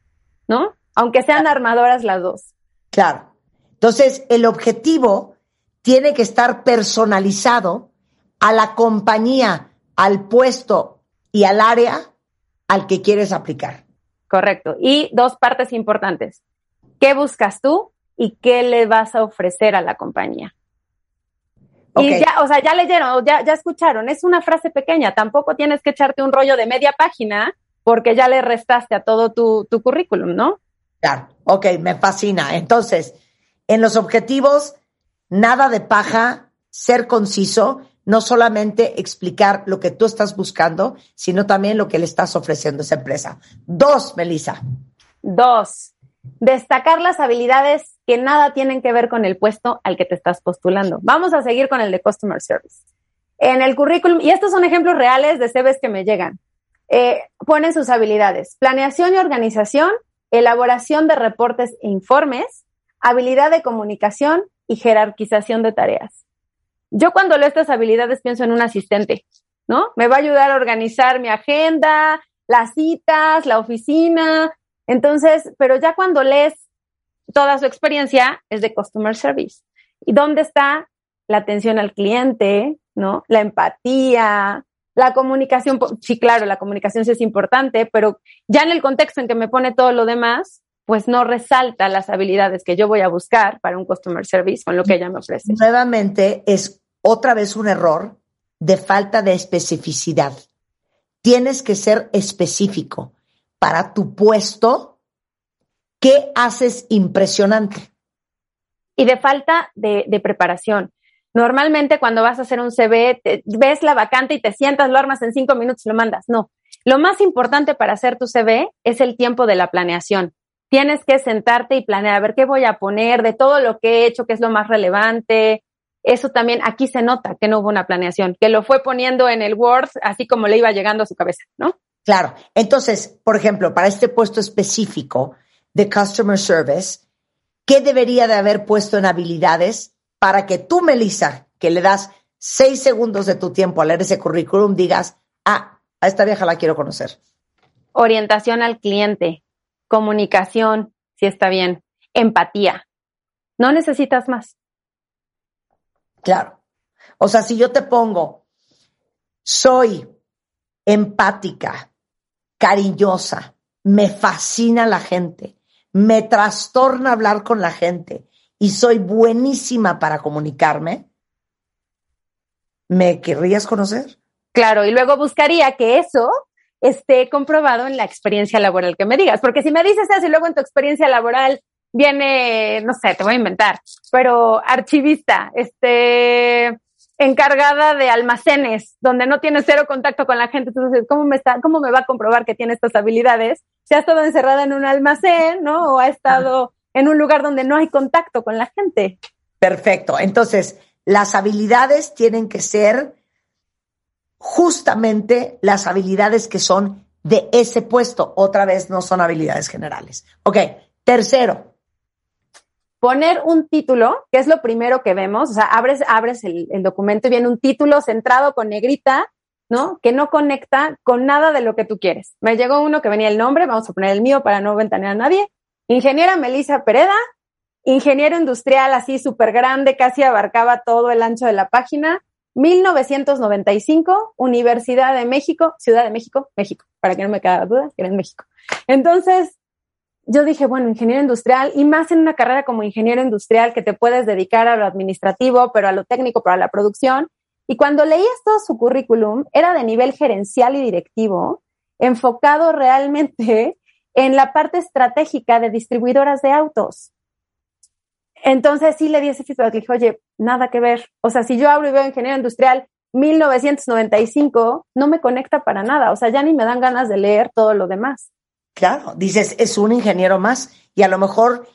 ¿no? Aunque sean armadoras las dos. Claro. Entonces, el objetivo tiene que estar personalizado a la compañía, al puesto y al área al que quieres aplicar. Correcto. Y dos partes importantes. ¿Qué buscas tú y qué le vas a ofrecer a la compañía? Y ya, o sea, ya leyeron, ya, ya escucharon, es una frase pequeña, tampoco tienes que echarte un rollo de media página porque ya le restaste a todo tu, tu currículum, ¿no? Claro, ok, me fascina. Entonces, en los objetivos, nada de paja, ser conciso, no solamente explicar lo que tú estás buscando, sino también lo que le estás ofreciendo a esa empresa. Dos, Melissa. Dos, destacar las habilidades que nada tienen que ver con el puesto al que te estás postulando. Vamos a seguir con el de Customer Service. En el currículum, y estos son ejemplos reales de CVs que me llegan, eh, ponen sus habilidades, planeación y organización, elaboración de reportes e informes, habilidad de comunicación y jerarquización de tareas. Yo cuando leo estas habilidades pienso en un asistente, ¿no? Me va a ayudar a organizar mi agenda, las citas, la oficina, entonces, pero ya cuando lees toda su experiencia es de customer service. ¿Y dónde está la atención al cliente, ¿no? La empatía, la comunicación, sí, claro, la comunicación sí es importante, pero ya en el contexto en que me pone todo lo demás, pues no resalta las habilidades que yo voy a buscar para un customer service con lo que ella me ofrece. Nuevamente es otra vez un error de falta de especificidad. Tienes que ser específico para tu puesto, ¿qué haces impresionante? Y de falta de, preparación. Normalmente cuando vas a hacer un CV, ves la vacante y te sientas, lo armas en cinco minutos y lo mandas. No. Lo más importante para hacer tu CV es el tiempo de la planeación. Tienes que sentarte y planear a ver qué voy a poner, de todo lo que he hecho, qué es lo más relevante. Eso también aquí se nota que no hubo una planeación, que lo fue poniendo en el Word así como le iba llegando a su cabeza, ¿no? Claro. Entonces, por ejemplo, para este puesto específico de Customer Service, ¿qué debería de haber puesto en habilidades para que tú, Melissa, que le das seis segundos de tu tiempo a leer ese currículum, digas, ah, a esta vieja la quiero conocer? Orientación al cliente, comunicación, si está bien, empatía. No necesitas más. Claro. O sea, si yo te pongo, soy empática, cariñosa, me fascina la gente, me trastorna hablar con la gente y soy buenísima para comunicarme, ¿me querrías conocer? Claro, y luego buscaría que eso esté comprobado en la experiencia laboral que me digas, porque si me dices eso y luego en tu experiencia laboral viene, no sé, te voy a inventar, pero archivista, este, encargada de almacenes, donde no tiene cero contacto con la gente. Entonces, ¿cómo me, está, ¿cómo me va a comprobar que tiene estas habilidades? Si ha estado encerrada en un almacén, ¿no? O ha estado en un lugar donde no hay contacto con la gente. Perfecto. Entonces, las habilidades tienen que ser justamente las habilidades que son de ese puesto. Otra vez, no son habilidades generales. Ok. Tercero, poner un título, que es lo primero que vemos, o sea, abres, abres el, documento y viene un título centrado con negrita, ¿no? Que no conecta con nada de lo que tú quieres. Me llegó uno que venía el nombre, vamos a poner el mío para no ventanear a nadie. Ingeniera Melissa Pereda, ingeniero industrial así súper grande, casi abarcaba todo el ancho de la página. 1995, Universidad de México, Ciudad de México, México, para que no me quede duda, que era en México. Entonces, yo dije, bueno, ingeniero industrial y más en una carrera como ingeniero industrial que te puedes dedicar a lo administrativo, pero a lo técnico, para la producción. Y cuando leí todo su currículum, era de nivel gerencial y directivo, enfocado realmente en la parte estratégica de distribuidoras de autos. Entonces sí le di ese feedback, dije, oye, nada que ver. O sea, si yo hablo y veo ingeniero industrial 1995, no me conecta para nada. O sea, ya ni me dan ganas de leer todo lo demás. Claro, dices, es un ingeniero más y a lo mejor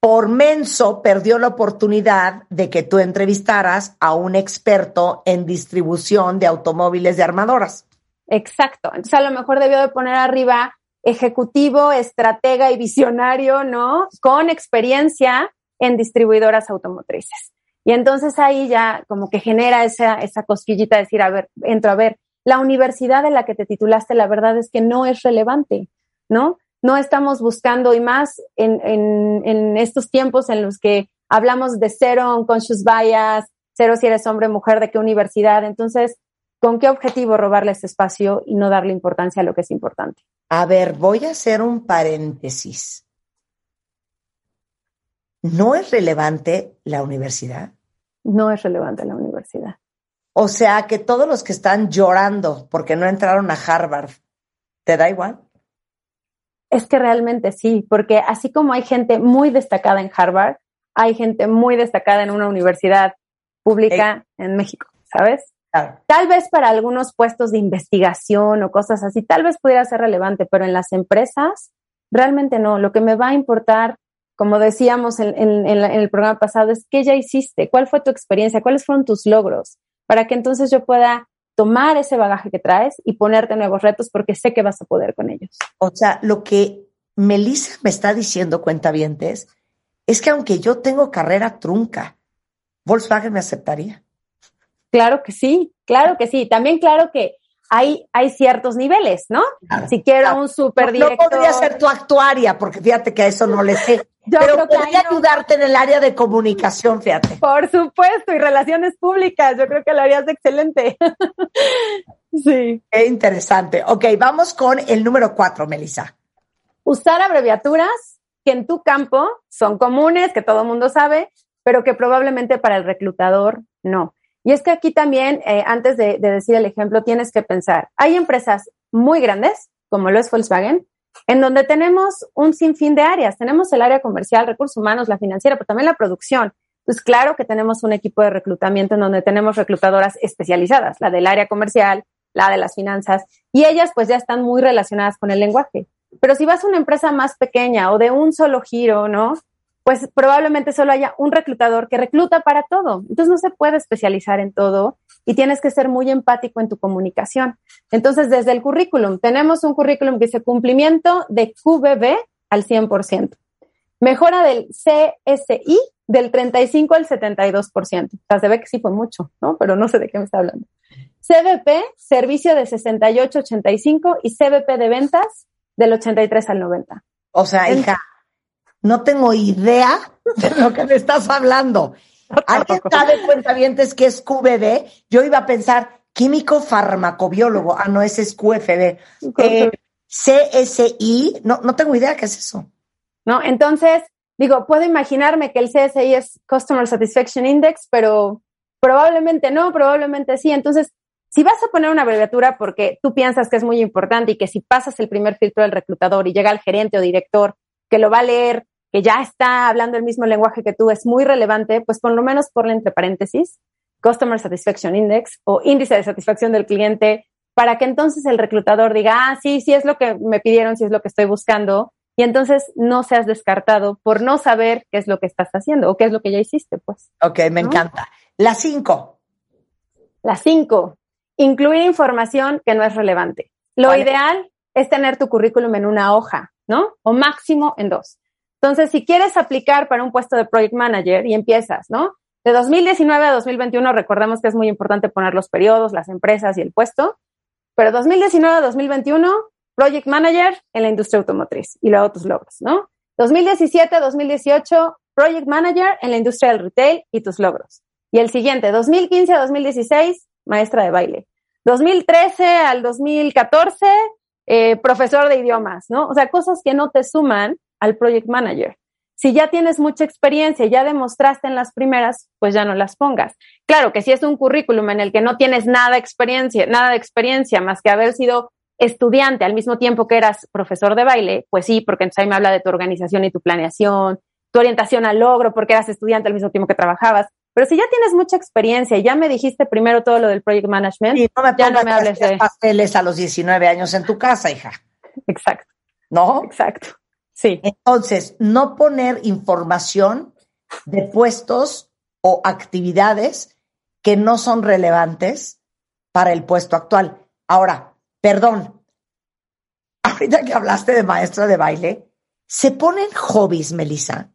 por menso perdió la oportunidad de que tú entrevistaras a un experto en distribución de automóviles de armadoras. Exacto. Entonces a lo mejor debió de poner arriba ejecutivo, estratega y visionario, ¿no? Con experiencia en distribuidoras automotrices. Y entonces ahí ya como que genera esa, esa cosquillita de decir, a ver, entro a ver, la universidad en la que te titulaste, la verdad es que no es relevante. ¿No? No estamos buscando, y más en, en, estos tiempos en los que hablamos de cero unconscious bias, cero si eres hombre, mujer, de qué universidad. Entonces, ¿con qué objetivo robarle ese espacio y no darle importancia a lo que es importante? A ver, voy a hacer un paréntesis. ¿No es relevante la universidad? no es relevante la universidad. O sea que todos los que están llorando porque no entraron a Harvard, ¿te da igual? Es que realmente sí, porque así como hay gente muy destacada en Harvard, hay gente muy destacada en una universidad pública en México, ¿sabes? Tal vez para algunos puestos de investigación o cosas así, tal vez pudiera ser relevante, pero en las empresas realmente no. Lo que me va a importar, como decíamos en, el programa pasado, es qué ya hiciste, cuál fue tu experiencia, cuáles fueron tus logros, para que entonces yo pueda tomar ese bagaje que traes y ponerte nuevos retos porque sé que vas a poder con ellos. O sea, lo que Melissa me está diciendo, cuentavientes, es que aunque yo tengo carrera trunca, Volkswagen me aceptaría. Claro que sí, claro que sí. También claro que hay, hay ciertos niveles, ¿no? si quiero un super No, podría ser tu actuaria, porque fíjate que a eso no le sé. Yo pero creo podría ayudarte en el área de comunicación, fíjate. Por supuesto, y relaciones públicas. Yo creo que lo harías excelente. sí. Qué interesante. Ok, vamos con el número cuatro, Melissa. Usar abreviaturas que en tu campo son comunes, que todo el mundo sabe, pero que probablemente para el reclutador no. Y es que aquí también, eh, antes de, decir el ejemplo, tienes que pensar, hay empresas muy grandes, como lo es Volkswagen, en donde tenemos un sinfín de áreas. Tenemos el área comercial, recursos humanos, la financiera, pero también la producción. Pues claro que tenemos un equipo de reclutamiento en donde tenemos reclutadoras especializadas, la del área comercial, la de las finanzas, y ellas pues ya están muy relacionadas con el lenguaje. Pero si vas a una empresa más pequeña o de un solo giro, ¿no? Pues probablemente solo haya un reclutador que recluta para todo. Entonces no se puede especializar en todo y tienes que ser muy empático en tu comunicación. Entonces, desde el currículum, tenemos un currículum que dice cumplimiento de QBB al 100%. Mejora del CSI del 35 al 72%. O sea, se ve que sí fue mucho, ¿no? Pero no sé de qué me está hablando. CBP, servicio de 68-85 y CBP de ventas del 83 al 90. O sea, hija, no tengo idea de lo que me estás hablando. ¿Alguien sabe cuentavientes que es QBD? Yo iba a pensar químico farmacobiólogo. Ah, no, ese es QFD. Eh, CSI, no, no tengo idea qué es eso. No, entonces, digo, puedo imaginarme que el CSI es Customer Satisfaction Index, pero probablemente no, probablemente sí. Entonces, si vas a poner una abreviatura porque tú piensas que es muy importante y que si pasas el primer filtro del reclutador y llega el gerente o director que lo va a leer que ya está hablando el mismo lenguaje que tú es muy relevante, pues por lo menos ponle entre paréntesis Customer Satisfaction Index o índice de satisfacción del cliente para que entonces el reclutador diga, ah, sí, sí es lo que me pidieron, sí es lo que estoy buscando, y entonces no seas descartado por no saber qué es lo que estás haciendo o qué es lo que ya hiciste, pues. Ok, me encanta. La cinco. La cinco, incluir información que no es relevante. Lo ideal es tener tu currículum en una hoja, ¿no? O máximo en dos. Entonces, si quieres aplicar para un puesto de project manager y empiezas, ¿no? De 2019 a 2021, recordemos que es muy importante poner los periodos, las empresas y el puesto, pero 2019 a 2021, project manager en la industria automotriz y luego tus logros, ¿no? 2017 a 2018, project manager en la industria del retail y tus logros. Y el siguiente, 2015 a 2016, maestra de baile. 2013 al 2014, eh, profesor de idiomas, ¿no? O sea, cosas que no te suman al project manager. Si ya tienes mucha experiencia y ya demostraste en las primeras, pues ya no las pongas. Claro que si es un currículum en el que no tienes nada de experiencia, nada de experiencia más que haber sido estudiante al mismo tiempo que eras profesor de baile, pues sí, porque entonces ahí me habla de tu organización y tu planeación, tu orientación al logro, porque eras estudiante al mismo tiempo que trabajabas. Pero si ya tienes mucha experiencia y ya me dijiste primero todo lo del project management, ya no me hables de pasteles a los 19 años en tu casa, hija. Exacto. ¿No? Exacto. Sí. Entonces, no poner información de puestos o actividades que no son relevantes para el puesto actual. Ahora, perdón, ahorita que hablaste de maestra de baile, ¿se ponen hobbies, Melissa?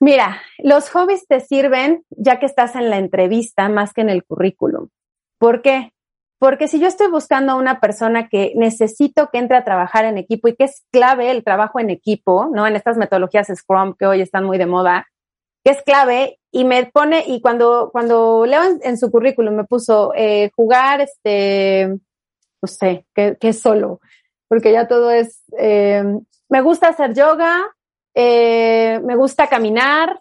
Mira, los hobbies te sirven ya que estás en la entrevista más que en el currículum. ¿Por qué? Porque si yo estoy buscando a una persona que necesito que entre a trabajar en equipo y que es clave el trabajo en equipo, ¿no? En estas metodologías Scrum que hoy están muy de moda, que es clave y me pone, y cuando, cuando leo en, su currículum me puso eh, jugar, este, no sé, que, es solo, porque ya todo es, eh, me gusta hacer yoga, eh, me gusta caminar,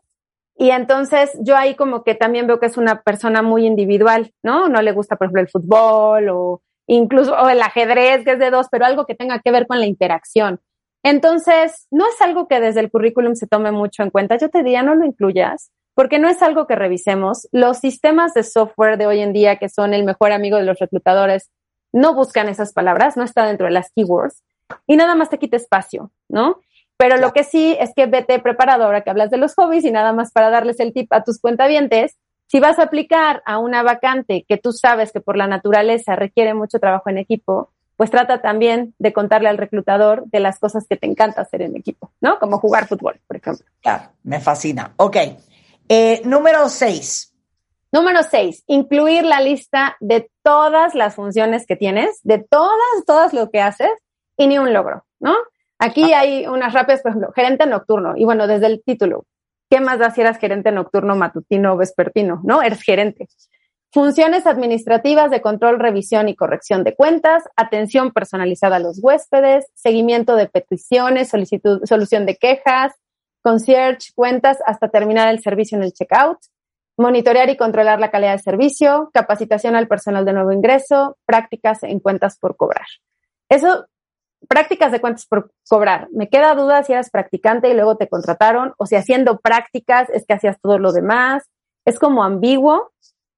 Y entonces yo ahí como que también veo que es una persona muy individual, ¿no? No le gusta, por ejemplo, el fútbol o incluso el ajedrez, que es de dos, pero algo que tenga que ver con la interacción. Entonces, no es algo que desde el currículum se tome mucho en cuenta. Yo te diría, no lo incluyas, porque no es algo que revisemos. Los sistemas de software de hoy en día, que son el mejor amigo de los reclutadores, no buscan esas palabras, no está dentro de las keywords y nada más te quita espacio, ¿no? Pero lo que sí es que vete preparado ahora que hablas de los hobbies y nada más para darles el tip a tus cuentavientes, si vas a aplicar a una vacante que tú sabes que por la naturaleza requiere mucho trabajo en equipo, pues trata también de contarle al reclutador de las cosas que te encanta hacer en equipo, ¿no? Como jugar fútbol, por ejemplo. Claro, me fascina. Ok. Eh, número seis. Número seis, incluir la lista de todas las funciones que tienes, de todas, todas lo que haces y ni un logro, ¿no? Aquí ah. hay unas rápidas, por ejemplo, gerente nocturno. Y bueno, desde el título, ¿qué más da si eras gerente nocturno, matutino o vespertino? ¿No? Eres gerente. Funciones administrativas de control, revisión y corrección de cuentas, atención personalizada a los huéspedes, seguimiento de peticiones, solicitud, solución de quejas, concierge, cuentas hasta terminar el servicio en el checkout, monitorear y controlar la calidad de servicio, capacitación al personal de nuevo ingreso, prácticas en cuentas por cobrar. Eso prácticas de cuentas por cobrar. Me queda duda si eras practicante y luego te contrataron o si haciendo prácticas es que hacías todo lo demás. Es como ambiguo.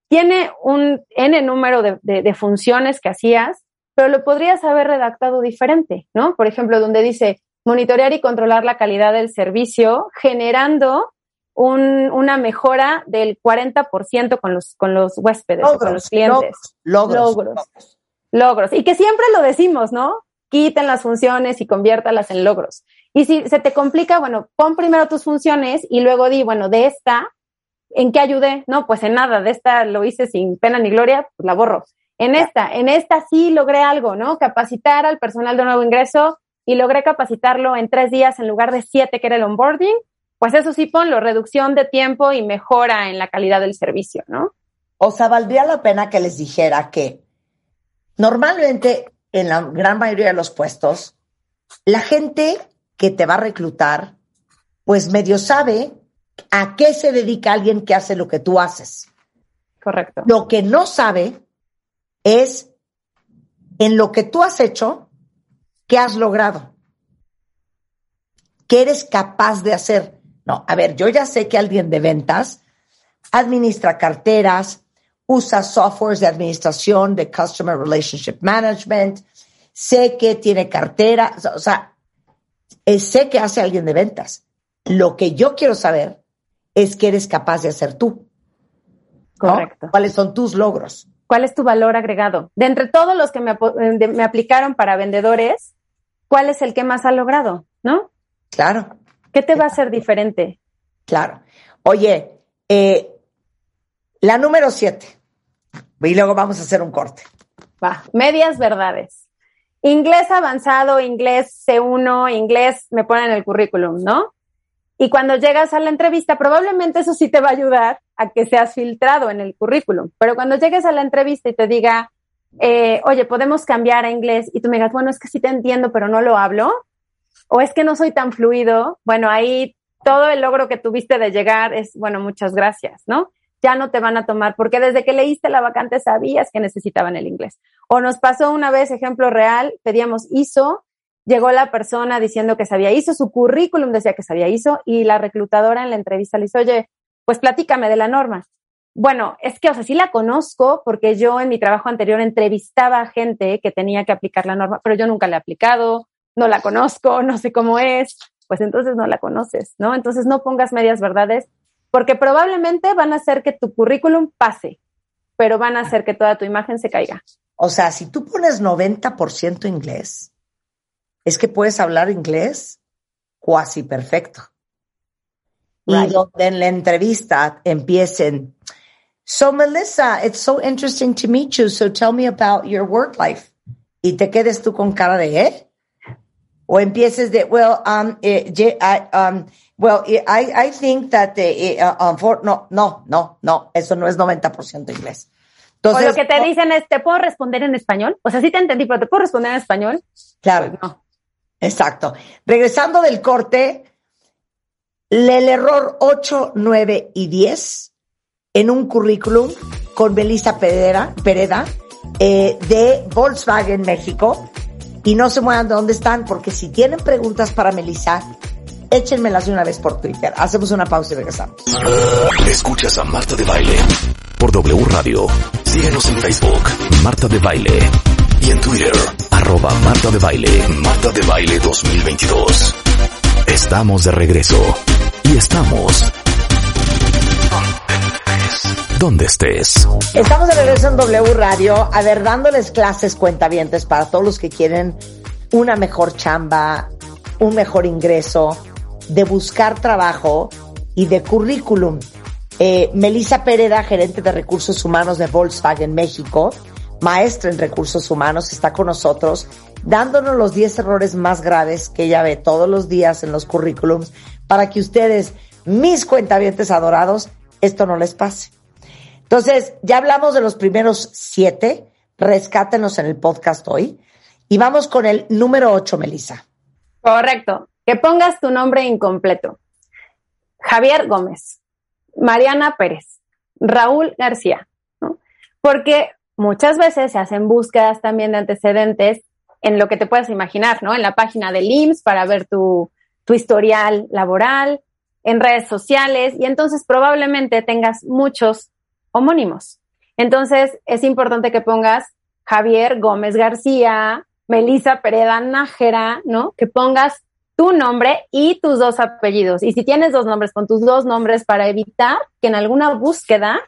Tiene un N número de, de, funciones que hacías, pero lo podrías haber redactado diferente, ¿no? Por ejemplo, donde dice monitorear y controlar la calidad del servicio, generando un, una mejora del 40% con los, con los huéspedes, con los clientes. logros, logros. Logros. Y que siempre lo decimos, ¿no? Quiten las funciones y conviértalas en logros. Y si se te complica, bueno, pon primero tus funciones y luego di, bueno, de esta, ¿en qué ayudé? No, pues en nada, de esta lo hice sin pena ni gloria, pues la borro. En esta, en esta sí logré algo, ¿no? Capacitar al personal de nuevo ingreso y logré capacitarlo en tres días en lugar de siete que era el onboarding, pues eso sí ponlo, reducción de tiempo y mejora en la calidad del servicio, ¿no? O sea, valdría la pena que les dijera que normalmente en la gran mayoría de los puestos, la gente que te va a reclutar, pues medio sabe a qué se dedica alguien que hace lo que tú haces. Correcto. Lo que no sabe es en lo que tú has hecho, qué has logrado, qué eres capaz de hacer. No, a ver, yo ya sé que alguien de ventas administra carteras, usa softwares de administración, de Customer Relationship Management, sé que tiene cartera, o sea, eh, sé que hace alguien de ventas. Lo que yo quiero saber es qué eres capaz de hacer tú. Correcto. ¿Cuáles son tus logros? ¿Cuál es tu valor agregado? De entre todos los que me, me aplicaron para vendedores, ¿cuál es el que más ha logrado? ¿No? Claro. ¿Qué te va a hacer diferente? Claro. Oye, eh, la número siete. Y luego vamos a hacer un corte. Va, medias verdades. Inglés avanzado, inglés C1, inglés me ponen en el currículum, ¿no? Y cuando llegas a la entrevista, probablemente eso sí te va a ayudar a que seas filtrado en el currículum. Pero cuando llegues a la entrevista y te diga, eh, oye, podemos cambiar a inglés, y tú me digas, bueno, es que sí te entiendo, pero no lo hablo, o es que no soy tan fluido, bueno, ahí todo el logro que tuviste de llegar es, bueno, muchas gracias, ¿no? Ya no te van a tomar, porque desde que leíste la vacante sabías que necesitaban el inglés. O nos pasó una vez, ejemplo real, pedíamos ISO, llegó la persona diciendo que sabía ISO, su currículum decía que sabía ISO, y la reclutadora en la entrevista le dice, oye, pues platícame de la norma. Bueno, es que, o sea, sí la conozco porque yo en mi trabajo anterior entrevistaba a gente que tenía que aplicar la norma, pero yo nunca la he aplicado, no la conozco, no sé cómo es, pues entonces no la conoces, ¿no? Entonces no pongas medias verdades porque probablemente van a hacer que tu currículum pase, pero van a hacer que toda tu imagen se caiga. O sea, si tú pones 90% inglés, es que puedes hablar inglés cuasi perfecto. Y donde en la entrevista empiecen, so Melissa, it's so interesting to meet you, so tell me about your work life. Y te quedes tú con cara de, ¿eh? O empieces de, well, um, eh, I, um, Well, I, I think that, the, uh, um, no, no, no, no, eso no es 90% inglés. Entonces, o lo que te dicen es, ¿te puedo responder en español? O sea, sí te entendí, pero ¿te puedo responder en español? Claro. Pues no. Exacto. Regresando del corte, el error 8, 9 y 10 en un currículum con Belisa Pereda, Pereda eh, de Volkswagen México. Y no se muevan de dónde están, porque si tienen preguntas para Melissa, échenmelas de una vez por Twitter. Hacemos una pausa y regresamos. Escuchas a Marta de Baile por W Radio. Síguenos en Facebook, Marta de Baile. Y en Twitter, arroba Marta de Baile, Marta de Baile 2022. Estamos de regreso. Y estamos donde estés. Estamos de regreso en W Radio, a ver, dándoles clases cuentavientes para todos los que quieren una mejor chamba, un mejor ingreso, de buscar trabajo y de currículum. Eh, Melissa Pereda, gerente de recursos humanos de Volkswagen México, maestra en recursos humanos, está con nosotros dándonos los 10 errores más graves que ella ve todos los días en los currículums para que ustedes, mis cuentavientes adorados, esto no les pase. Entonces, ya hablamos de los primeros siete, rescátenos en el podcast hoy. Y vamos con el número ocho, Melissa. Correcto, que pongas tu nombre incompleto. Javier Gómez, Mariana Pérez, Raúl García, ¿no? Porque muchas veces se hacen búsquedas también de antecedentes en lo que te puedas imaginar, ¿no? En la página del IMSS para ver tu, tu historial laboral, en redes sociales, y entonces probablemente tengas muchos homónimos. Entonces, es importante que pongas Javier Gómez García, Melisa Pereda Nájera, ¿no? Que pongas tu nombre y tus dos apellidos. Y si tienes dos nombres, con tus dos nombres para evitar que en alguna búsqueda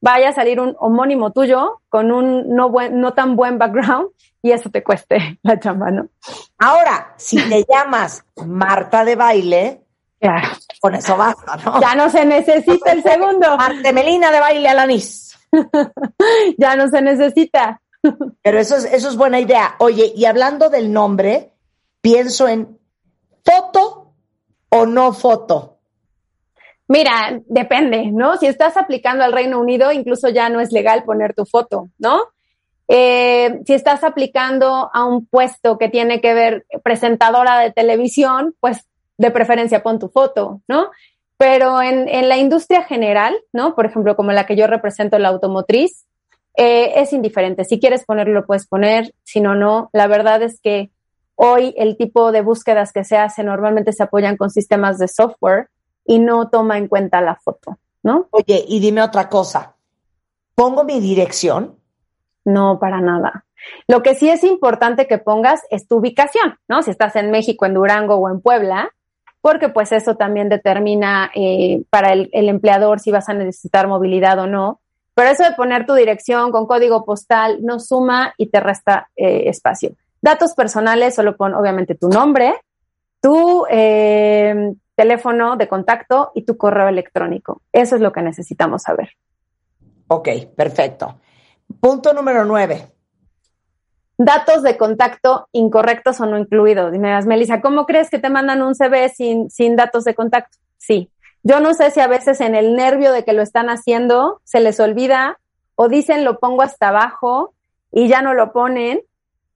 vaya a salir un homónimo tuyo con un no, buen, no tan buen background y eso te cueste la chamba, ¿no? Ahora, si te llamas Marta de baile, Claro. Con eso basta, ¿no? Ya no se necesita el segundo. Melina de baile al anís. ya no se necesita. Pero eso es, eso es buena idea. Oye, y hablando del nombre, pienso en foto o no foto. Mira, depende, ¿no? Si estás aplicando al Reino Unido, incluso ya no es legal poner tu foto, ¿no? Eh, si estás aplicando a un puesto que tiene que ver presentadora de televisión, pues de preferencia pon tu foto, ¿no? Pero en, en, la industria general, ¿no? Por ejemplo, como la que yo represento, la automotriz, eh, es indiferente. Si quieres ponerlo, lo puedes poner, si no, no. La verdad es que hoy el tipo de búsquedas que se hace normalmente se apoyan con sistemas de software y no toma en cuenta la foto, ¿no? Oye, y dime otra cosa. ¿Pongo mi dirección? No, para nada. Lo que sí es importante que pongas es tu ubicación, ¿no? Si estás en México, en Durango o en Puebla, porque pues eso también determina eh, para el, empleador si vas a necesitar movilidad o no. Pero eso de poner tu dirección con código postal no suma y te resta eh, espacio. Datos personales, solo pon obviamente tu nombre, tu eh, teléfono de contacto y tu correo electrónico. Eso es lo que necesitamos saber. Ok, perfecto. Punto número nueve datos de contacto incorrectos o no incluidos. Dime, Melissa, ¿cómo crees que te mandan un CV sin, sin datos de contacto? Sí. Yo no sé si a veces en el nervio de que lo están haciendo se les olvida o dicen lo pongo hasta abajo y ya no lo ponen,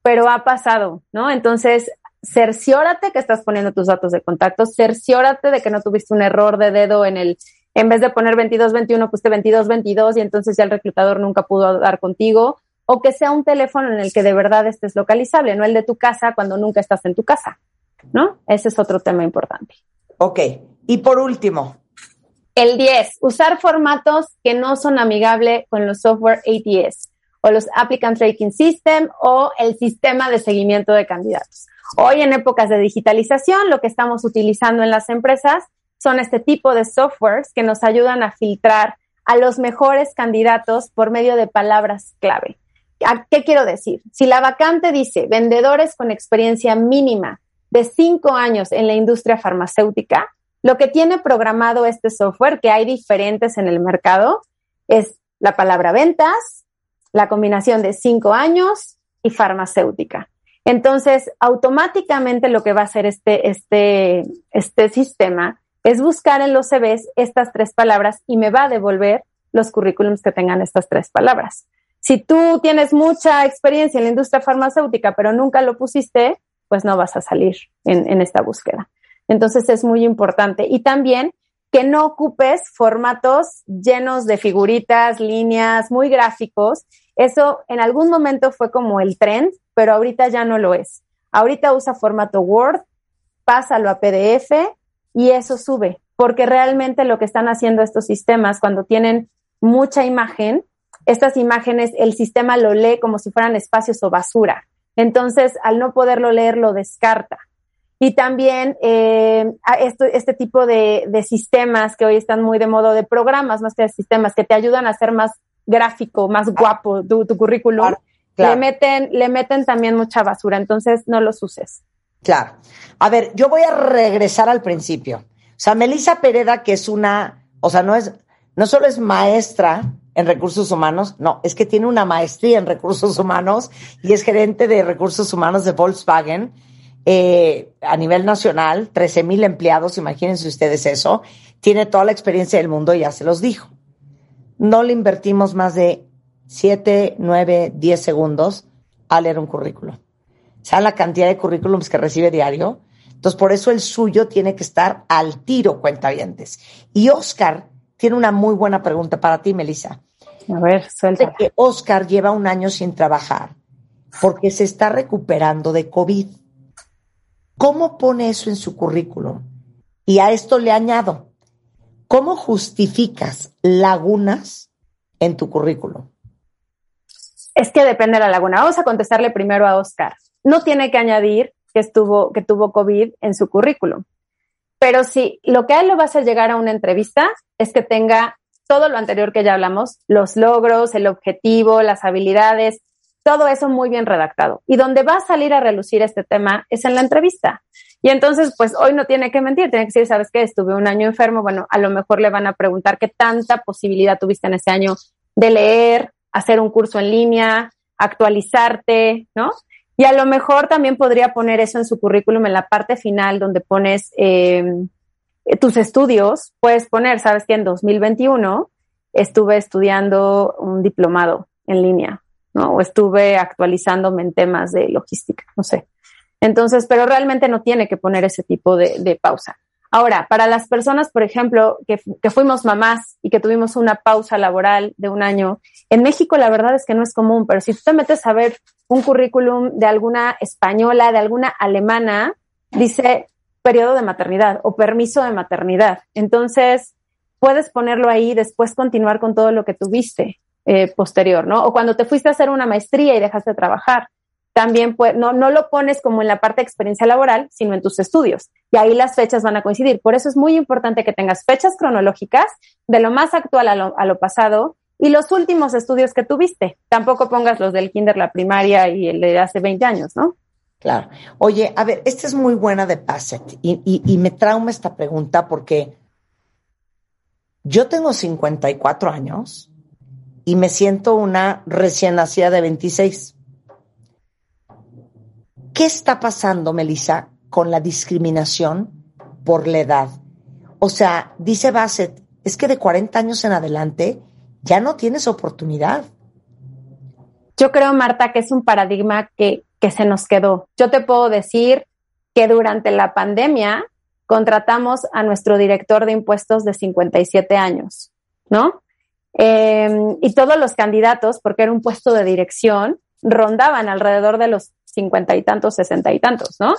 pero ha pasado, ¿no? Entonces, cerciórate que estás poniendo tus datos de contacto, cerciórate de que no tuviste un error de dedo en el, en vez de poner 2221, pusiste 2222 y entonces ya el reclutador nunca pudo dar contigo o que sea un teléfono en el que de verdad estés localizable, no el de tu casa cuando nunca estás en tu casa, ¿no? Ese es otro tema importante. Ok. Y por último. El 10, usar formatos que no son amigables con los software ATS o los Applicant Tracking System o el sistema de seguimiento de candidatos. Hoy en épocas de digitalización, lo que estamos utilizando en las empresas son este tipo de softwares que nos ayudan a filtrar a los mejores candidatos por medio de palabras clave. ¿Qué quiero decir? Si la vacante dice vendedores con experiencia mínima de cinco años en la industria farmacéutica, lo que tiene programado este software, que hay diferentes en el mercado, es la palabra ventas, la combinación de cinco años y farmacéutica. Entonces, automáticamente lo que va a hacer este, este, este sistema es buscar en los CVs estas tres palabras y me va a devolver los currículums que tengan estas tres palabras. Si tú tienes mucha experiencia en la industria farmacéutica, pero nunca lo pusiste, pues no vas a salir en, esta búsqueda. Entonces es muy importante. Y también que no ocupes formatos llenos de figuritas, líneas, muy gráficos. Eso en algún momento fue como el trend, pero ahorita ya no lo es. Ahorita usa formato Word, pásalo a PDF y eso sube, porque realmente lo que están haciendo estos sistemas cuando tienen mucha imagen, estas imágenes el sistema lo lee como si fueran espacios o basura. Entonces, al no poderlo leer, lo descarta. Y también eh, este tipo de, sistemas que hoy están muy de modo de programas, más que de sistemas, que te ayudan a hacer más gráfico, más guapo tu, currículum, Le, meten, le meten también mucha basura. Entonces, no los uses. Claro. A ver, yo voy a regresar al principio. O sea, Melissa Pereda, que es una, o sea, no es, no solo es maestra en recursos humanos, no, es que tiene una maestría en recursos humanos y es gerente de recursos humanos de Volkswagen eh, a nivel nacional, 13 mil empleados, imagínense ustedes eso, tiene toda la experiencia del mundo, ya se los dijo. No le invertimos más de 7, 9, 10 segundos a leer un currículo. ¿Saben la cantidad de currículums que recibe diario? Entonces, por eso el suyo tiene que estar al tiro, cuentavientes. Y Oscar tiene una muy buena pregunta para ti, Melissa. A ver, suelta. que Oscar lleva un año sin trabajar porque se está recuperando de COVID. ¿Cómo pone eso en su currículum? Y a esto le añado, ¿cómo justificas lagunas en tu currículum? Es que depende de la laguna. Vamos a contestarle primero a Oscar. No tiene que añadir que estuvo, que tuvo COVID en su currículum. Pero sí, lo que a él lo va a llegar a una entrevista es que tenga todo lo anterior que ya hablamos, los logros, el objetivo, las habilidades, todo eso muy bien redactado. Y donde va a salir a relucir este tema es en la entrevista. Y entonces, pues hoy no tiene que mentir, tiene que decir, ¿sabes qué? Estuve un año enfermo. Bueno, a lo mejor le van a preguntar qué tanta posibilidad tuviste en ese año de leer, hacer un curso en línea, actualizarte, ¿no? Y a lo mejor también podría poner eso en su currículum en la parte final donde pones em, tus estudios. Puedes poner, sabes que en 2021 estuve estudiando un diplomado en línea, ¿no? O estuve actualizándome en temas de logística, no sé. Entonces, pero realmente no tiene que poner ese tipo de pausa. Ahora, para las personas, por ejemplo, que, fuimos mamás y que tuvimos una pausa laboral de un año, en México la verdad es que no es común, pero si tú te metes a ver un currículum de alguna española, de alguna alemana, dice periodo de maternidad o permiso de maternidad. Entonces, puedes ponerlo ahí y después continuar con todo lo que tuviste eh, posterior, ¿no? O cuando te fuiste a hacer una maestría y dejaste de trabajar también no, no lo pones como en la parte de experiencia laboral, sino en tus estudios. Y ahí las fechas van a coincidir. Por eso es muy importante que tengas fechas cronológicas de lo más actual a lo, a lo pasado y los últimos estudios que tuviste. Tampoco pongas los del kinder, la primaria y el de hace 20 años, ¿no? Claro. Oye, a ver, esta es muy buena de Passet y, y, y me trauma esta pregunta porque yo tengo 54 años y me siento una recién nacida de 26. ¿Qué está pasando, Melissa, con la discriminación por la edad? O sea, dice Bassett, es que de 40 años en adelante ya no tienes oportunidad. Yo creo, Marta, que es un paradigma que, que se nos quedó. Yo te puedo decir que durante la pandemia contratamos a nuestro director de impuestos de 57 años, ¿no? Em, y todos los candidatos, porque era un puesto de dirección, rondaban alrededor de los cincuenta y tantos, sesenta y tantos, ¿no?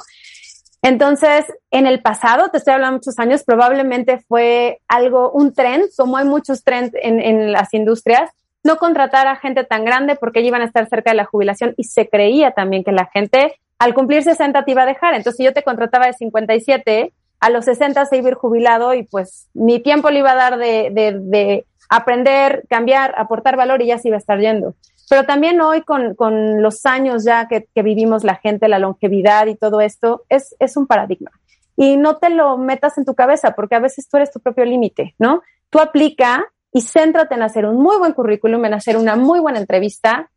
Entonces, en el pasado, te estoy hablando muchos años, probablemente fue algo, un trend, como hay muchos trends en, las industrias, no contratar a gente tan grande porque ellos iban a estar cerca de la jubilación y se creía también que la gente al cumplir 60 te iba a dejar. Entonces, si yo te contrataba de 57, a los 60 se iba a ir jubilado y pues mi tiempo le iba a dar de, de, de aprender, cambiar, aportar valor y ya se iba a estar yendo. Pero también hoy con, con los años ya que, que, vivimos la gente, la longevidad y todo esto, es, es un paradigma. Y no te lo metas en tu cabeza porque a veces tú eres tu propio límite, ¿no? Tú aplica y céntrate en hacer un muy buen currículum, en hacer una muy buena entrevista,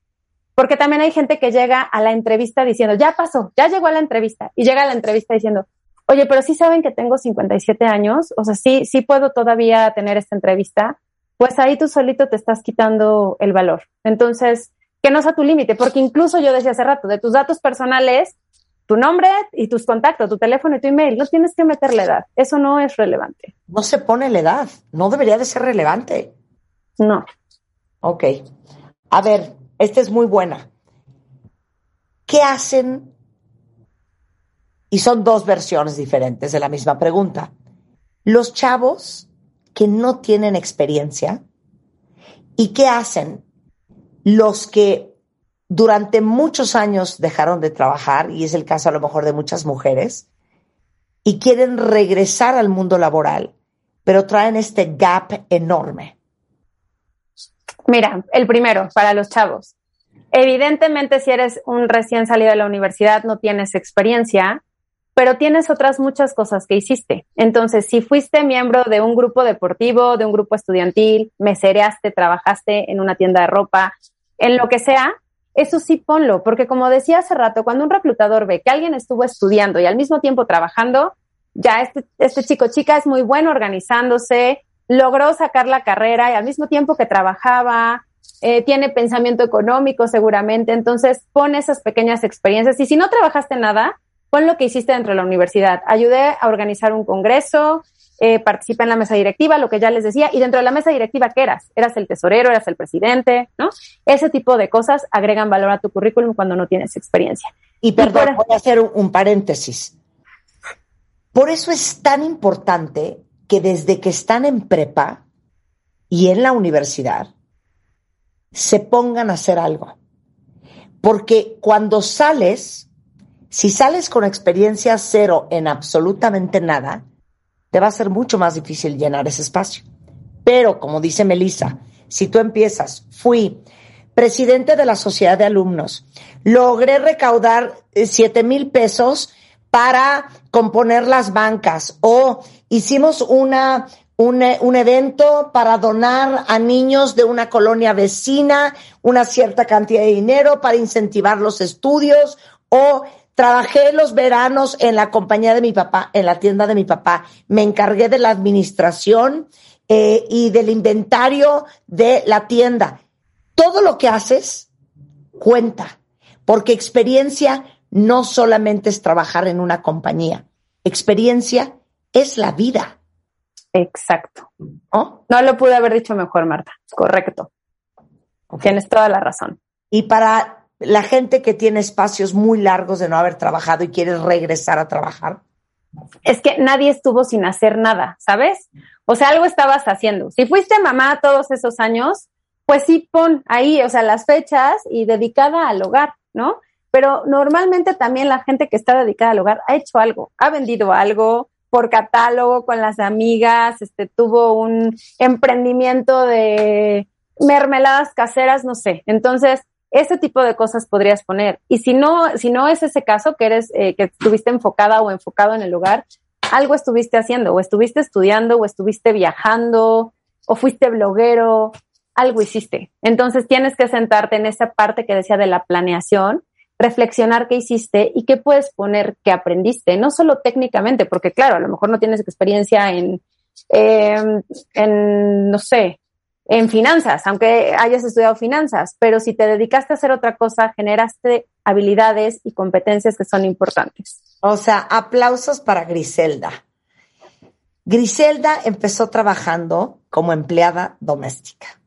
porque también hay gente que llega a la entrevista diciendo, ya pasó, ya llegó a la entrevista, y llega a la entrevista diciendo, oye, pero sí saben que tengo 57 años, o sea, sí, sí puedo todavía tener esta entrevista pues ahí tú solito te estás quitando el valor. Entonces, que no sea tu límite, porque incluso yo decía hace rato, de tus datos personales, tu nombre y tus contactos, tu teléfono y tu email. No tienes que meter la edad. Eso no es relevante. No se pone la edad. No debería de ser relevante. No. Ok. A ver, esta es muy buena. ¿Qué hacen? Y son dos versiones diferentes de la misma pregunta. Los chavos que no tienen experiencia y qué hacen los que durante muchos años dejaron de trabajar, y es el caso a lo mejor de muchas mujeres, y quieren regresar al mundo laboral, pero traen este gap enorme. Mira, el primero, para los chavos. Evidentemente, si eres un recién salido de la universidad, no tienes experiencia, pero tienes otras muchas cosas que hiciste. Entonces, si fuiste miembro de un grupo deportivo, de un grupo estudiantil, mesereaste, trabajaste en una tienda de ropa, en lo que sea, eso sí ponlo, porque como decía hace rato, cuando un reclutador ve que alguien estuvo estudiando y al mismo tiempo trabajando, ya este, este chico chica es muy bueno organizándose, logró sacar la carrera y al mismo tiempo que trabajaba, eh, tiene pensamiento económico seguramente, entonces pon esas pequeñas experiencias y si no trabajaste nada, pon lo que hiciste dentro de la universidad. Ayudé a organizar un congreso, eh, participa en la mesa directiva, lo que ya les decía, y dentro de la mesa directiva, ¿qué eras? Eras el tesorero, eras el presidente, ¿no? Ese tipo de cosas agregan valor a tu currículum cuando no tienes experiencia. Y perdón, voy a hacer un paréntesis. Por eso es tan importante que desde que están en prepa y en la universidad, se pongan a hacer algo. Porque cuando sales, si sales con experiencia cero en absolutamente nada, te va a ser mucho más difícil llenar ese espacio. Pero, como dice Melissa, si tú empiezas, fui presidente de la sociedad de alumnos, logré recaudar eh, siete mil pesos para componer las bancas o hicimos una, un, un, evento para donar a niños de una colonia vecina una cierta cantidad de dinero para incentivar los estudios o Trabajé los veranos en la compañía de mi papá, en la tienda de mi papá. Me encargué de la administración eh, y del inventario de la tienda. Todo lo que haces cuenta, porque experiencia no solamente es trabajar en una compañía. Experiencia es la vida. Exacto. ¿No? No lo pude haber dicho mejor, Marta. Correcto. Tienes toda la razón. Y para la gente que tiene espacios muy largos de no haber trabajado y quiere regresar a trabajar? Es que nadie estuvo sin hacer nada, ¿sabes? O sea, algo estabas haciendo. Si fuiste mamá todos esos años, pues sí pon ahí, o sea, las fechas y dedicada al hogar, ¿no? Pero normalmente también la gente que está dedicada al hogar ha hecho algo, ha vendido algo por catálogo con las amigas, este, tuvo un emprendimiento de mermeladas caseras, no sé. Entonces, ese tipo de cosas podrías poner. Y si no, si no es ese caso, que eres, eh, que estuviste enfocada o enfocado en el lugar, algo estuviste haciendo, o estuviste estudiando, o estuviste viajando, o fuiste bloguero, algo hiciste. Entonces tienes que sentarte en esa parte que decía de la planeación, reflexionar qué hiciste y qué puedes poner que aprendiste, no solo técnicamente, porque claro, a lo mejor no tienes experiencia en, em, en no sé, en finanzas, aunque hayas estudiado finanzas, pero si te dedicaste a hacer otra cosa, generaste habilidades y competencias que son importantes. O sea, aplausos para Griselda. Griselda empezó trabajando como empleada doméstica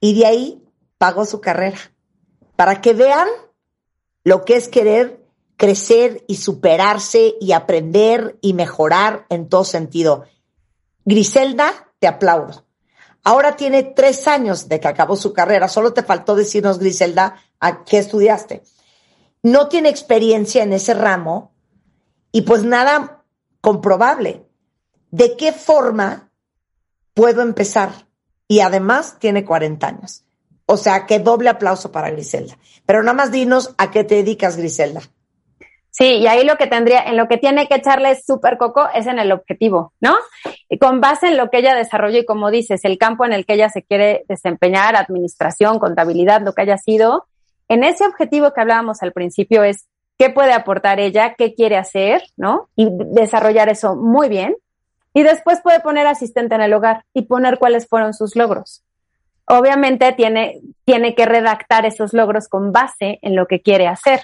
y de ahí pagó su carrera para que vean lo que es querer crecer y superarse y aprender y mejorar en todo sentido. Griselda, te aplaudo Ahora tiene tres años de que acabó su carrera. Solo te faltó decirnos, Griselda, a qué estudiaste. No tiene experiencia en ese ramo y pues nada comprobable. ¿De qué forma puedo empezar? Y además tiene 40 años. O sea, que doble aplauso para Griselda. Pero nada más dinos a qué te dedicas, Griselda. Sí, y ahí lo que tendría, en lo que tiene que echarle súper coco es en el objetivo, ¿no? Y con base en lo que ella desarrolló y como dices, el campo en el que ella se quiere desempeñar, administración, contabilidad, lo que haya sido, en ese objetivo que hablábamos al principio es qué puede aportar ella, qué quiere hacer, ¿no? Y desarrollar eso muy bien. Y después puede poner asistente en el hogar y poner cuáles fueron sus logros. Obviamente tiene, tiene que redactar esos logros con base en lo que quiere hacer.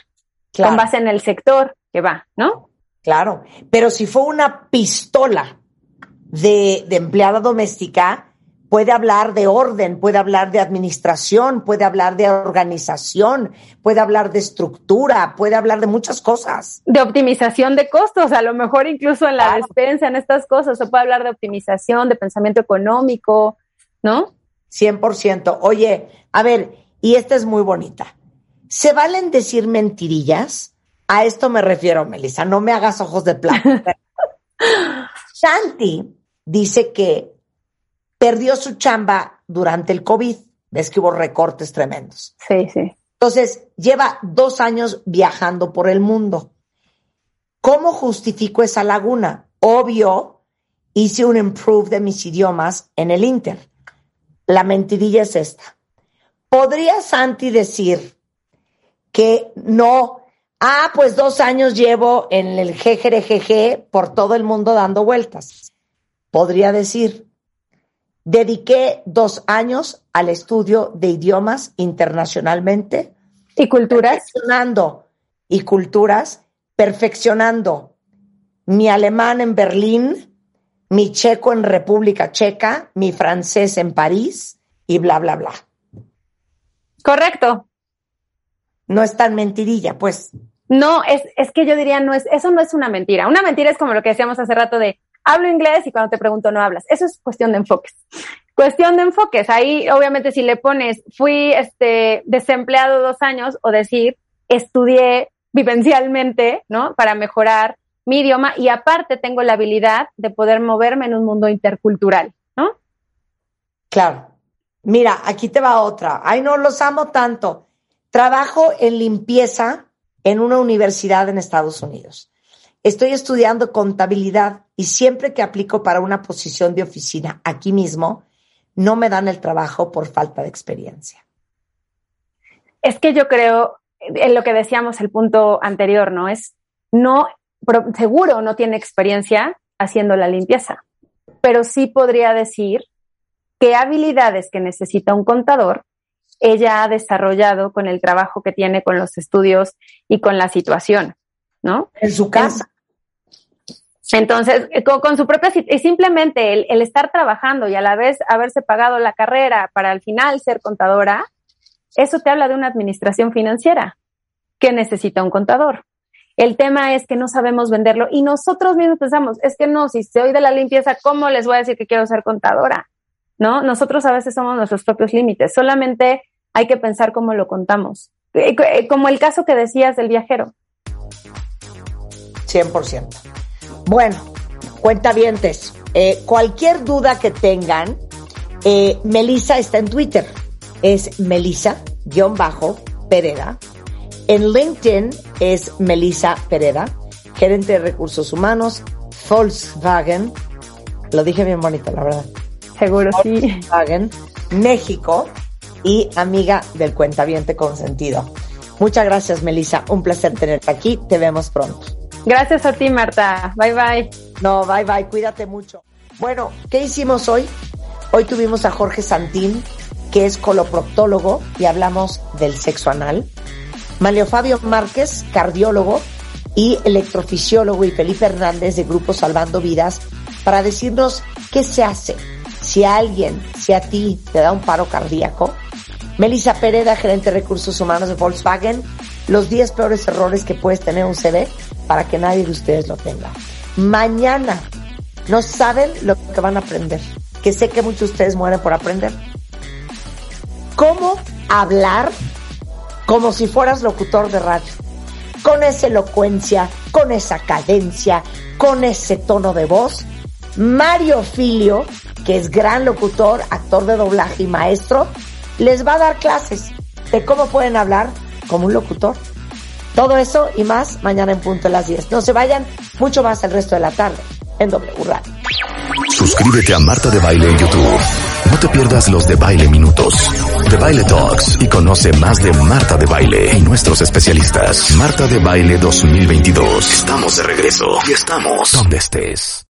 Con base en el sector que va, ¿no? Claro, pero si fue una pistola de, de empleada doméstica, puede hablar de orden, puede hablar de administración, puede hablar de organización, puede hablar de estructura, puede hablar de muchas cosas. De optimización de costos, a lo mejor incluso en la despensa, en estas cosas, se puede hablar de optimización, de pensamiento económico, ¿no? 100%. Oye, a ver, y esta es muy bonita. ¿Se valen decir mentirillas? A esto me refiero, Melissa, no me hagas ojos de plata. Shanti dice que perdió su chamba durante el COVID. Ves que hubo recortes tremendos. Sí, sí. Entonces, lleva dos años viajando por el mundo. ¿Cómo justifico esa laguna? Obvio, hice un improve de mis idiomas en el Inter. La mentirilla es esta. ¿Podría Santi decir que no? Ah, pues dos años llevo en el GGRGG por todo el mundo dando vueltas. Podría decir, dediqué dos años al estudio de idiomas internacionalmente. ¿Y culturas? Perfeccionando, y culturas, perfeccionando mi alemán en Berlín, mi checo en República Checa, mi francés en París y bla, bla, bla. Correcto. No es tan mentirilla, pues. No, es, es que yo diría, no es, eso no es una mentira. Una mentira es como lo que decíamos hace rato de, hablo inglés y cuando te pregunto no hablas. Eso es cuestión de enfoques. Cuestión de enfoques. Ahí, obviamente, si le pones, fui este, desempleado dos años o decir, estudié vivencialmente, ¿no? Para mejorar mi idioma y aparte tengo la habilidad de poder moverme en un mundo intercultural, ¿no? Claro. Mira, aquí te va otra. Ay, no, los amo tanto. Trabajo en limpieza en una universidad en Estados Unidos. Estoy estudiando contabilidad y siempre que aplico para una posición de oficina aquí mismo, no me dan el trabajo por falta de experiencia. Es que yo creo, en lo que decíamos el punto anterior, ¿no? Es, no, seguro no tiene experiencia haciendo la limpieza, pero sí podría decir qué habilidades que necesita un contador ella ha desarrollado con el trabajo que tiene con los estudios y con la situación, ¿no? En su casa. Entonces, con, su propia, y simplemente el, el, estar trabajando y a la vez haberse pagado la carrera para al final ser contadora, eso te habla de una administración financiera que necesita un contador. El tema es que no sabemos venderlo y nosotros mismos pensamos, es que no, si soy de la limpieza, ¿cómo les voy a decir que quiero ser contadora? ¿No? Nosotros a veces somos nuestros propios límites, solamente hay que pensar cómo lo contamos. Eh, eh, como el caso que decías del viajero. 100%. Bueno, cuentavientes, eh, cualquier duda que tengan, eh, Melissa está en Twitter. Es Melissa-Pereda. En LinkedIn es Melissa Pereda, gerente de recursos humanos, Volkswagen. Lo dije bien bonito, la verdad. Seguro Volkswagen, México y amiga del cuentaviente consentido. Muchas gracias, Melissa. Un placer tenerte aquí. Te vemos pronto. Gracias a ti, Marta. Bye bye. No, bye bye. Cuídate mucho. Bueno, ¿qué hicimos hoy? Hoy tuvimos a Jorge Santín, que es coloproctólogo, y hablamos del sexo anal. Malio Fabio Márquez, cardiólogo y electrofisiólogo, y Felipe Hernández de Grupo Salvando Vidas, para decirnos qué se hace si a alguien, si a ti te da un paro cardíaco. Melissa Pereda, gerente de recursos humanos de Volkswagen, los 10 peores errores que puedes tener un CV para que nadie de ustedes lo tenga. Mañana no saben lo que van a aprender, que sé que muchos de ustedes mueren por aprender. ¿Cómo hablar como si fueras locutor de radio? Con esa elocuencia, con esa cadencia, con ese tono de voz. Mario Filio, que es gran locutor, actor de doblaje y maestro, les va a dar clases de cómo pueden hablar como un locutor. Todo eso y más mañana en punto a las 10. No se vayan, mucho más el resto de la tarde en W Radio. Suscríbete a Marta de Baile en YouTube. No te pierdas los de Baile Minutos, de Baile Talks y conoce más de Marta de Baile y nuestros especialistas. Marta de Baile 2022. Estamos de regreso y estamos donde estés.